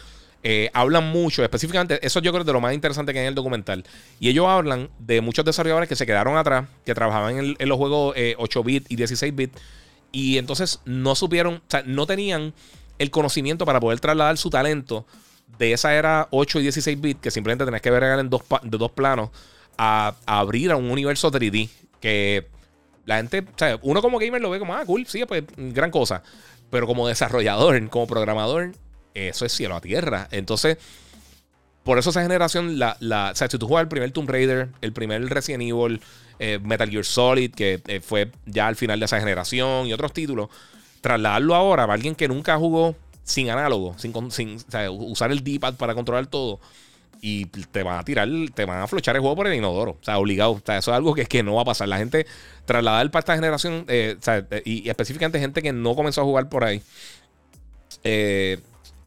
Eh, hablan mucho, específicamente, eso yo creo es de lo más interesante que hay en el documental. Y ellos hablan de muchos desarrolladores que se quedaron atrás, que trabajaban en, los juegos 8-bit eh, y 16-bit y entonces no supieron, o sea, no tenían el conocimiento para poder trasladar su talento de esa era 8 y 16 bits, que simplemente tenés que ver en dos, de dos planos, a, abrir a un universo 3D. Que la gente, o sea, uno como gamer lo ve como, ah, cool, sí, pues gran cosa. Pero como desarrollador, como programador, eso es cielo a tierra. Entonces, por eso esa generación, la, la, o si tú juegas el primer Tomb Raider, el primer Resident Evil, eh, Metal Gear Solid, que eh, fue ya al final de esa generación, y otros títulos, trasladarlo ahora para alguien que nunca jugó sin análogo, sin, usar el D-pad para controlar todo, y te van a tirar, te van a flochar el juego por el inodoro, o sea, obligado. O sea, eso es algo que, que no va a pasar. La gente trasladar para esta generación, eh, y, específicamente gente que no comenzó a jugar por ahí.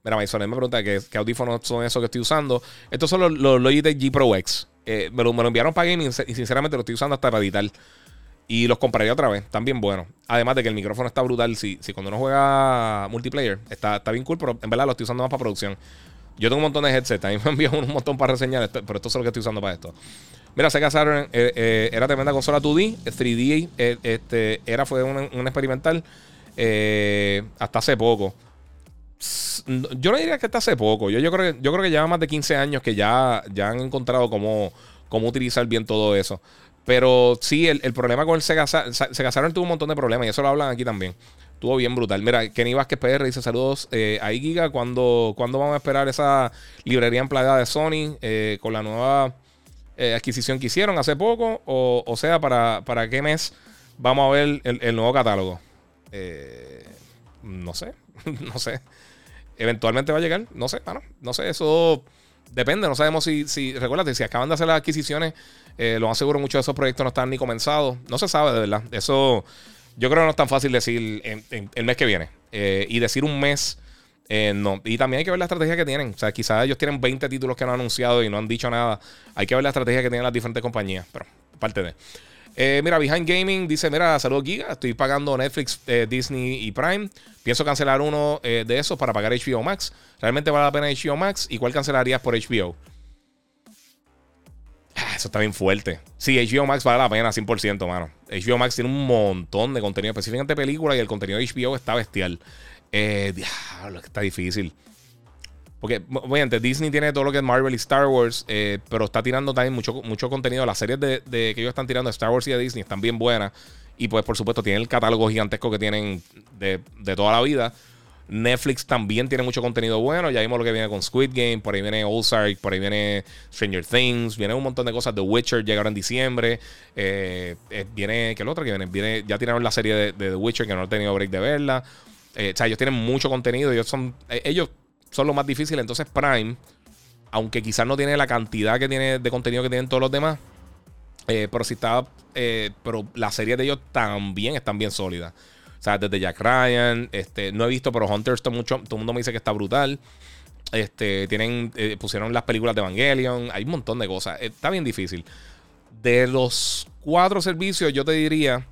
Mira, Maisonet me pregunta ¿qué, qué, audífonos son esos que estoy usando. Estos son los, Logitech G Pro X. Eh, me, lo, enviaron para gaming y sinceramente lo estoy usando hasta para editar. Y los compraría otra vez. También bueno. Además de que el micrófono está brutal. Si, si cuando uno juega multiplayer está, está bien cool, pero en verdad lo estoy usando más para producción. Yo tengo un montón de headsets. Mí me envió un montón para reseñar, pero esto es lo que estoy usando para esto. Mira, se casaron. Eh, eh, era tremenda consola 2D. 3D este, era, fue un, un experimental hasta hace poco yo no diría que está hace poco. Yo, yo, creo, que, yo creo que lleva más de 15 años que ya, ya han encontrado cómo, cómo utilizar bien todo eso. Pero sí, el, problema con el Sega, se casaron tuvo un montón de problemas y eso lo hablan aquí también. Estuvo bien brutal. Mira, Kenny Vázquez PR dice saludos eh, ahí, Giga. ¿Cuándo, vamos a esperar esa librería empleada de Sony eh, con la nueva eh, adquisición que hicieron hace poco? O, sea, ¿para, ¿para qué mes vamos a ver el, el nuevo catálogo? no sé, no sé eventualmente va a llegar. No sé, no sé, eso depende. No sabemos si, si recuérdate, si acaban de hacer las adquisiciones, eh, lo más seguro muchos de esos proyectos no están ni comenzados. No se sabe de verdad. Eso yo creo que no es tan fácil decir en, el mes que viene. Eh, y decir un mes, eh, no. Y también hay que ver la estrategia que tienen. O sea, quizás ellos tienen 20 títulos que no han anunciado y no han dicho nada. Hay que ver la estrategia que tienen las diferentes compañías. Pero parte de. Eh, mira, Behind Gaming dice: Mira, saludos Giga. Estoy pagando Netflix, eh, Disney y Prime. Pienso cancelar uno eh, de esos para pagar HBO Max. ¿Realmente vale la pena HBO Max? ¿Y cuál cancelarías por HBO? Ah, eso está bien fuerte. Sí, HBO Max vale la pena 100%, mano. HBO Max tiene un montón de contenido, específicamente películas, y el contenido de HBO está bestial. Eh, diablo, está difícil. Porque, obviamente, Disney tiene todo lo que es Marvel y Star Wars, eh, pero está tirando también mucho, mucho contenido. Las series de, que ellos están tirando de Star Wars y de Disney están bien buenas. Y pues, por supuesto, tienen el catálogo gigantesco que tienen de, toda la vida. Netflix también tiene mucho contenido bueno. Ya vimos lo que viene con Squid Game, por ahí viene Ozark, por ahí viene Stranger Things, viene un montón de cosas. The Witcher llegaron en diciembre. Eh, eh, viene, ¿qué es lo otro que viene? viene? Ya tiraron la serie de, The Witcher que no he tenido break de verla. o sea, ellos tienen mucho contenido. Ellos son. ellos son lo más difícil. Entonces Prime, aunque quizás no tiene la cantidad que tiene de contenido que tienen todos los demás, eh, pero si está, eh, pero las series de ellos también están bien sólidas. O sea, desde Jack Ryan, este, no he visto, pero Hunters todo, mucho, todo el mundo me dice que está brutal. Este, tienen, eh, pusieron las películas de Evangelion, hay un montón de cosas. Está bien difícil. De los cuatro servicios, yo te diría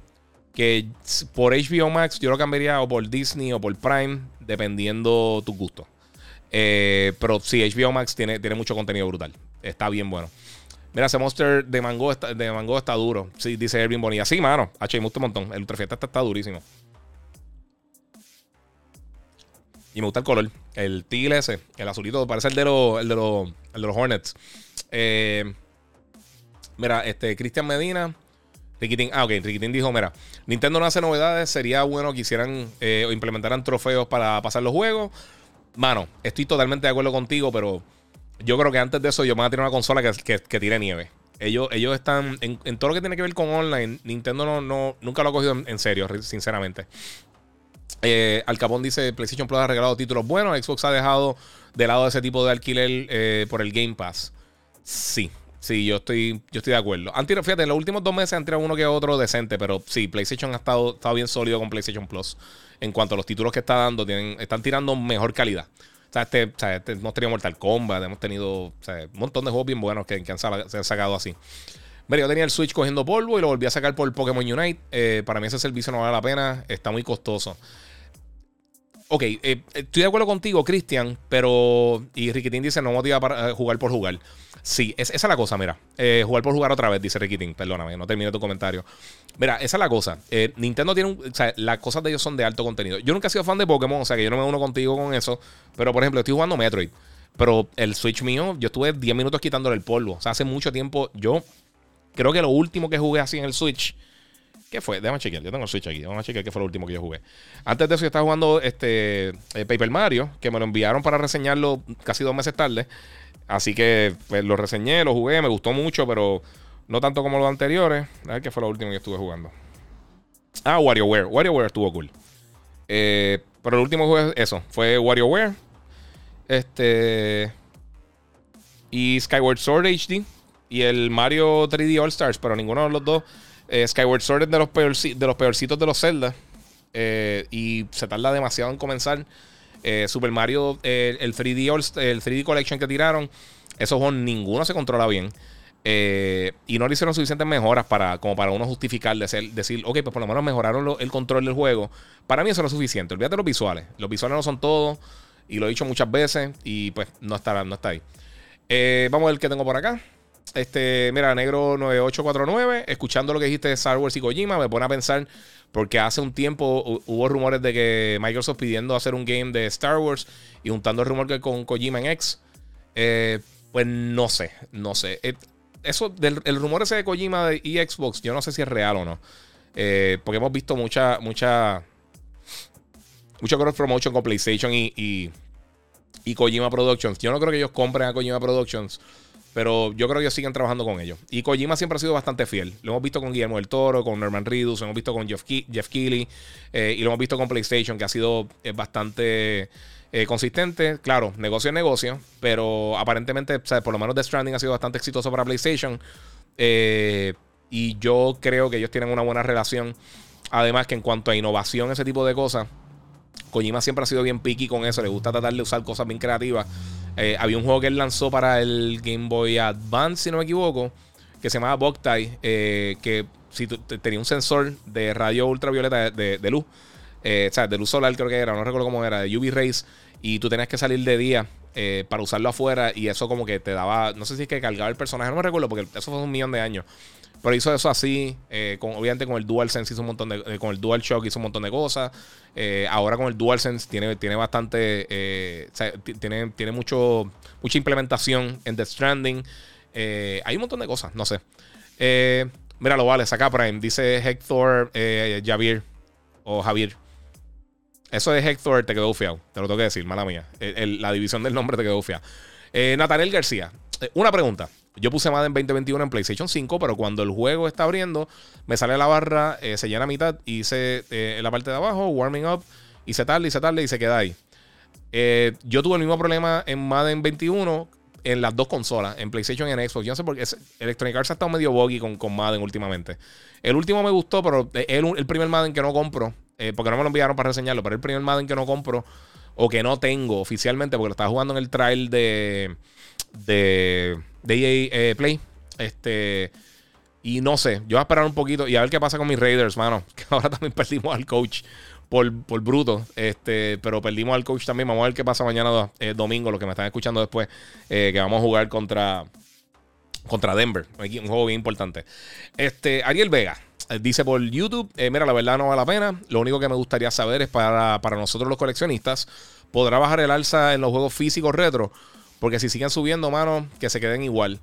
que por HBO Max yo lo cambiaría o por Disney o por Prime, dependiendo tu gusto. pero sí, HBO Max tiene, tiene mucho contenido brutal. Está bien bueno. Mira, ese monster de mango está, de mango está duro. Sí, dice Erwin Bonilla. Sí, mano. H, me gusta un montón. El Ultrafiesta está, está durísimo. Y me gusta el color. El tigre ese, el azulito, parece el de los, el de los, de Hornets. Eh, mira, este, Cristian Medina. Riquitín, ah, ok, Riquitín dijo, mira, Nintendo no hace novedades, sería bueno que hicieran eh, o implementaran trofeos para pasar los juegos. Mano, estoy totalmente de acuerdo contigo, pero yo creo que antes de eso yo me voy a tirar una consola que, que, tire nieve. Ellos, ellos están en, todo lo que tiene que ver con online. Nintendo no, no nunca lo ha cogido en serio, sinceramente. Eh, Al Capón dice: PlayStation Plus ha regalado títulos buenos. Xbox ha dejado de lado ese tipo de alquiler eh, por el Game Pass. Sí, sí, yo estoy, yo estoy de acuerdo. Fíjate, en los últimos dos meses han tirado uno que otro decente, pero sí, PlayStation ha estado, estado bien sólido con PlayStation Plus. En cuanto a los títulos que está dando, tienen, están tirando mejor calidad. O sea, este, o sea, este, hemos tenido Mortal Kombat, hemos tenido un montón de juegos bien buenos que, han, se han sacado así. Mira, yo tenía el Switch cogiendo polvo y lo volví a sacar por Pokémon Unite. Eh, para mí ese servicio no vale la pena, está muy costoso. Ok, eh, estoy de acuerdo contigo, Cristian, pero. Y Riquitín dice: no motiva para eh, jugar por jugar. Sí, esa es la cosa, mira. jugar por jugar otra vez, dice Riquitín. Perdóname, no termine tu comentario. Mira, esa es la cosa. Nintendo tiene un. O sea, las cosas de ellos son de alto contenido. Yo nunca he sido fan de Pokémon, o sea que yo no me uno contigo con eso. Pero, por ejemplo, estoy jugando Metroid. Pero el Switch mío, yo estuve 10 minutos quitándole el polvo. O sea, hace mucho tiempo yo Creo que lo último que jugué así en el Switch. ¿Qué fue? Déjame chequear. Yo tengo el Switch aquí. Vamos chequear qué fue lo último que yo jugué. Antes de eso, yo estaba jugando este eh, Paper Mario, que me lo enviaron para reseñarlo casi dos meses tarde. Así que pues, lo reseñé, lo jugué, me gustó mucho, pero no tanto como los anteriores. A ver qué fue lo último que estuve jugando. Ah, WarioWare. WarioWare estuvo cool. Eh, pero el último juego eso. Fue WarioWare. Este. Y Skyward Sword HD y el Mario 3D All Stars, pero ninguno de los dos. Eh, Skyward Sword es de los, de los peorcitos de los Zelda. Eh, y se tarda demasiado en comenzar. Eh, Super Mario, el 3D All, el 3D Collection que tiraron, esos juegos ninguno se controla bien. y no le hicieron suficientes mejoras para, como para uno justificar, decir, decir ok, pues por lo menos mejoraron el control del juego. Para mí eso no es suficiente. Olvídate de los visuales. Los visuales no son todo. Y lo he dicho muchas veces. Y pues no está, no está ahí. vamos a ver qué tengo por acá. Este, mira, Negro 9849, escuchando lo que dijiste de Star Wars y Kojima, me pone a pensar, porque hace un tiempo hubo rumores de que Microsoft pidiendo hacer un game de Star Wars y juntando el rumor que con Kojima en X. Eh, pues no sé, no sé. Eh, eso, el rumor ese de Kojima y Xbox, yo no sé si es real o no. Eh, porque hemos visto mucha, mucha, mucho cross promotion con PlayStation y, y, y Kojima Productions. Yo no creo que ellos compren a Kojima Productions pero yo creo que ellos siguen trabajando con ellos. Y Kojima siempre ha sido bastante fiel. Lo hemos visto con Guillermo del Toro, con Norman Reedus, lo hemos visto con Jeff, Jeff Keighley eh, y lo hemos visto con PlayStation, que ha sido eh, bastante eh, consistente. Claro, negocio es negocio, pero aparentemente, por lo menos The Stranding ha sido bastante exitoso para PlayStation. y yo creo que ellos tienen una buena relación. Además, que en cuanto a innovación, ese tipo de cosas, Kojima siempre ha sido bien picky con eso. Le gusta tratar de usar cosas bien creativas. Eh, había un juego que él lanzó para el Game Boy Advance, si no me equivoco, que se llamaba Boktai, eh, que si tenía un sensor de radio ultravioleta de, luz, eh, o sea, de luz solar creo que era, no recuerdo cómo era, de UV rays, y tú tenías que salir de día para usarlo afuera y eso como que te daba, no sé si es que cargaba el personaje, no me recuerdo porque eso fue un millón de años. Pero hizo eso así, con, obviamente con el DualSense hizo un montón de, con el DualShock hizo un montón de cosas. Eh, ahora con el DualSense tiene, tiene bastante. Eh, tiene, tiene mucho, mucha implementación en The Stranding. Eh, hay un montón de cosas, no sé. mira, lo vale, saca Prime. Dice Hector Javier o Javier. Eso de Hector te quedó fiado. Te lo tengo que decir, mala mía. la división del nombre te quedó fiado. Nathaniel García. una pregunta. Yo puse Madden 2021 en PlayStation 5, pero cuando el juego está abriendo, me sale la barra, eh, se llena a mitad y hice eh, en la parte de abajo, warming up, y se tarda y se tarda y se queda ahí. Eh, yo tuve el mismo problema en Madden 21 en las dos consolas, en PlayStation y en Xbox. Yo no sé por qué Electronic Arts ha estado medio buggy con, con Madden últimamente. El último me gustó, pero es el, primer Madden que no compro, porque no me lo enviaron para reseñarlo, pero el primer Madden que no compro o que no tengo oficialmente, porque lo estaba jugando en el trial de, de de EA eh, Play. Este. Y no sé, yo voy a esperar un poquito y a ver qué pasa con mis Raiders, mano. Que ahora también perdimos al coach por, por bruto. Este, pero perdimos al coach también. Vamos a ver qué pasa mañana eh, domingo, los que me están escuchando después, eh, que vamos a jugar contra, contra Denver. Un juego bien importante. Este, Ariel Vega. Eh, dice por YouTube, mira, la verdad no vale la pena. Lo único que me gustaría saber es para, para nosotros los coleccionistas, ¿podrá bajar el alza en los juegos físicos retro? Porque si siguen subiendo, mano, que se queden igual.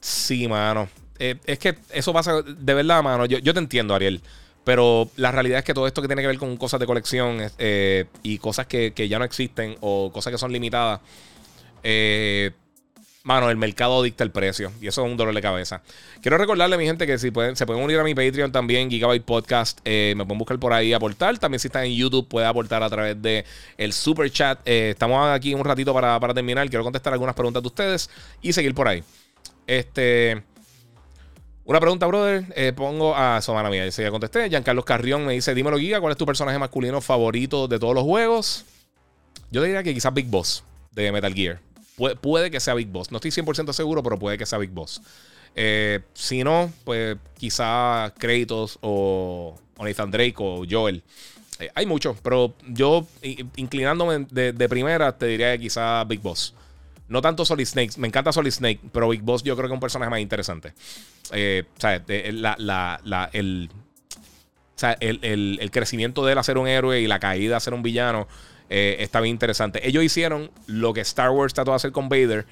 Sí, mano. es que eso pasa de verdad, mano. Yo, te entiendo, Ariel. Pero la realidad es que todo esto que tiene que ver con cosas de colección eh, y cosas que, ya no existen o cosas que son limitadas, eh, mano, el mercado dicta el precio y eso es un dolor de cabeza. Quiero recordarle mi gente que si pueden, se pueden unir a mi Patreon también, Gigabyte Podcast, eh, me pueden buscar por ahí aportar. También si están en YouTube puede aportar a través de el super chat. estamos aquí un ratito para, para terminar. Quiero contestar algunas preguntas de ustedes y seguir por ahí. Este... Una pregunta, brother. Eh, pongo a Somana mía. Ya contesté. Giancarlo Carrión me dice: Dímelo, Giga, ¿cuál es tu personaje masculino favorito de todos los juegos? Yo diría que quizás Big Boss de Metal Gear. Puede que sea Big Boss. No estoy 100% seguro, pero puede que sea Big Boss. Eh, si no, pues quizá Kratos o, Nathan Drake o Joel. Eh, hay muchos, pero yo, inclinándome de, de, primera, te diría que quizá Big Boss. No tanto Solid Snake, me encanta Solid Snake, pero Big Boss yo creo que es un personaje más interesante. Eh, o sea, el, el, crecimiento de él a ser un héroe y la caída a ser un villano eh, está bien interesante. Ellos hicieron lo que Star Wars trató de hacer con Vader.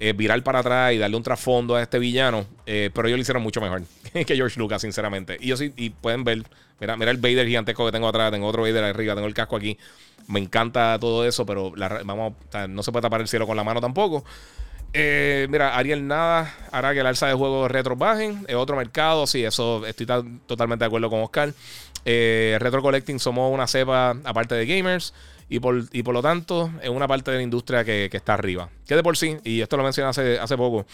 Eh, virar para atrás y darle un trasfondo a este villano. pero ellos lo hicieron mucho mejor que George Lucas, sinceramente. Y, yo sí, y pueden ver, mira, mira el Vader gigantesco que tengo atrás, tengo otro Vader arriba, tengo el casco aquí. Me encanta todo eso, pero vamos, no se puede tapar el cielo con la mano tampoco. Eh, mira, Ariel nada hará que el alza de juegos retro bajen. Es otro mercado, sí, eso estoy totalmente de acuerdo con Oscar. Eh, retro Collecting somos una cepa aparte de gamers y por, y por lo tanto es una parte de la industria que, está arriba. Que de por sí, y esto lo mencioné hace, hace poco,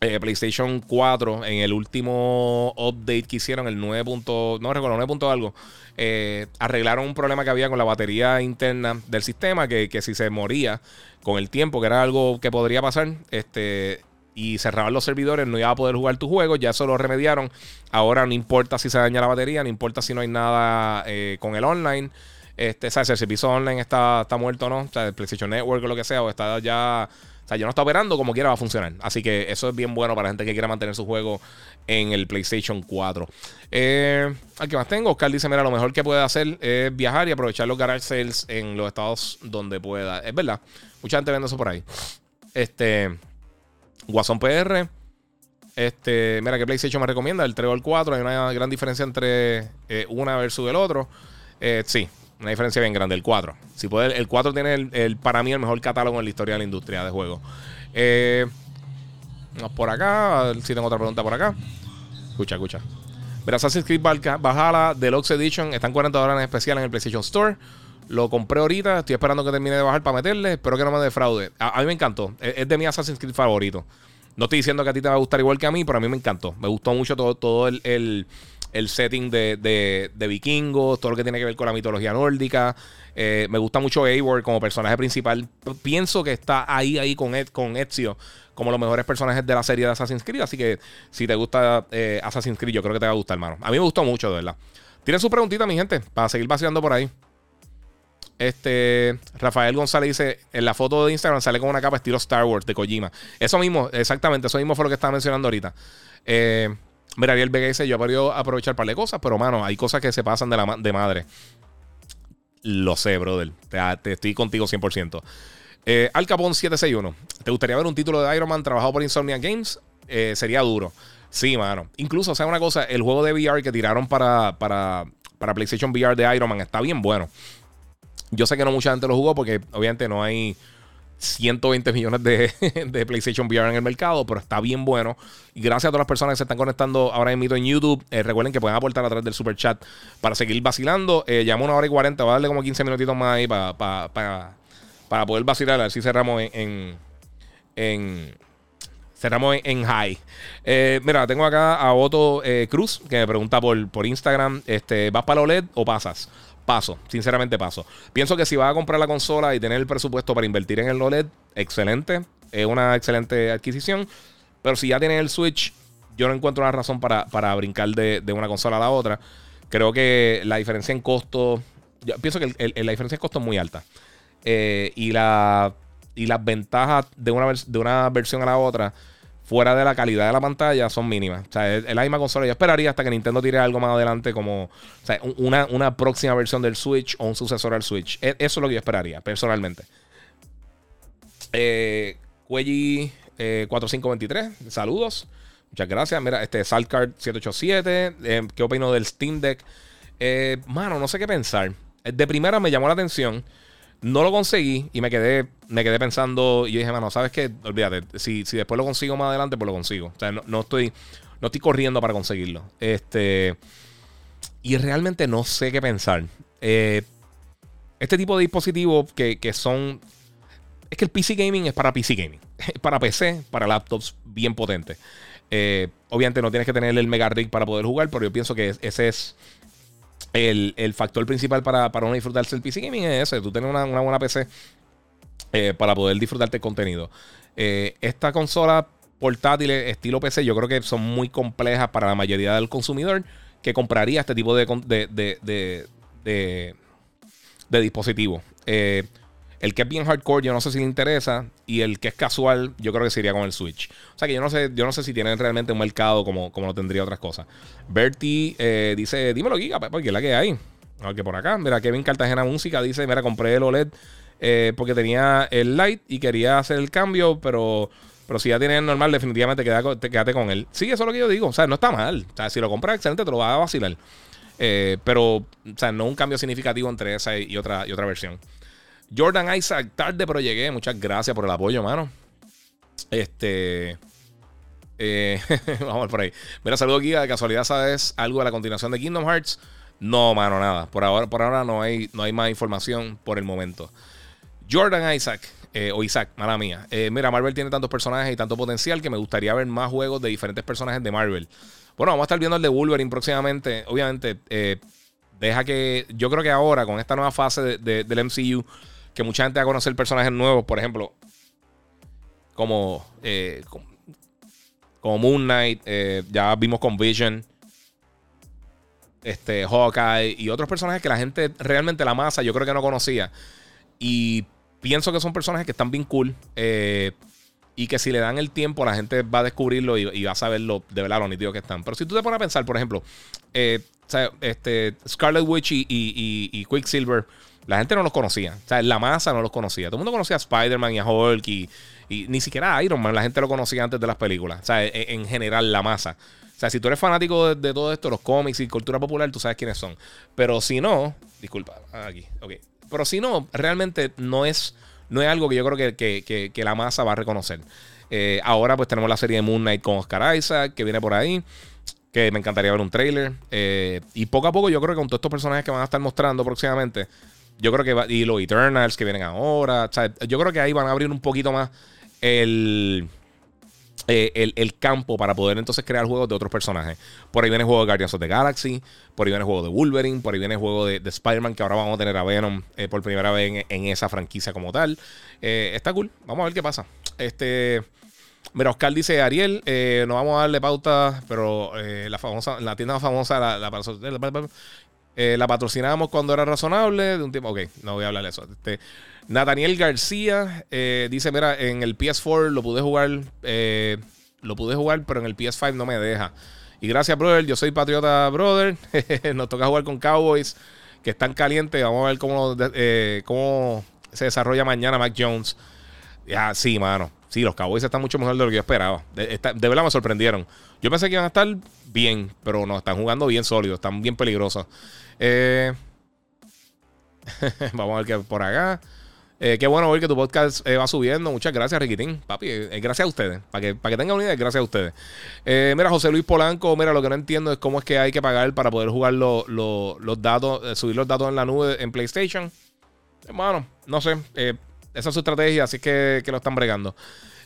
eh, PlayStation 4 en el último update que hicieron, el 9. no recuerdo, 9. algo, eh, arreglaron un problema que había con la batería interna del sistema, que, si se moría con el tiempo, que era algo que podría pasar, este, y cerraban los servidores, no iba a poder jugar tu juego, ya eso lo remediaron. Ahora no importa si se daña la batería, no importa si no hay nada eh, con el online. Este, ¿sabes? Si el servicio online está, está muerto o no, o sea, el PlayStation Network o lo que sea, o está ya o sea, yo no está operando, como quiera va a funcionar. Así que eso es bien bueno para la gente que quiera mantener su juego en el PlayStation 4. Eh, aquí más tengo. Oscar dice: Mira, lo mejor que puede hacer es viajar y aprovechar los garage sales en los estados donde pueda. Es verdad. Mucha gente vende eso por ahí. Este. Guasón PR. Este, mira, ¿qué PlayStation me recomienda? El 3 o el 4. Hay una gran diferencia entre eh, una versus el otro. Eh, sí, una diferencia bien grande, el 4. Si puede, el 4 tiene el, para mí el mejor catálogo en la historia de la industria de juegos. Eh, por acá, si tengo otra pregunta por acá. Escucha, escucha. Mira, Assassin's Creed Valhalla Deluxe Edition está en 40 dólares en especial en el PlayStation Store. Lo compré ahorita, estoy esperando que termine de bajar para meterle. Espero que no me defraude. A, mí me encantó. Es, de mi Assassin's Creed favorito. No estoy diciendo que a ti te va a gustar igual que a mí, pero a mí me encantó. Me gustó mucho todo, todo el setting de, de, vikingos, todo lo que tiene que ver con la mitología nórdica. Eh, me gusta mucho Eivor como personaje principal. Pienso que está ahí, ahí con, Ed, con Ezio como los mejores personajes de la serie de Assassin's Creed. Así que si te gusta eh, Assassin's Creed, yo creo que te va a gustar, hermano. A mí me gustó mucho, de verdad. Tienen su preguntita, mi gente, para seguir vaciando por ahí. Este Rafael González dice: En la foto de Instagram sale con una capa estilo Star Wars de Kojima. Eso mismo, exactamente, eso mismo fue lo que estaba mencionando ahorita. Eh, Mira, Ariel Vega Yo he podido aprovechar para de cosas, pero mano, hay cosas que se pasan de, la de madre. Lo sé, brother. Te, estoy contigo 100%. Eh, Al Capón 761. ¿Te gustaría ver un título de Iron Man trabajado por Insomnia Games? Eh, sería duro. Sí, mano. Incluso, o sea, una cosa, el juego de VR que tiraron para, para, para PlayStation VR de Iron Man está bien bueno. Yo sé que no mucha gente lo jugó porque obviamente no hay 120 millones de, PlayStation VR en el mercado, pero está bien bueno. Y gracias a todas las personas que se están conectando ahora mismo en YouTube. Eh, recuerden que pueden aportar a través del super chat para seguir vacilando. Eh, llamo una hora y 40, voy a darle como 15 minutitos más ahí para, para, poder vacilar. A si cerramos en, en, cerramos en, high. Eh, mira, tengo acá a Otto eh, Cruz que me pregunta por, por Instagram: este, ¿vas para OLED o pasas? Paso, sinceramente paso. Pienso que si vas a comprar la consola y tener el presupuesto para invertir en el OLED, excelente, es una excelente adquisición. Pero si ya tienes el Switch, yo no encuentro una razón para, brincar de, una consola a la otra. Creo que la diferencia en costo yo pienso que la diferencia de costo es muy alta. Eh, y, la, y las ventajas de una, de una versión a la otra, fuera de la calidad de la pantalla, son mínimas. O sea, es, la misma consola. Yo esperaría hasta que Nintendo tire algo más adelante, como una, una próxima versión del Switch o un sucesor al Switch. E, eso es lo que yo esperaría, personalmente. Eh, 4523, eh, saludos. Muchas gracias. Mira, este Salcard 787. Eh, ¿Qué opino del Steam Deck? Eh, mano, no sé qué pensar. De primera me llamó la atención. No lo conseguí y me quedé, me quedé pensando. Y dije, mano, ¿sabes qué? Olvídate. Si, si después lo consigo más adelante, pues lo consigo. O sea, no, estoy, no estoy corriendo para conseguirlo. Este. Y realmente no sé qué pensar. este tipo de dispositivos que, que son es que el PC gaming es para PC gaming. para PC, para laptops bien potentes. Eh, obviamente no tienes que tener el Mega Rig para poder jugar, pero yo pienso que ese es el, factor principal para, para uno disfrutarse del PC gaming. Es ese, tú tienes una, buena PC eh, para poder disfrutarte el contenido. Eh, esta consola portátil estilo PC yo creo que son muy complejas para la mayoría del consumidor que compraría este tipo de, de, de, de, dispositivo. El que es bien hardcore, yo no sé si le interesa. Y el que es casual, yo creo que sería con el Switch. O sea que yo no sé, yo no sé si tienen realmente un mercado como, como lo tendría otras cosas. Bertie eh, dice: Dímelo, Giga, porque es la que hay. que por acá, mira, Kevin Cartagena Música dice: Mira, compré el OLED eh, porque tenía el Light y quería hacer el cambio, pero. Pero si ya tienes el normal, definitivamente quédate, con él. Sí, eso es lo que yo digo. O sea, no está mal. O sea, si lo compras excelente, te lo va a vacilar. Eh, pero, o sea, no un cambio significativo entre esa y otra, y otra versión. Jordan Isaac, tarde pero llegué. Muchas gracias por el apoyo, mano. Este. Eh, vamos por ahí. Mira, saludo aquí. De casualidad, ¿sabes algo de la continuación de Kingdom Hearts? No, mano, nada. Por ahora, por ahora no, hay, no hay más información por el momento. Jordan Isaac, eh, o Isaac, mala mía. Eh, mira, Marvel tiene tantos personajes y tanto potencial que me gustaría ver más juegos de diferentes personajes de Marvel. Bueno, vamos a estar viendo el de Wolverine próximamente. Obviamente, deja que. Yo creo que ahora, con esta nueva fase del MCU que mucha gente va a conocer personajes nuevos, por ejemplo, como, eh, como, Moon Knight, eh, ya vimos con Vision, este, Hawkeye y otros personajes que la gente realmente la masa yo creo que no conocía. Y pienso que son personajes que están bien cool. Eh, y que si le dan el tiempo, la gente va a descubrirlo y, va a saber de verdad lo nítidos que están. Pero si tú te pones a pensar, por ejemplo, este, Scarlet Witch y, y Quicksilver la gente no los conocía. O sea, la masa no los conocía. Todo el mundo conocía a Spider-Man y a Hulk y, ni siquiera a Iron Man. La gente lo conocía antes de las películas. O sea, e, e, en, general, la masa. O sea, si tú eres fanático de, todo esto, los cómics y cultura popular, tú sabes quiénes son. Pero si no, disculpa, aquí, ok. Pero si no, realmente no es, no es algo que yo creo que, la masa va a reconocer. Eh, ahora pues tenemos la serie de Moon Knight con Oscar Isaac, que viene por ahí que me encantaría ver un trailer. Eh, y poco a poco yo creo que con todos estos personajes que van a estar mostrando próximamente, yo creo que va, y los Eternals que vienen ahora. yo creo que ahí van a abrir un poquito más el, eh, el, campo para poder entonces crear juegos de otros personajes. Por ahí viene el juego de Guardians of the Galaxy, por ahí viene el juego de Wolverine, por ahí viene el juego de, Spider-Man, que ahora vamos a tener a Venom eh, por primera vez en, esa franquicia como tal. Eh, está cool, vamos a ver qué pasa. Este. Mira, Oscar dice, Ariel, no vamos a darle pauta, pero la famosa, la tienda famosa, la, la, eh, la patrocinábamos cuando era razonable. De un tiempo. Ok, no voy a hablar de eso. Este, Nathaniel García eh, dice: Mira, en el PS4 lo pude jugar. Eh, lo pude jugar, pero en el PS5 no me deja. Y gracias, brother. Yo soy patriota, brother. Nos toca jugar con Cowboys, que están calientes. Vamos a ver cómo, cómo se desarrolla mañana Mac Jones. Ya, sí, mano. Sí, los Cowboys están mucho mejor de lo que yo esperaba. De, verdad me sorprendieron. Yo pensé que iban a estar bien, pero no, están jugando bien sólidos, están bien peligrosos. Eh, vamos a ver qué por acá. Eh, qué bueno ver que tu podcast eh, va subiendo. Muchas gracias, Riquitín. Papi, gracias a ustedes. Para que, para que tengan una idea, gracias a ustedes. mira, José Luis Polanco, mira, lo que no entiendo es cómo es que hay que pagar para poder jugar los datos, subir los datos en la nube en PlayStation. Hermano, no sé. esa es su estrategia, así que, que lo están bregando.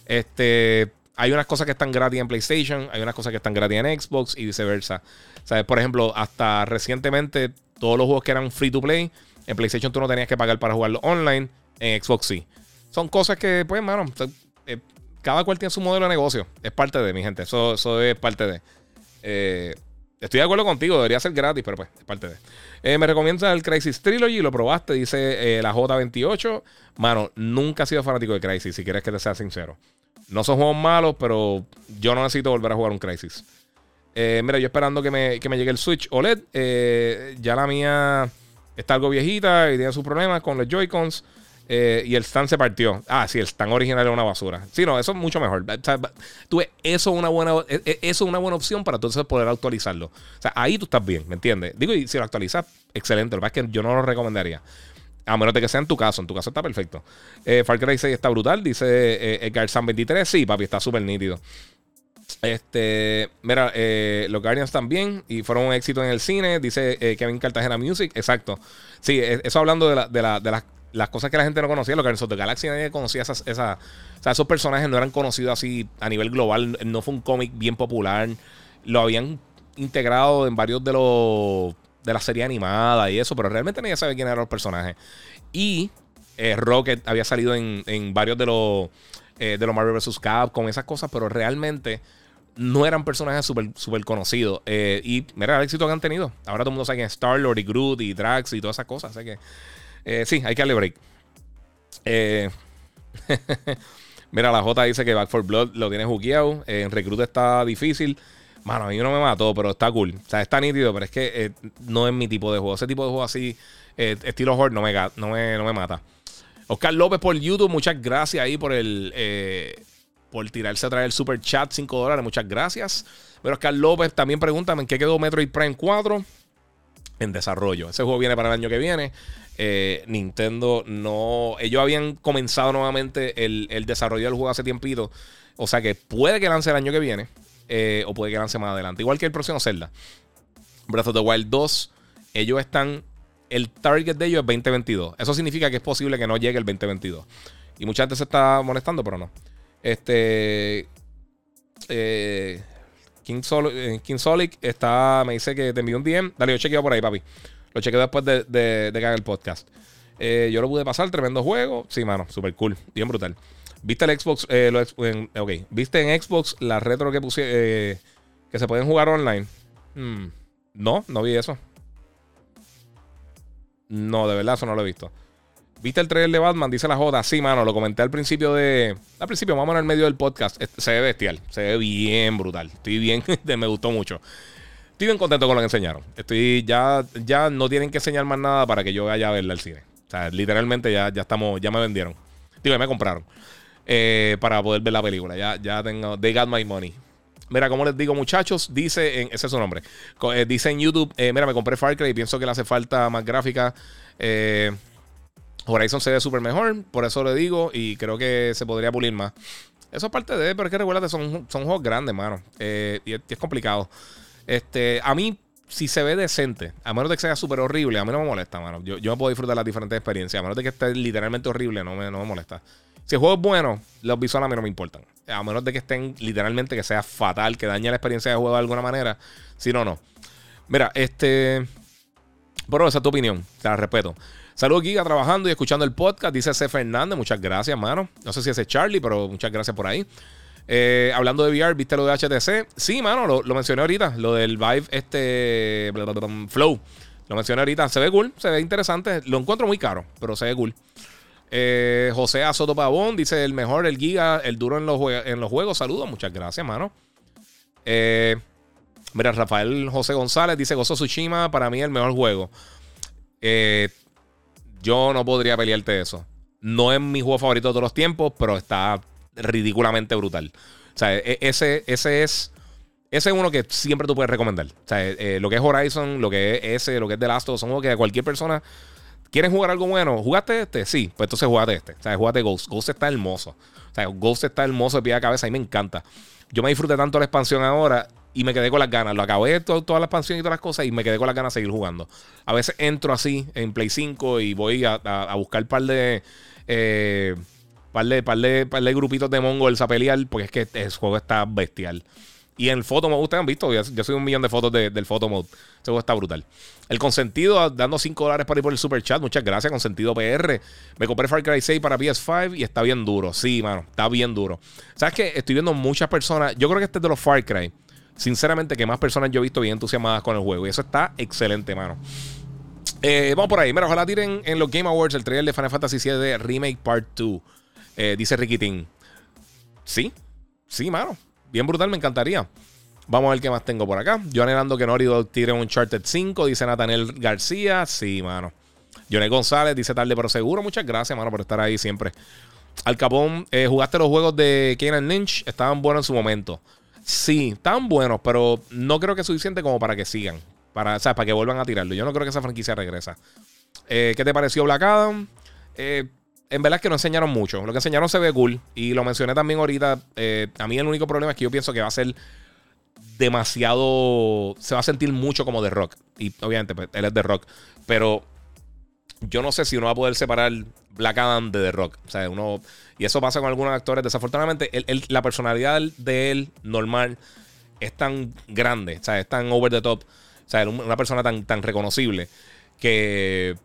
Este hay unas cosas que están gratis en PlayStation, hay unas cosas que están gratis en Xbox y viceversa. ¿Sabes? Por ejemplo, hasta recientemente todos los juegos que eran free to play, en PlayStation tú no tenías que pagar para jugarlo online, en Xbox sí. Son cosas que, pues, mano, eh, cada cual tiene su modelo de negocio. Es parte de, mi gente. Eso, eso es parte de. Eh, Estoy de acuerdo contigo, debería ser gratis, pero pues, es parte de. Eh, me recomienda el Crisis Trilogy, lo probaste, dice la J28. Mano, nunca he sido fanático de Crisis, si quieres que te sea sincero. No son juegos malos, pero yo no necesito volver a jugar un Crisis. Eh, mira, yo esperando que me, que me, llegue el Switch OLED. ya la mía está algo viejita y tiene sus problemas con los Joy-Cons. Eh, y el stand se partió. Ah, sí, el stand original es una basura. Sí, no, eso es mucho mejor. tú ves, eso es una buena, e, e, eso es una buena opción para entonces poder actualizarlo. O sea, ahí tú estás bien, ¿me entiendes? Digo, y si lo actualizas, excelente. Lo que pasa es que yo no lo recomendaría. A menos de que sea en tu caso. En tu caso está perfecto. Eh, Far Cry 6 está brutal. Dice eh, Edgar Sam 23. Sí, papi, está súper nítido. Este, mira, eh, los Guardians también y fueron un éxito en el cine, dice Kevin Cartagena Music, exacto. Sí, e, eso hablando de, la, de, la, de las cosas que la gente no conocía, los Guardians of the Galaxy nadie conocía esas, o sea, esos personajes no eran conocidos así a nivel global, no fue un cómic bien popular, lo habían integrado en varios de los de la serie animada y eso, pero realmente nadie sabe quién eran los personajes. Y eh, Rocket había salido en, varios de los eh, de los Marvel vs. con esas cosas, pero realmente no eran personajes súper super conocidos. Eh, y mira el éxito que han tenido. Ahora todo el mundo sabe que Star-Lord y Groot y Drax y todas esas cosas. Así que sí, hay que darle break. Mira, la J dice que Back for Blood lo tiene juqueado. Eh, en Recruit está difícil. Mano, a mí no me mató, pero está cool. O sea, está nítido, pero es que no es mi tipo de juego. Ese tipo de juego así, estilo Horde, no me, no, me, no me mata. Oscar López por YouTube, muchas gracias ahí por el. por tirarse a traer el super chat, 5 dólares, muchas gracias. Pero Oscar López también pregunta en qué quedó Metroid Prime 4 en desarrollo. Ese juego viene para el año que viene. Eh, Nintendo no. Ellos habían comenzado nuevamente el, desarrollo del juego hace tiempito. O sea que puede que lance el año que viene. Eh, o puede que lance más adelante. Igual que el próximo Zelda. Breath of the Wild 2. Ellos están. El target de ellos es 2022. Eso significa que es posible que no llegue el 2022. Y mucha gente se está molestando, pero no. Este. Eh, King, Solic está, me dice que te envió un DM. Dale, yo chequeo por ahí, papi. Lo chequeo después de, de, que haga el podcast. Eh, yo lo pude pasar, tremendo juego. Sí, mano, súper cool, bien brutal. ¿Viste el Xbox? Eh, ok, ¿viste en Xbox la retro que puse eh, que se pueden jugar online? Hmm, no, no vi eso. No, de verdad, eso no lo he visto. ¿Viste el trailer de Batman? Dice la J. Sí, mano, lo comenté al principio de. Al principio, vamos en el medio del podcast. Se ve bestial, se ve bien brutal. Estoy bien, me gustó mucho. Estoy bien contento con lo que enseñaron. Estoy ya, ya no tienen que enseñar más nada para que yo vaya a verla al cine. O sea, literalmente ya, ya estamos, ya me vendieron. Digo, me compraron. Eh, para poder ver la película. Ya, ya tengo. They got my money. Mira, como les digo, muchachos, dice en, ese es su nombre. Eh, dice en YouTube, eh, mira, me compré Far Cry y pienso que le hace falta más gráfica. Horizon se ve súper mejor, por eso le digo, y creo que se podría pulir más. Eso es parte de, pero es que recuerda son, son juegos grandes, mano. y es complicado. Este, a mí, si se ve decente, a menos de que sea súper horrible, a mí no me molesta, mano. Yo, yo me puedo disfrutar las diferentes experiencias. A menos de que esté literalmente horrible, no me, no me molesta. Si el juego es bueno, los visuales a mí no me importan. A menos de que estén literalmente que sea fatal, que dañe la experiencia de juego de alguna manera. Si no, no. Mira, este. Bueno, esa es tu opinión. Te la respeto. Saludos, Giga, trabajando y escuchando el podcast. Dice C. Fernández. Muchas gracias, mano. No sé si es Charlie, pero muchas gracias por ahí. Eh, hablando de VR, ¿viste lo de HTC? Sí, mano, lo, mencioné ahorita. Lo del Vive, este. Flow. Lo mencioné ahorita. Se ve cool, se ve interesante. Lo encuentro muy caro, pero se ve cool. Eh, José Azoto Pavón dice: el mejor, el Giga, el duro en los, en los juegos. Saludos, muchas gracias, mano. Eh, mira, Rafael José González dice: Gozo Tsushima, para mí el mejor juego. yo no podría pelearte eso. No es mi juego favorito de todos los tiempos, pero está ridículamente brutal. O sea, e, ese, ese es. Ese es uno que siempre tú puedes recomendar. O sea, eh, eh, lo que es Horizon, lo que es ese, lo que es The Last of Us, son juegos que cualquier persona. ¿Quieren jugar algo bueno? ¿Jugaste este? Sí, pues entonces jugate este. O sea, jugate Ghost. Ghost está hermoso. O sea, Ghost está hermoso de pie a cabeza y me encanta. Yo me disfruté tanto la expansión ahora y me quedé con las ganas. Lo acabé todo, toda la expansión y todas las cosas y me quedé con las ganas de seguir jugando. A veces entro así en Play 5 y voy a, buscar un par de. Eh, par de, par de, par de grupitos de mongols a pelear, porque es que el juego está bestial. Y en el photo mode, ustedes han visto, yo, soy un millón de fotos del photo mode. Ese juego está brutal. El consentido, dando 5 dólares para ir por el super chat. Muchas gracias, consentido PR. Me compré Far Cry 6 para PS5 y está bien duro. Sí, mano, está bien duro. ¿Sabes qué? Estoy viendo muchas personas. Yo creo que este es de los Far Cry sinceramente, que más personas yo he visto bien entusiasmadas con el juego. Y eso está excelente, mano. Eh, vamos por ahí. Mira, ojalá tiren en los Game Awards el trailer de Final Fantasy VII Remake Part 2. Eh, dice Ricky Tin. Sí, sí, mano. Bien brutal, me encantaría. Vamos a ver qué más tengo por acá. Yo anhelando que Nori tire un Uncharted 5, dice Nathaniel García. Sí, mano. Johnny González dice tarde, pero seguro. Muchas gracias, mano, por estar ahí siempre. Al Capón, eh, jugaste los juegos de Kenan Lynch, estaban buenos en su momento. Sí, estaban buenos, pero no creo que es suficiente como para que sigan. Para, o sea, para que vuelvan a tirarlo. Yo no creo que esa franquicia regresa. Eh, ¿Qué te pareció Black Adam? Eh, en verdad es que no enseñaron mucho. Lo que enseñaron se ve cool. Y lo mencioné también ahorita. a mí el único problema es que yo pienso que va a ser demasiado. Se va a sentir mucho como de rock. Y obviamente, pues, él es de rock. Pero yo no sé si uno va a poder separar Black Adam de The Rock. O sea, uno. Y eso pasa con algunos actores. Desafortunadamente, la personalidad de él, normal, es tan grande. O sea, es tan over the top. O sea, una persona tan, tan reconocible. Que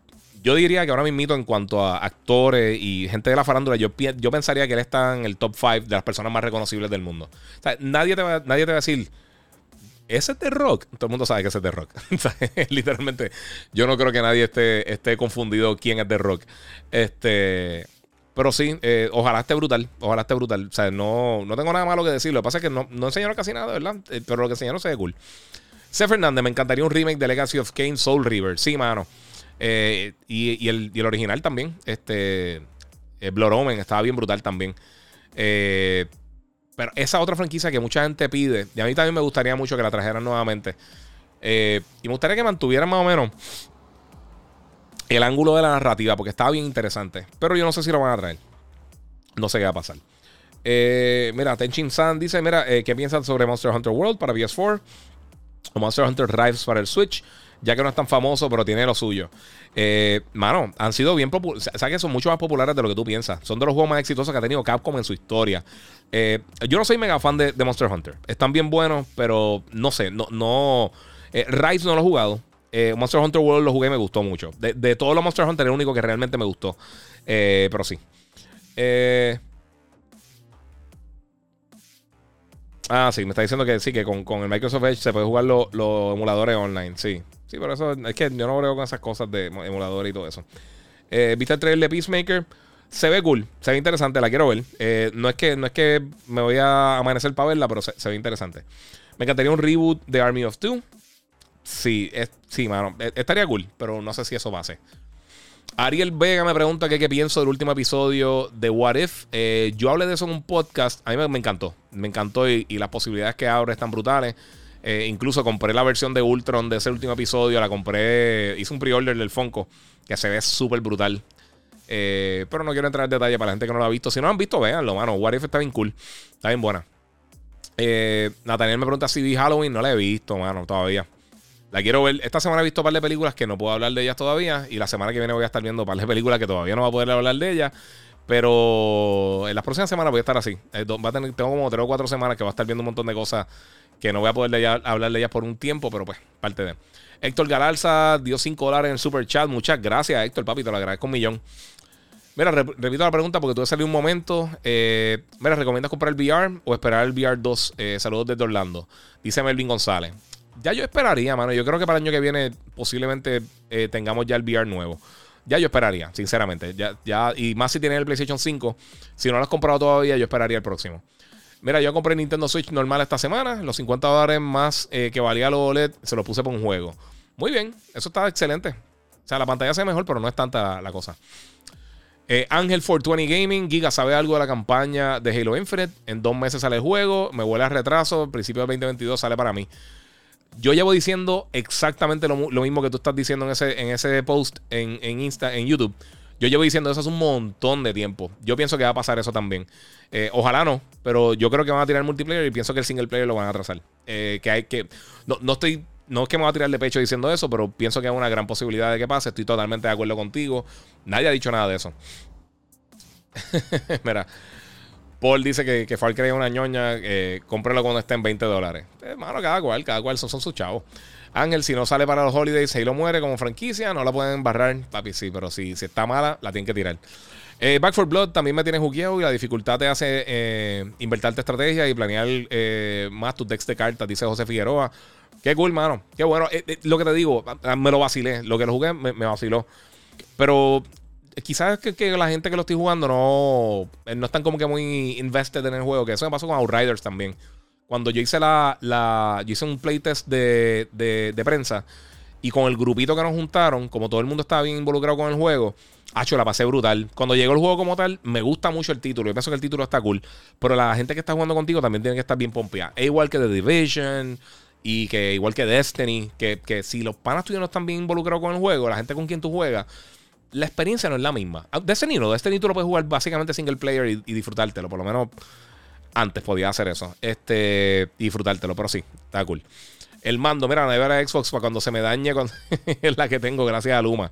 yo diría que ahora mismo, en cuanto a actores y gente de la farándula, yo, yo pensaría que él está en el top 5 de las personas más reconocibles del mundo. O sea, nadie te va, nadie te va a decir ese es de rock. Todo el mundo sabe que ese es de rock. Literalmente, yo no creo que nadie esté, esté confundido quién es de rock. Este. Pero sí, eh, ojalá esté brutal. Ojalá esté brutal. O sea, no, no tengo nada malo que decir. Lo que pasa es que no, no enseñaron casi nada, ¿verdad? Eh, pero lo que enseñaron se ve cool. C. Fernández, me encantaría un remake de Legacy of Kane Soul River. Sí, mano. Eh, y, el, el, original también. Este. Blood Omen estaba bien brutal también. Eh, pero esa otra franquicia que mucha gente pide, y a mí también me gustaría mucho que la trajeran nuevamente. Eh, y me gustaría que mantuvieran más o menos el ángulo de la narrativa, porque estaba bien interesante. Pero yo no sé si lo van a traer. No sé qué va a pasar. Eh, mira, Tenchin San dice: Mira, eh, ¿qué piensan sobre Monster Hunter World para PS4? O Monster Hunter Rise para el Switch ya que no es tan famoso, pero tiene lo suyo. Eh, mano, han sido bien populares. O sea, que son mucho más populares de lo que tú piensas. Son de los juegos más exitosos que ha tenido Capcom en su historia. Eh, yo no soy mega fan de, Monster Hunter. Están bien buenos, pero no sé, no. no eh, Rise no lo he jugado. Monster Hunter World lo jugué y me gustó mucho. De, todos los Monster Hunter, el único que realmente me gustó. pero sí. Ah, sí, me está diciendo que sí, que con, el Microsoft Edge se puede jugar los emuladores online. Sí. Sí, por eso es que yo no creo con esas cosas de emulador y todo eso. Eh, ¿Viste el trailer de Peacemaker? Se ve cool, se ve interesante, la quiero ver. Eh, no, es que, no es que me voy a amanecer para verla, pero se, ve interesante. Me encantaría un reboot de Army of Two. Sí, sí, mano. E, estaría cool, pero no sé si eso va a ser. Ariel Vega me pregunta qué, pienso del último episodio de What If. Eh, yo hablé de eso en un podcast. A mí me, encantó. Me encantó y, y, las posibilidades que abre están brutales. Eh, incluso compré la versión de Ultron de ese último episodio. La compré. Hice un pre-order del Funko. Que se ve súper brutal. Eh, pero no quiero entrar en detalle para la gente que no lo ha visto. Si no lo han visto, véanlo, mano. What If está bien cool. Está bien buena. Eh, Nathaniel me pregunta si vi Halloween. No la he visto, mano, todavía. La quiero ver. Esta semana he visto un par de películas que no puedo hablar de ellas todavía. Y la semana que viene voy a estar viendo un par de películas que todavía no voy a poder hablar de ellas. Pero en las próximas semanas voy a estar así. Va a tener, tengo como 3 o 4 semanas que voy a estar viendo un montón de cosas que no voy a poder hablar de ellas por un tiempo, pero pues, parte de. Héctor Galarza dio 5 dólares en el super chat. Muchas gracias, Héctor, papi, te lo agradezco un millón. Mira, repito la pregunta porque tuve que salir un momento. Eh, mira, ¿recomiendas comprar el VR o esperar el VR 2? Eh, saludos desde Orlando. Dice Melvin González. Ya yo esperaría, mano. Yo creo que para el año que viene posiblemente eh, tengamos ya el VR nuevo. Ya yo esperaría, sinceramente. Ya, ya, y más si tienes el PlayStation 5. Si no lo has comprado todavía, yo esperaría el próximo. Mira, yo compré Nintendo Switch normal esta semana. Los 50 dólares más eh, que valía los OLED se lo puse por un juego. Muy bien, eso está excelente. O sea, la pantalla se mejor, pero no es tanta la, cosa. Eh, Ángel 420 Gaming, Giga, ¿sabe algo de la campaña de Halo Infinite? En dos meses sale el juego, me vuelve a retraso, principio del 2022 sale para mí. Yo llevo diciendo exactamente lo, mismo que tú estás diciendo en ese, en ese post en, en, Insta, en YouTube. Yo llevo diciendo eso hace un montón de tiempo. Yo pienso que va a pasar eso también. Eh, ojalá no, pero yo creo que van a tirar el multiplayer y pienso que el single player lo van a atrasar. Eh, que hay que. No, no estoy. No es que me voy a tirar de pecho diciendo eso, pero pienso que hay una gran posibilidad de que pase. Estoy totalmente de acuerdo contigo. Nadie ha dicho nada de eso. Mira, Paul dice que, que Far es una ñoña. Eh, cuando esté en 20 dólares. Hermano, cada cual, cada cual son, son sus chavos. Ángel, si no sale para los holidays, lo muere como franquicia, no la pueden barrar. Papi, sí, pero si, está mala, la tienen que tirar. Eh, Back for Blood también me tiene jugueado y la dificultad te hace eh, invertir estrategia y planear eh, más tus decks de cartas, dice José Figueroa. Qué cool, mano. Qué bueno. lo que te digo, me lo vacilé. Lo que lo jugué me, vaciló. Pero quizás que, que, la gente que lo estoy jugando no, no están como que muy invested en el juego. Que eso me pasó con Outriders también. Cuando yo hice la. la yo hice un playtest de, de, de prensa. Y con el grupito que nos juntaron, como todo el mundo estaba bien involucrado con el juego, Hacho, la pasé brutal. Cuando llegó el juego como tal, me gusta mucho el título. Yo pienso que el título está cool. Pero la gente que está jugando contigo también tiene que estar bien pompeada. Es igual que The Division y que igual que Destiny. Que, que si los panas tuyos no están bien involucrados con el juego, la gente con quien tú juegas, la experiencia no es la misma. Ah, Destiny no. Destiny tú lo puedes jugar básicamente single player y, disfrutártelo. Por lo menos antes podía hacer eso. Este, disfrutártelo. Pero sí, está cool. El mando, mira, la nevera Xbox para cuando se me dañe, es la que tengo gracias a Luma.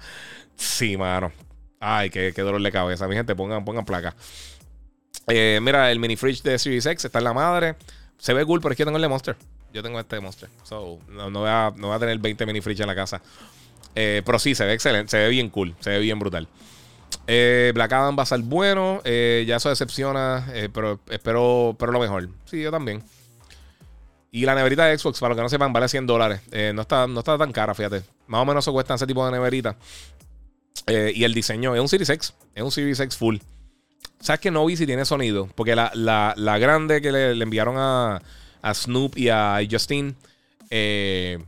Sí, mano. Ay, qué, dolor de cabeza. Mi gente, pongan, pongan placa. Eh, mira, el mini fridge de Series X está en la madre. Se ve cool, pero es que yo tengo el de Monster. Yo tengo este de Monster. So, no, voy, a, no voy a tener 20 mini fridge en la casa. Eh, pero sí, se ve excelente. Se ve bien cool. Se ve bien brutal. Eh, Black Adam va a ser bueno. ya eso decepciona. pero espero, pero lo mejor. Sí, yo también. Y la neverita de Xbox, para los que no sepan, vale 100 dólares. no, está, no está tan cara, fíjate. Más o menos eso cuesta ese tipo de neverita. Eh, y el diseño es un Series X. Es un Series X full. ¿Sabes que no vi si tiene sonido? Porque la, grande que le, enviaron a, Snoop y a Justin. Eh,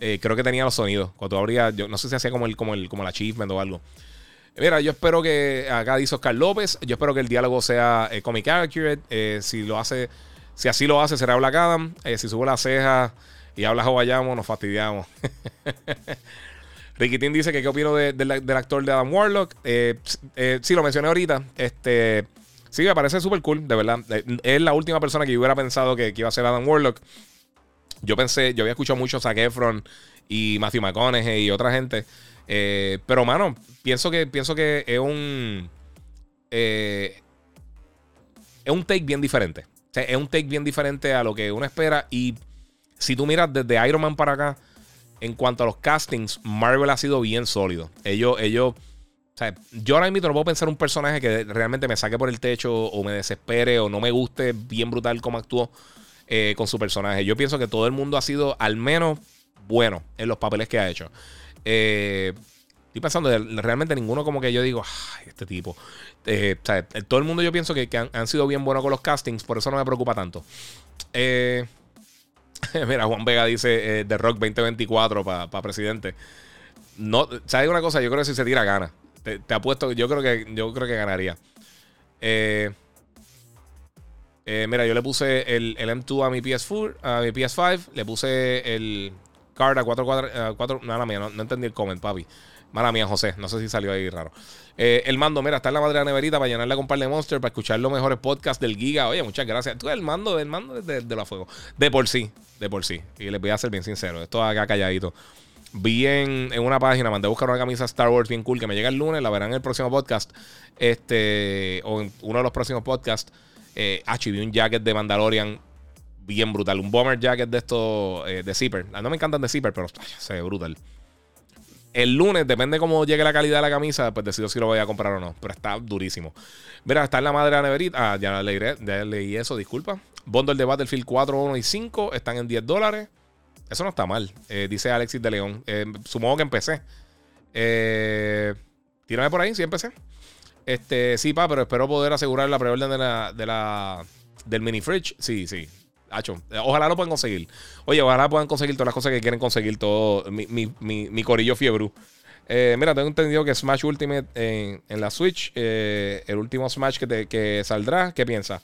eh, creo que tenía los sonidos. Cuando habría. Yo no sé si hacía como el, como el, como el achievement o algo. Mira, yo espero que. Acá dice Oscar López. Yo espero que el diálogo sea comic accurate. si lo hace. Si así lo hace, será Black Adam. si sube la ceja y habla Hawaiiamo, nos fastidiamos. Ricky dice que qué opino del actor de Adam Warlock. Eh, eh, sí, lo mencioné ahorita. Este, sí, me parece súper cool, de verdad. Eh, es la última persona que yo hubiera pensado que, iba a ser Adam Warlock. Yo pensé, yo había escuchado mucho a Zac Efron y Matthew McConaughey y otra gente. Pero, mano, pienso que, pienso que es un. es un take bien diferente. Es un take bien diferente a lo que uno espera. Y si tú miras desde Iron Man para acá en cuanto a los castings, Marvel ha sido bien sólido. Ellos, ellos, yo ahora mismo no puedo pensar un personaje que realmente me saque por el techo o me desespere o no me guste bien brutal como actuó eh, con su personaje. Yo pienso que todo el mundo ha sido al menos bueno en los papeles que ha hecho. Eh, estoy pensando, realmente ninguno como que yo digo, este tipo. Eh, todo el mundo yo pienso que, han, sido bien buenos con los castings, por eso no me preocupa tanto. Eh, Mira, Juan Vega dice The Rock 2024 para presidente. No, ¿sabes una cosa? Yo creo que si se tira gana. Te, apuesto, yo creo que yo creo que ganaría. Mira, yo le puse el, M2 a mi PS4, a mi PS5, le puse el card a 4, nada mía, no, entendí el comment, papi. Mala mía, José. No sé si salió ahí raro. Eh, el mando, mira, está en la madre de la neverita para llenarla con par de Monster, para escuchar los mejores podcasts del Giga. Oye, muchas gracias. Tú, el mando, el mando de, de, la fuego. De por sí, de por sí. Y les voy a ser bien sincero. Esto acá calladito. Vi en, una página, mandé buscar una camisa Star Wars bien cool que me llega el lunes, la verán en el próximo podcast. Este, o en uno de los próximos podcasts. Eh, vi un jacket de Mandalorian bien brutal. Un bomber jacket de estos eh, de zipper. No me encantan de zipper, pero se ve brutal. El lunes, depende cómo llegue la calidad de la camisa, pues decido si lo voy a comprar o no. Pero está durísimo. Mira, está en la madre de la neverita. Ah, ya leí, ya leí eso, disculpa. Bundle de Battlefield 4, 1 y 5 están en 10 dólares. Eso no está mal, eh, dice Alexis de León. Eh, supongo que empecé. Eh, tírame por ahí, sí empecé. Este, sí, pa, pero espero poder asegurar la preorden de de la, del mini fridge. Sí, sí. Ojalá lo puedan conseguir. Oye, ojalá puedan conseguir todas las cosas que quieren conseguir todo mi, mi, mi, corillo fiebre. Eh, mira, tengo entendido que Smash Ultimate en, la Switch, eh, el último Smash que, que saldrá, ¿qué piensas?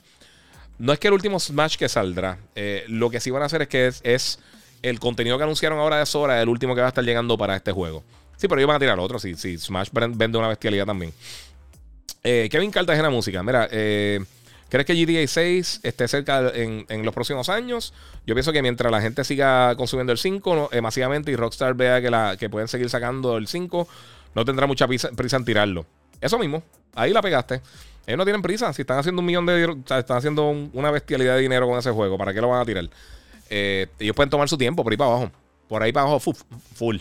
No es que el último Smash que saldrá. Eh, lo que sí van a hacer es que es, el contenido que anunciaron ahora de Sora, el último que va a estar llegando para este juego. Sí, pero ellos van a tirar otro. Sí, sí, Smash vende una bestialidad también. Kevin Cartagena Música. Mira, eh. ¿Crees que GTA 6 esté cerca en, los próximos años? Yo pienso que mientras la gente siga consumiendo el 5 eh, masivamente y Rockstar vea que, pueden seguir sacando el 5, no tendrá mucha prisa, en tirarlo. Eso mismo, ahí la pegaste. Ellos no tienen prisa. Si están haciendo un millón de. O están haciendo una bestialidad de dinero con ese juego, ¿para qué lo van a tirar? Eh, ellos pueden tomar su tiempo por ahí para abajo. Por ahí para abajo, full.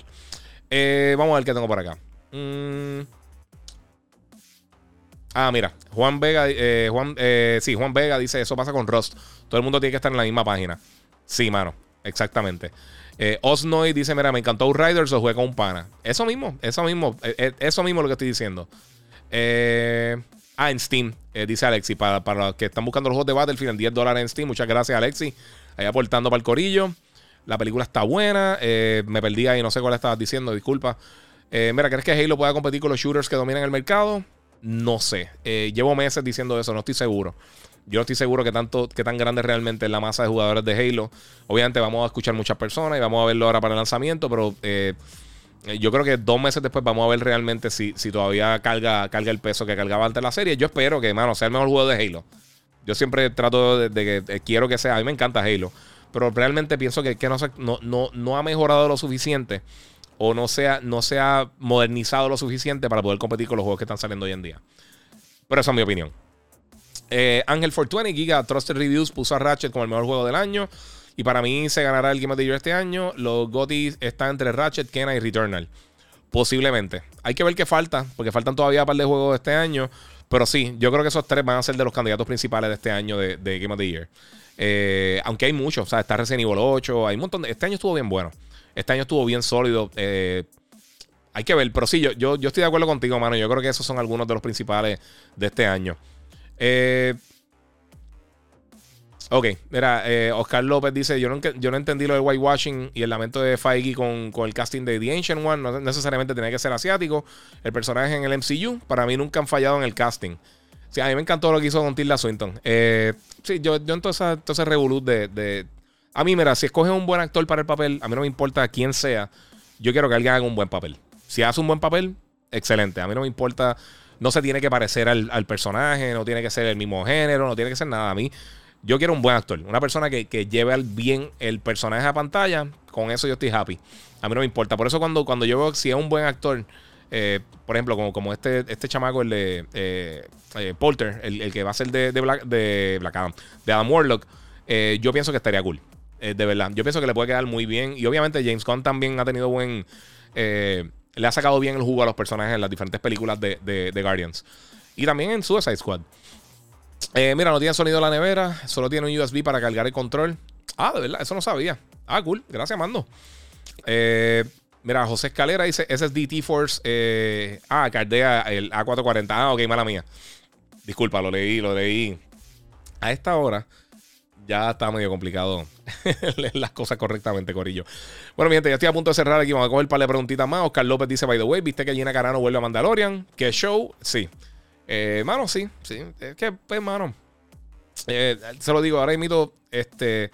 Eh, vamos a ver qué tengo por acá. Mm. Ah, mira, Juan Vega, Juan, sí, Juan Vega dice, eso pasa con Rust. Todo el mundo tiene que estar en la misma página. Sí, mano, exactamente. Eh, Osnoy dice: Mira, me encantó Riders o jugué con un pana. Eso mismo, eso mismo, eh, eh, eso mismo lo que estoy diciendo. ah, en Steam, dice Alexi, para, para, los que están buscando los juegos de Battlefield en 10 dólares en Steam. Muchas gracias, Alexi. Ahí aportando para el corillo. La película está buena. me perdí ahí, no sé cuál estabas diciendo, disculpa. mira, ¿crees que Halo pueda competir con los shooters que dominan el mercado? No sé. llevo meses diciendo eso, no estoy seguro. Yo no estoy seguro que tanto, que tan grande realmente es la masa de jugadores de Halo. Obviamente vamos a escuchar muchas personas y vamos a verlo ahora para el lanzamiento, pero eh, yo creo que dos meses después vamos a ver realmente si, si todavía carga, carga el peso que cargaba antes la serie. Yo espero que, mano, sea el mejor juego de Halo. Yo siempre trato de, que eh, quiero que sea. A mí me encanta Halo. Pero realmente pienso que, no, no, no, ha mejorado lo suficiente o no se, ha, no se ha modernizado lo suficiente para poder competir con los juegos que están saliendo hoy en día. Pero esa es mi opinión. Eh, Ángel 420 Giga Trusted Reviews puso a Ratchet como el mejor juego del año. Y para mí se ganará el Game of the Year este año. Los GOTY están entre Ratchet, Kena y Returnal. Posiblemente. Hay que ver qué falta, porque faltan todavía un par de juegos de este año. Pero sí, yo creo que esos tres van a ser de los candidatos principales de este año de, Game of the Year. Eh, aunque hay muchos, o sea, está Resident Evil 8, hay un montón de... Este año estuvo bien bueno. Este año estuvo bien sólido. Eh, hay que ver, pero sí, yo, yo, yo estoy de acuerdo contigo, mano. Yo creo que esos son algunos de los principales de este año. Eh, ok, mira, eh, Oscar López dice: yo no, yo no entendí lo del whitewashing y el lamento de Feige con, con, el casting de The Ancient One. No necesariamente tenía que ser asiático. El personaje en el MCU, para mí nunca han fallado en el casting. Sí, a mí me encantó lo que hizo con Tilda Swinton. Eh, sí, yo, yo entonces, entonces revolut de, de, A mí, mira, si escoges un buen actor para el papel, a mí no me importa quién sea. Yo quiero que alguien haga un buen papel. Si hace un buen papel, excelente. A mí no me importa no se tiene que parecer al, personaje, no tiene que ser el mismo género, no tiene que ser nada. A mí, yo quiero un buen actor, una persona que, lleve bien el personaje a pantalla. Con eso yo estoy happy. A mí no me importa. Por eso cuando, cuando yo veo si es un buen actor, eh, por ejemplo, como, como este, este chamaco, el de eh, eh, Porter, el, que va a ser de, de, Black, de Adam, de Adam Warlock, yo pienso que estaría cool. De verdad. Yo pienso que le puede quedar muy bien. Y obviamente James Gunn también ha tenido buen le ha sacado bien el jugo a los personajes en las diferentes películas de, Guardians. Y también en Suicide Squad. Eh, mira, no tiene sonido la nevera, solo tiene un USB para cargar el control. Ah, de verdad, eso no sabía. Ah, cool, gracias, Mando. Eh, mira, José Escalera dice SSD T-Force. Eh, ah, Cardea, el A440. Ah, ok, mala mía. Disculpa, lo leí, lo leí. A esta hora ya está medio complicado leer las cosas correctamente, Corillo. Bueno, mi gente, ya estoy a punto de cerrar aquí. Vamos a coger un par de preguntitas más. Oscar López dice, by the way, ¿viste que Gina Carano vuelve a Mandalorian? ¿Qué show? Sí. Eh, mano, sí, sí. Es que, pues, mano. Eh, se lo digo, ahora mismo, este.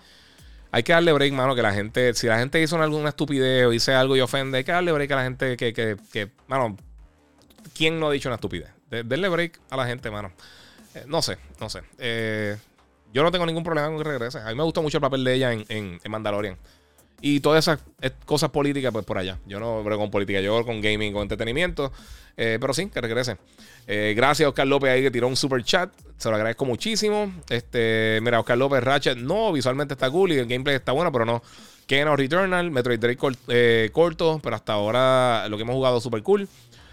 Hay que darle break, mano, que la gente, si la gente hizo alguna estupidez o dice algo y ofende, hay que darle break a la gente que, que, que mano, ¿quién no ha dicho una estupidez? denle break a la gente, mano. Eh, no sé, no sé. Eh, yo no tengo ningún problema con que regrese. A mí me gustó mucho el papel de ella en, en, Mandalorian. Y todas esas eh, cosas políticas, pues por allá. Yo no veo con política, yo con gaming, con entretenimiento. Eh, pero sí, que regrese. Eh, gracias Oscar López ahí que tiró un super chat. Se lo agradezco muchísimo. Este, mira, Oscar López Ratchet, no, visualmente está cool y el gameplay está bueno, pero no. Keno Returnal, Metroid Dread corto, pero hasta ahora lo que hemos jugado super cool.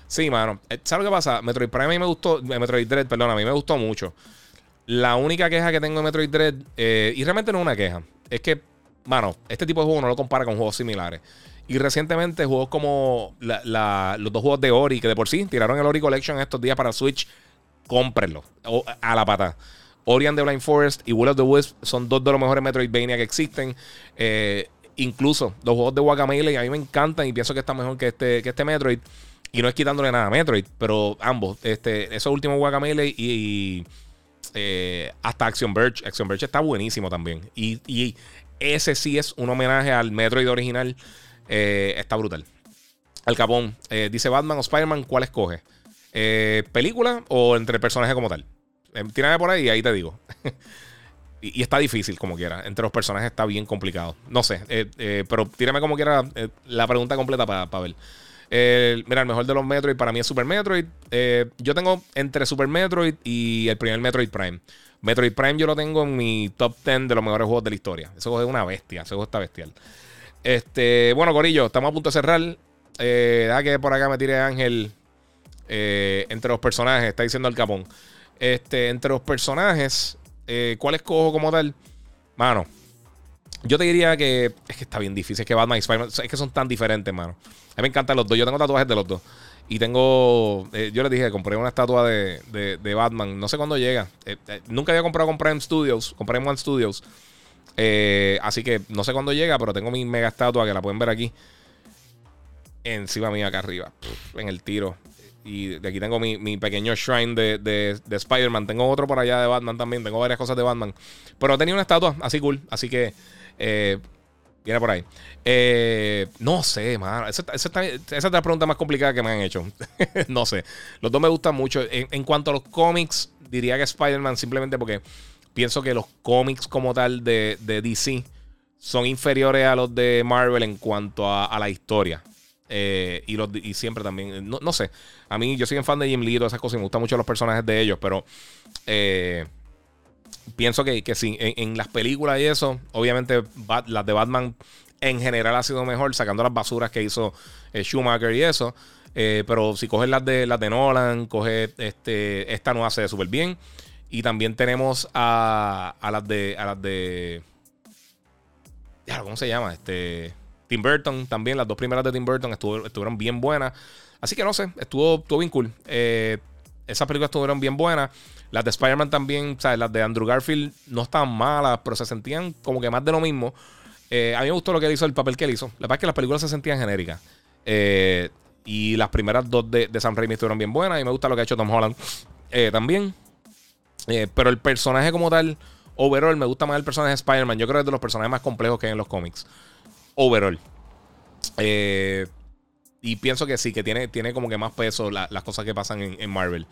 Sí, mano. ¿Sabes lo que pasa? Metroid Prime a mí me gustó. Metroid Dread, perdón, a mí me gustó mucho. La única queja que tengo de Metroid Dread, eh, y realmente no es una queja, es que, mano, este tipo de juego no lo compara con juegos similares. Y recientemente juegos como los dos juegos de Ori, que de por sí tiraron el Ori Collection estos días para Switch, cómprenlo a la pata. Ori and the Blind Forest y Will of the Wisp son dos de los mejores Metroidvania que existen. Eh, incluso los juegos de Guacamole a mí me encantan y pienso que están mejor que este, que este Metroid. Y no es quitándole nada a Metroid, pero ambos, este, esos últimos Guacamole y eh, hasta Action Verge. Action Verge está buenísimo también. Y, ese sí es un homenaje al Metroid original. Eh, está brutal. Al Capón. Eh, dice Batman o Spider-Man, ¿cuál escoge? ¿Película o entre personajes como tal? tírame por ahí y ahí te digo. y, está difícil como quiera. Entre los personajes está bien complicado. No sé. pero tírame como quiera la pregunta completa para ver mira, el mejor de los Metroid para mí es Super Metroid. Eh, yo tengo entre Super Metroid y el primer Metroid Prime. Metroid Prime yo lo tengo en mi top 10 de los mejores juegos de la historia. Ese juego es una bestia, ese juego está bestial. Este, bueno, Corillo, estamos a punto de cerrar. Eh, que por acá me tire Ángel entre los personajes, está diciendo el capón. Este, entre los personajes, ¿cuál escojo como tal? Mano, yo te diría que es que está bien difícil. Es que Batman y Spider-Man es que son tan diferentes, mano. A mí me encantan los dos. Yo tengo tatuajes de los dos. Y tengo. Eh, yo les dije, compré una estatua de, de, Batman. No sé cuándo llega. Eh, eh, nunca había comprado con Prime Studios. Compré en One Studios. así que no sé cuándo llega, pero tengo mi mega estatua que la pueden ver aquí. Encima mía, acá arriba. en el tiro. Y de aquí tengo mi, mi pequeño shrine de, de, de Spider-Man. Tengo otro por allá de Batman también. Tengo varias cosas de Batman. Pero tenía una estatua así cool. Así que eh, viene por ahí. Eh, no sé, mano. Esa, es la pregunta más complicada que me han hecho. no sé. Los dos me gustan mucho. En, cuanto a los cómics, diría que Spider-Man simplemente porque pienso que los cómics como tal de, DC son inferiores a los de Marvel en cuanto a, la historia. Eh, y, los, y siempre también, no, sé, a mí yo soy un fan de Jim Lee y todas esas cosas y me gustan mucho los personajes de ellos, pero eh, pienso que, que sí, en, las películas y eso, obviamente las de Batman en general ha sido mejor, sacando las basuras que hizo eh, Schumacher y eso. Eh, pero si coges las de las de Nolan, coge este, esta no hace súper bien. Y también tenemos a, a las de. A las de. ¿cómo se llama? Este. Tim Burton también. Las dos primeras de Tim Burton estuvieron bien buenas. Así que no sé, estuvo, estuvo bien cool. Eh, esas películas estuvieron bien buenas. Las de Spider-Man también, ¿sabes? Las de Andrew Garfield no estaban malas, pero se sentían como que más de lo mismo. Eh, a mí me gustó lo que él hizo, el papel que él hizo. La verdad es que las películas se sentían genéricas. Eh, y las primeras dos de, de, Sam Raimi estuvieron bien buenas. Y me gusta lo que ha hecho Tom Holland eh, también. pero el personaje como tal, overall, me gusta más el personaje de Spider-Man. Yo creo que es de los personajes más complejos que hay en los cómics. Overall. y pienso que sí, que tiene, tiene como que más peso las cosas que pasan en Marvel.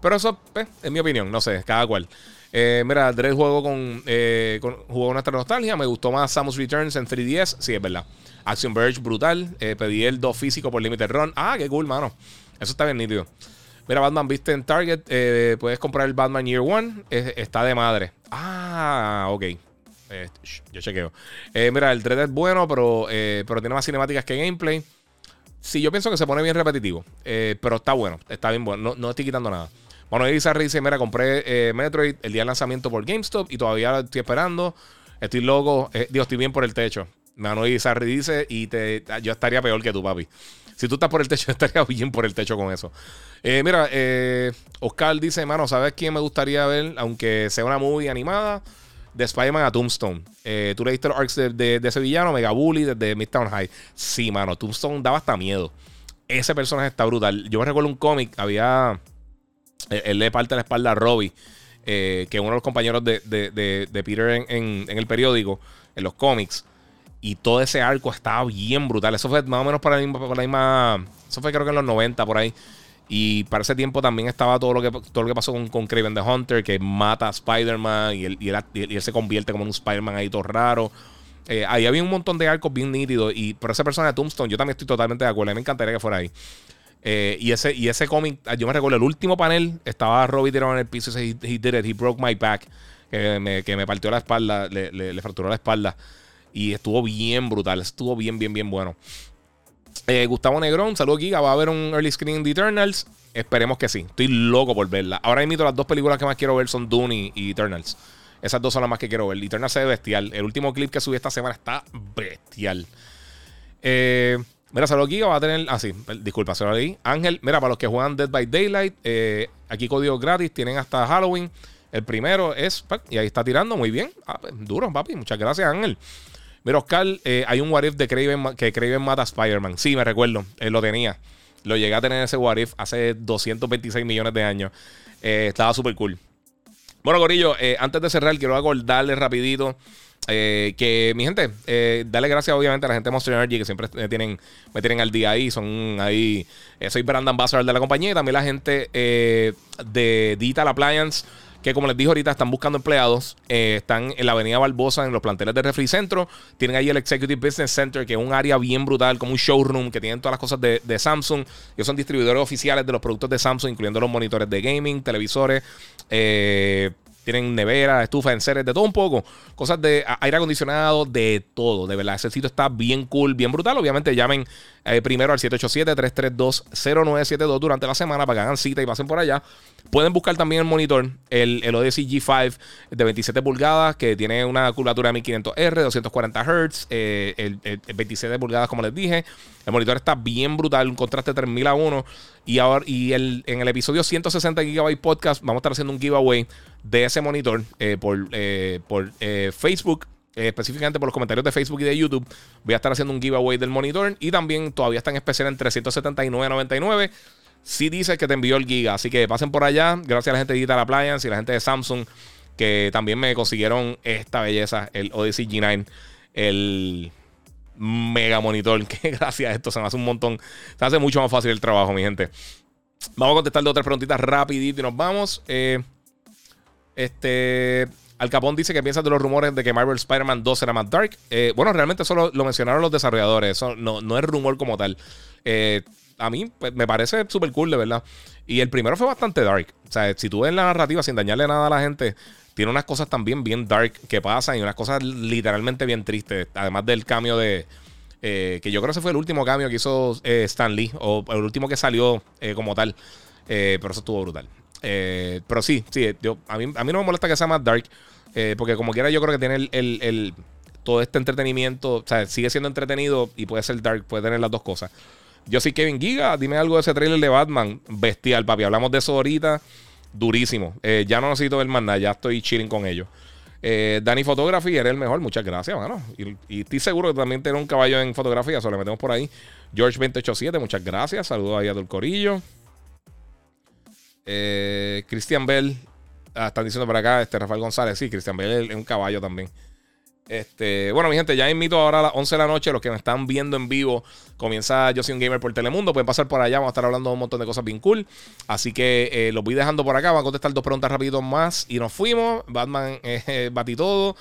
Pero eso es eh, mi opinión, no sé, cada cual. Eh, mira, Dread juego con, eh, jugó nuestra nostalgia. Me gustó más Samus Returns en 3DS. Sí, es verdad. Action Verge, brutal. pedí el 2 físico por Limited Run. Ah, qué cool, mano. Eso está bien nítido. Mira, Batman, viste en Target. puedes comprar el Batman Year One. está de madre. Ah, ok. yo chequeo. mira, el 3D es bueno, pero, pero tiene más cinemáticas que gameplay. Sí, yo pienso que se pone bien repetitivo. pero está bueno. Está bien bueno. No, no estoy quitando nada. Bueno, Bizarre dice: Mira, compré eh, Metroid el día de lanzamiento por GameStop y todavía estoy esperando. Estoy loco. Eh, Dios, estoy bien por el techo. Mano Bizarre dice: Y te, yo estaría peor que tú, papi. Si tú estás por el techo, estaría bien por el techo con eso. Eh, mira, Oscar dice: Mano, ¿sabes quién me gustaría ver? Aunque sea una movie animada. De Spider-Man a Tombstone. tú leíste los arcs de, de, de ese villano, Mega Bully, desde Midtown High. Sí, mano, Tombstone daba hasta miedo. Ese personaje está brutal. Yo me recuerdo un cómic, había él, le parte la espalda a Robbie, eh, que es uno de los compañeros de, Peter en, el periódico, en los cómics. Y todo ese arco estaba bien brutal. Eso fue más o menos para la misma. eso fue creo que en los 90 por ahí. Y para ese tiempo también estaba todo lo que, todo lo que pasó con, con Craven the Hunter, que mata a Spider-Man y él, y, él, se convierte como un Spider-Man ahí todo raro. Eh, ahí había un montón de arcos bien nítidos. Y por esa persona de Tombstone, yo también estoy totalmente de acuerdo. A mí me encantaría que fuera ahí. Eh, y ese, y ese cómic, ah, yo me recuerdo el último panel, estaba Robbie tirado en el piso y he, did it, he broke my back. Que me, que me partió la espalda, le, le, fracturó la espalda. Y estuvo bien brutal, estuvo bien, bien, bien bueno. Eh, Gustavo Negrón, saludo aquí. Va a haber un early screening de Eternals. Esperemos que sí. Estoy loco por verla. Ahora mismo las dos películas que más quiero ver son Dune y, Eternals. Esas dos son las más que quiero ver. Eternals ve bestial. El último clip que subí esta semana está bestial. Eh, Mira, Salud Giga va a tener. Ah, sí, disculpa, se lo. Ángel, mira, para los que juegan Dead by Daylight, eh, aquí códigos gratis, tienen hasta Halloween. El primero es. Y ahí está tirando muy bien. Ah, pues, duro, papi. Muchas gracias, Ángel. Mira, Oscar, eh, hay un What If de Craven, que Craven mata a Spider-Man. Sí, me recuerdo. Él lo tenía. Lo llegué a tener ese What If hace 226 millones de años. Eh, estaba súper cool. Bueno, Gorillo, antes de cerrar, quiero acordarle rapidito eh, que mi gente, eh, dale gracias obviamente a la gente de Monster Energy que siempre me tienen, al día ahí. Son ahí. Eh, soy Brandon Ambassador de la compañía y también la gente de Digital Appliance. Que como les dije ahorita, están buscando empleados. están en la Avenida Barbosa, en los planteles de Refri Centro. Tienen ahí el Executive Business Center, que es un área bien brutal, como un showroom, que tienen todas las cosas de, de Samsung. Ellos son distribuidores oficiales de los productos de Samsung, incluyendo los monitores de gaming, televisores. Eh, Tienen nevera, estufa, enseres, de todo un poco. Cosas de aire acondicionado, de todo. De verdad, ese sitio está bien cool, bien brutal. Obviamente llamen eh, primero al 787-332-0972 durante la semana para que hagan cita y pasen por allá. Pueden buscar también el monitor, el, el Odyssey G5 de 27 pulgadas, que tiene una curvatura de 1500R, 240 Hz, eh, el, 27 pulgadas, como les dije. El monitor está bien brutal, un contraste de 3000 a 1. Y, ahora, y el, en el episodio 160 GB Podcast vamos a estar haciendo un giveaway de ese monitor eh, por, por Facebook eh, específicamente por los comentarios de Facebook y de YouTube, voy a estar haciendo un giveaway del monitor y también todavía está en especial en 379.99. Si dices que te envió el giga, así que pasen por allá. Gracias a la gente de Digital Appliance y la gente de Samsung que también me consiguieron esta belleza, el Odyssey G9, el mega monitor, que gracias a esto se me hace un montón, se hace mucho más fácil el trabajo, mi gente. Vamos a contestar de otras preguntitas rapidito y nos vamos. Eh, este, al Capón dice que piensa de los rumores de que Marvel Spider-Man 2 será más dark. Eh, bueno, realmente eso lo, mencionaron los desarrolladores. Eso no, es rumor como tal. Eh, a mí pues, me parece súper cool, de verdad. Y el primero fue bastante dark. O sea, si tú ves la narrativa sin dañarle nada a la gente, tiene unas cosas también bien dark que pasan y unas cosas literalmente bien tristes. Además del cambio de. Eh, que yo creo que ese fue el último cambio que hizo Stan Lee, o el último que salió como tal. pero eso estuvo brutal. Eh, pero sí, sí, yo, a, mí, a mí no me molesta que sea más dark. Eh, porque como quiera yo creo que tiene el, todo este entretenimiento. O sea, sigue siendo entretenido y puede ser dark, puede tener las dos cosas. Yo sí, Kevin Giga, dime algo de ese trailer de Batman. Bestial, papi. Hablamos de eso ahorita. Durísimo. Eh, ya no necesito ver más nada, ya estoy chilling con ellos. Danny Photography, eres el mejor. Muchas gracias, mano. Y, estoy seguro que también tiene un caballo en fotografía. Solo le metemos por ahí. George287, muchas gracias. Saludos ahí a Del Corillo. Eh, Christian Bell. Ah, están diciendo por acá, este Rafael González. Sí, Christian Bell es un caballo también. Este, bueno, mi gente, ya invito ahora a las 11 de la noche. Los que me están viendo en vivo, comienza Yo soy un gamer por Telemundo. Pueden pasar por allá, vamos a estar hablando de un montón de cosas bien cool. Así que eh, los voy dejando por acá. Van a contestar dos preguntas rapiditos más y nos fuimos. Batman eh, batí todo.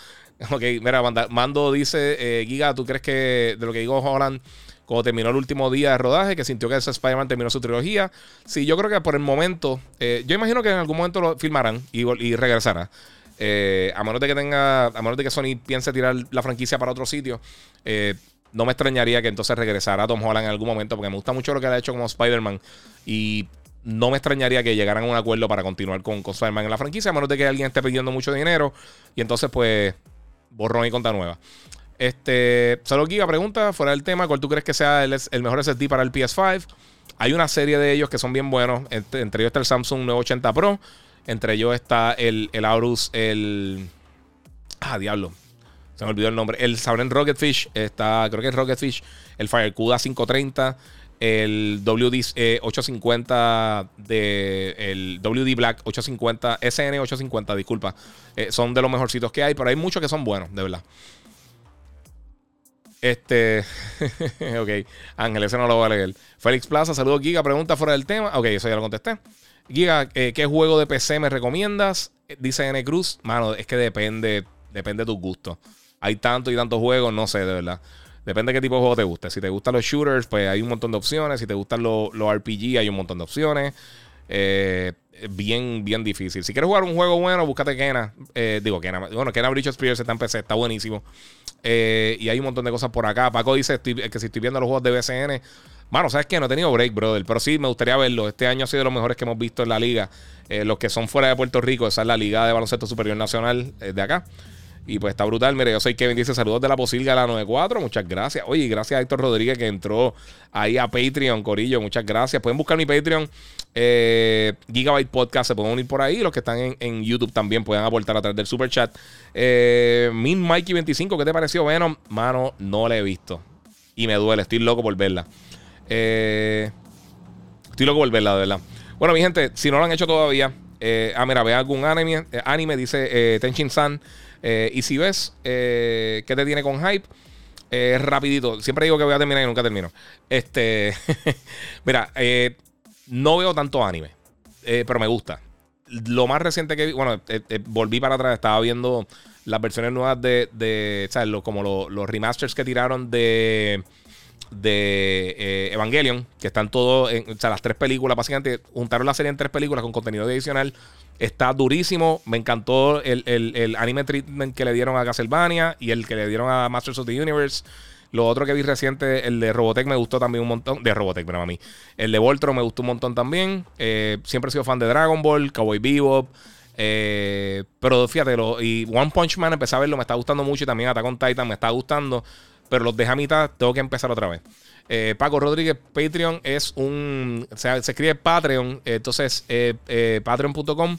Ok, mira, Mando dice: eh, Giga, ¿tú crees que de lo que digo Holland cuando terminó el último día de rodaje, que sintió que ese Spider-Man terminó su trilogía. Sí, yo creo que por el momento, eh, yo imagino que en algún momento lo filmarán y, regresará. Eh, a menos de que tenga, a menos de que Sony piense tirar la franquicia para otro sitio, eh, no me extrañaría que entonces regresara Tom Holland en algún momento, porque me gusta mucho lo que ha hecho como Spider-Man y no me extrañaría que llegaran a un acuerdo para continuar con, con Spider-Man en la franquicia, a menos de que alguien esté pidiendo mucho dinero y entonces pues borrón y conta nueva. Este, solo Giga pregunta, fuera del tema, ¿cuál tú crees que sea el, mejor SSD para el PS5? Hay una serie de ellos que son bien buenos. Entre, ellos está el Samsung 980 Pro. Entre ellos está el, el Aorus, el. Ah, diablo. Se me olvidó el nombre. El Sauren Rocketfish. Está, creo que es Rocketfish. El FireCuda 530. El WD 850 eh, de. El WD Black 850. SN 850, disculpa. Eh, son de los mejorcitos que hay. Pero hay muchos que son buenos, de verdad. Este. ok. Ángel, ese no lo voy a leer. Félix Plaza, saludos Giga. Pregunta fuera del tema. Ok, eso ya lo contesté. Giga, eh, ¿qué juego de PC me recomiendas? Dice N Cruz. Mano, es que depende, depende de tus gustos. Hay tantos y tantos juegos, no sé, de verdad. Depende de qué tipo de juego te guste. Si te gustan los shooters, pues hay un montón de opciones. Si te gustan los, RPG, hay un montón de opciones. Eh, bien, bien difícil. Si quieres jugar un juego bueno, búscate Kena. Eh, digo, Kena. Bueno, Kena Bridge of Spirits está en PC, está buenísimo. Eh, y hay un montón de cosas por acá. Paco dice que si estoy viendo los juegos de BCN. Bueno, ¿sabes qué? No he tenido break, brother. Pero sí, me gustaría verlo. Este año ha sido de los mejores que hemos visto en la liga. Eh, los que son fuera de Puerto Rico, esa es la Liga de Baloncesto Superior Nacional eh, de acá. Y pues está brutal. Mire, yo soy Kevin, dice saludos de la posilga la 94. Muchas gracias. Oye, gracias a Héctor Rodríguez que entró ahí a Patreon, Corillo. Muchas gracias. Pueden buscar mi Patreon, eh, Gigabyte Podcast. Se pueden unir por ahí. Los que están en, YouTube también pueden aportar a través del super chat. Eh, Min Mikey 25, ¿qué te pareció? Venom, mano, no la he visto. Y me duele, estoy loco por verla. Eh, estoy loco por verla, de verdad. Bueno, mi gente, si no lo han hecho todavía, eh, ah, mira, ve algún anime, anime dice Tenchin San. Eh, y si ves eh, que te tiene con hype, eh, rapidito. Siempre digo que voy a terminar y nunca termino. Este, mira, no veo tanto anime, pero me gusta. Lo más reciente que vi, bueno, volví para atrás, estaba viendo las versiones nuevas de, de ¿sabes? como los remasters que tiraron de de Evangelion, que están todos, en, o sea, las tres películas, básicamente juntaron la serie en tres películas con contenido adicional Está durísimo. Me encantó el, el, anime treatment que le dieron a Castlevania y el que le dieron a Masters of the Universe. Lo otro que vi reciente, el de Robotech, me gustó también un montón. De Robotech, pero a mí. El de Voltron me gustó un montón también. Eh, siempre he sido fan de Dragon Ball, Cowboy Bebop. Eh, pero fíjate, y One Punch Man empecé a verlo, me está gustando mucho. Y también Attack on Titan me está gustando. Pero los deja a mitad, tengo que empezar otra vez. Eh, Paco Rodríguez, Patreon es un. Se escribe Patreon. Entonces, patreon.com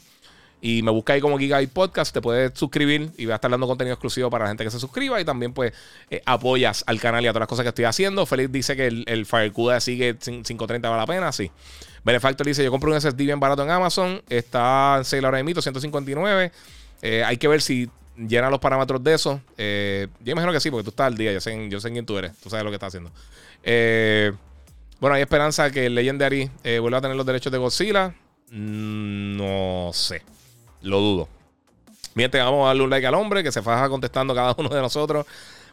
y me busca ahí como Gigabyte Podcast. Te puedes suscribir y voy a estar dando contenido exclusivo para la gente que se suscriba. Y también, pues, eh, apoyas al canal y a todas las cosas que estoy haciendo. Félix dice que el, el FireCuda sigue 530 vale la pena. Sí. Benefactor dice: Yo compro un SSD bien barato en Amazon. Está en sale ahora de mito, 159. Eh, hay que ver si llena los parámetros de eso. Eh, yo imagino que sí, porque tú estás al día. Yo sé, yo quién tú eres. Tú sabes lo que estás haciendo. bueno, hay esperanza que el Legendary vuelva a tener los derechos de Godzilla. Mm, no sé. Lo dudo. Bien, vamos a darle un like al hombre que se faja contestando cada uno de nosotros.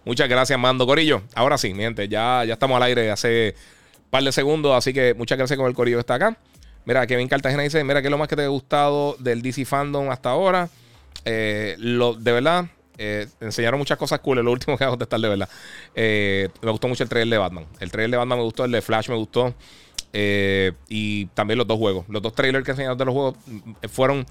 Muchas gracias, Mando Corillo. Ahora sí, miente, ya, ya estamos al aire hace un par de segundos, así que muchas gracias con el Corillo está acá. Mira, Kevin Cartagena dice, mira, ¿qué es lo más que te ha gustado del DC Fandom hasta ahora? Eh, lo, de verdad, eh, enseñaron muchas cosas cool. lo último que voy a contestar, de verdad. Eh, me gustó mucho el trailer de Batman. El trailer de Batman me gustó, el de Flash me gustó. y también los dos juegos. Los dos trailers que enseñaron de los juegos fueron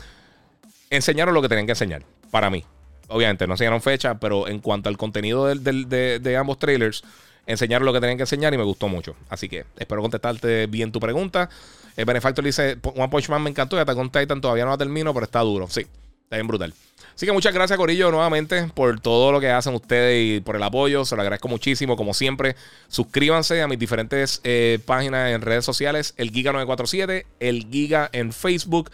enseñaron lo que tenían que enseñar, para mí. Obviamente, no enseñaron fecha, pero en cuanto al contenido de, ambos trailers, enseñaron lo que tenían que enseñar y me gustó mucho. Así que espero contestarte bien tu pregunta. El Benefactor dice: One Punch Man me encantó y hasta con Titan todavía no la termino, pero está duro. Sí, está bien brutal. Así que muchas gracias, Corillo, nuevamente por todo lo que hacen ustedes y por el apoyo. Se lo agradezco muchísimo. Como siempre, suscríbanse a mis diferentes eh, páginas en redes sociales: el Giga947, el Giga en Facebook.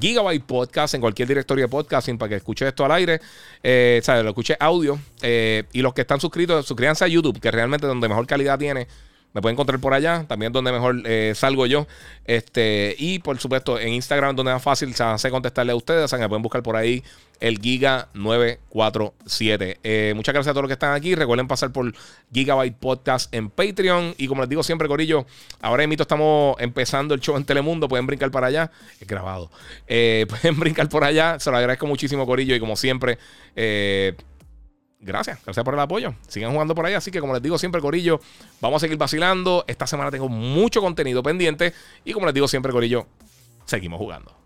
Gigabyte Podcast en cualquier directorio de podcasting para que escuche esto al aire. Eh, ¿sabes? Lo escuche audio. Eh, y los que están suscritos, suscríbanse a YouTube, que realmente donde mejor calidad tiene. Me pueden encontrar por allá, también donde mejor eh, salgo yo. Este, y por supuesto en Instagram, donde es más fácil se hace contestarle a ustedes. O sea, me pueden buscar por ahí el Giga947. Eh, muchas gracias a todos los que están aquí. Recuerden pasar por Gigabyte Podcast en Patreon. Y como les digo siempre, Corillo, ahora mismo estamos empezando el show en Telemundo. Pueden brincar para allá. Es grabado. Eh, pueden brincar por allá. Se lo agradezco muchísimo, Corillo. Y como siempre, gracias, gracias por el apoyo. Sigan jugando por ahí. Así que, como les digo siempre, Corillo, vamos a seguir vacilando. Esta semana tengo mucho contenido pendiente. Y como les digo siempre, Corillo, seguimos jugando.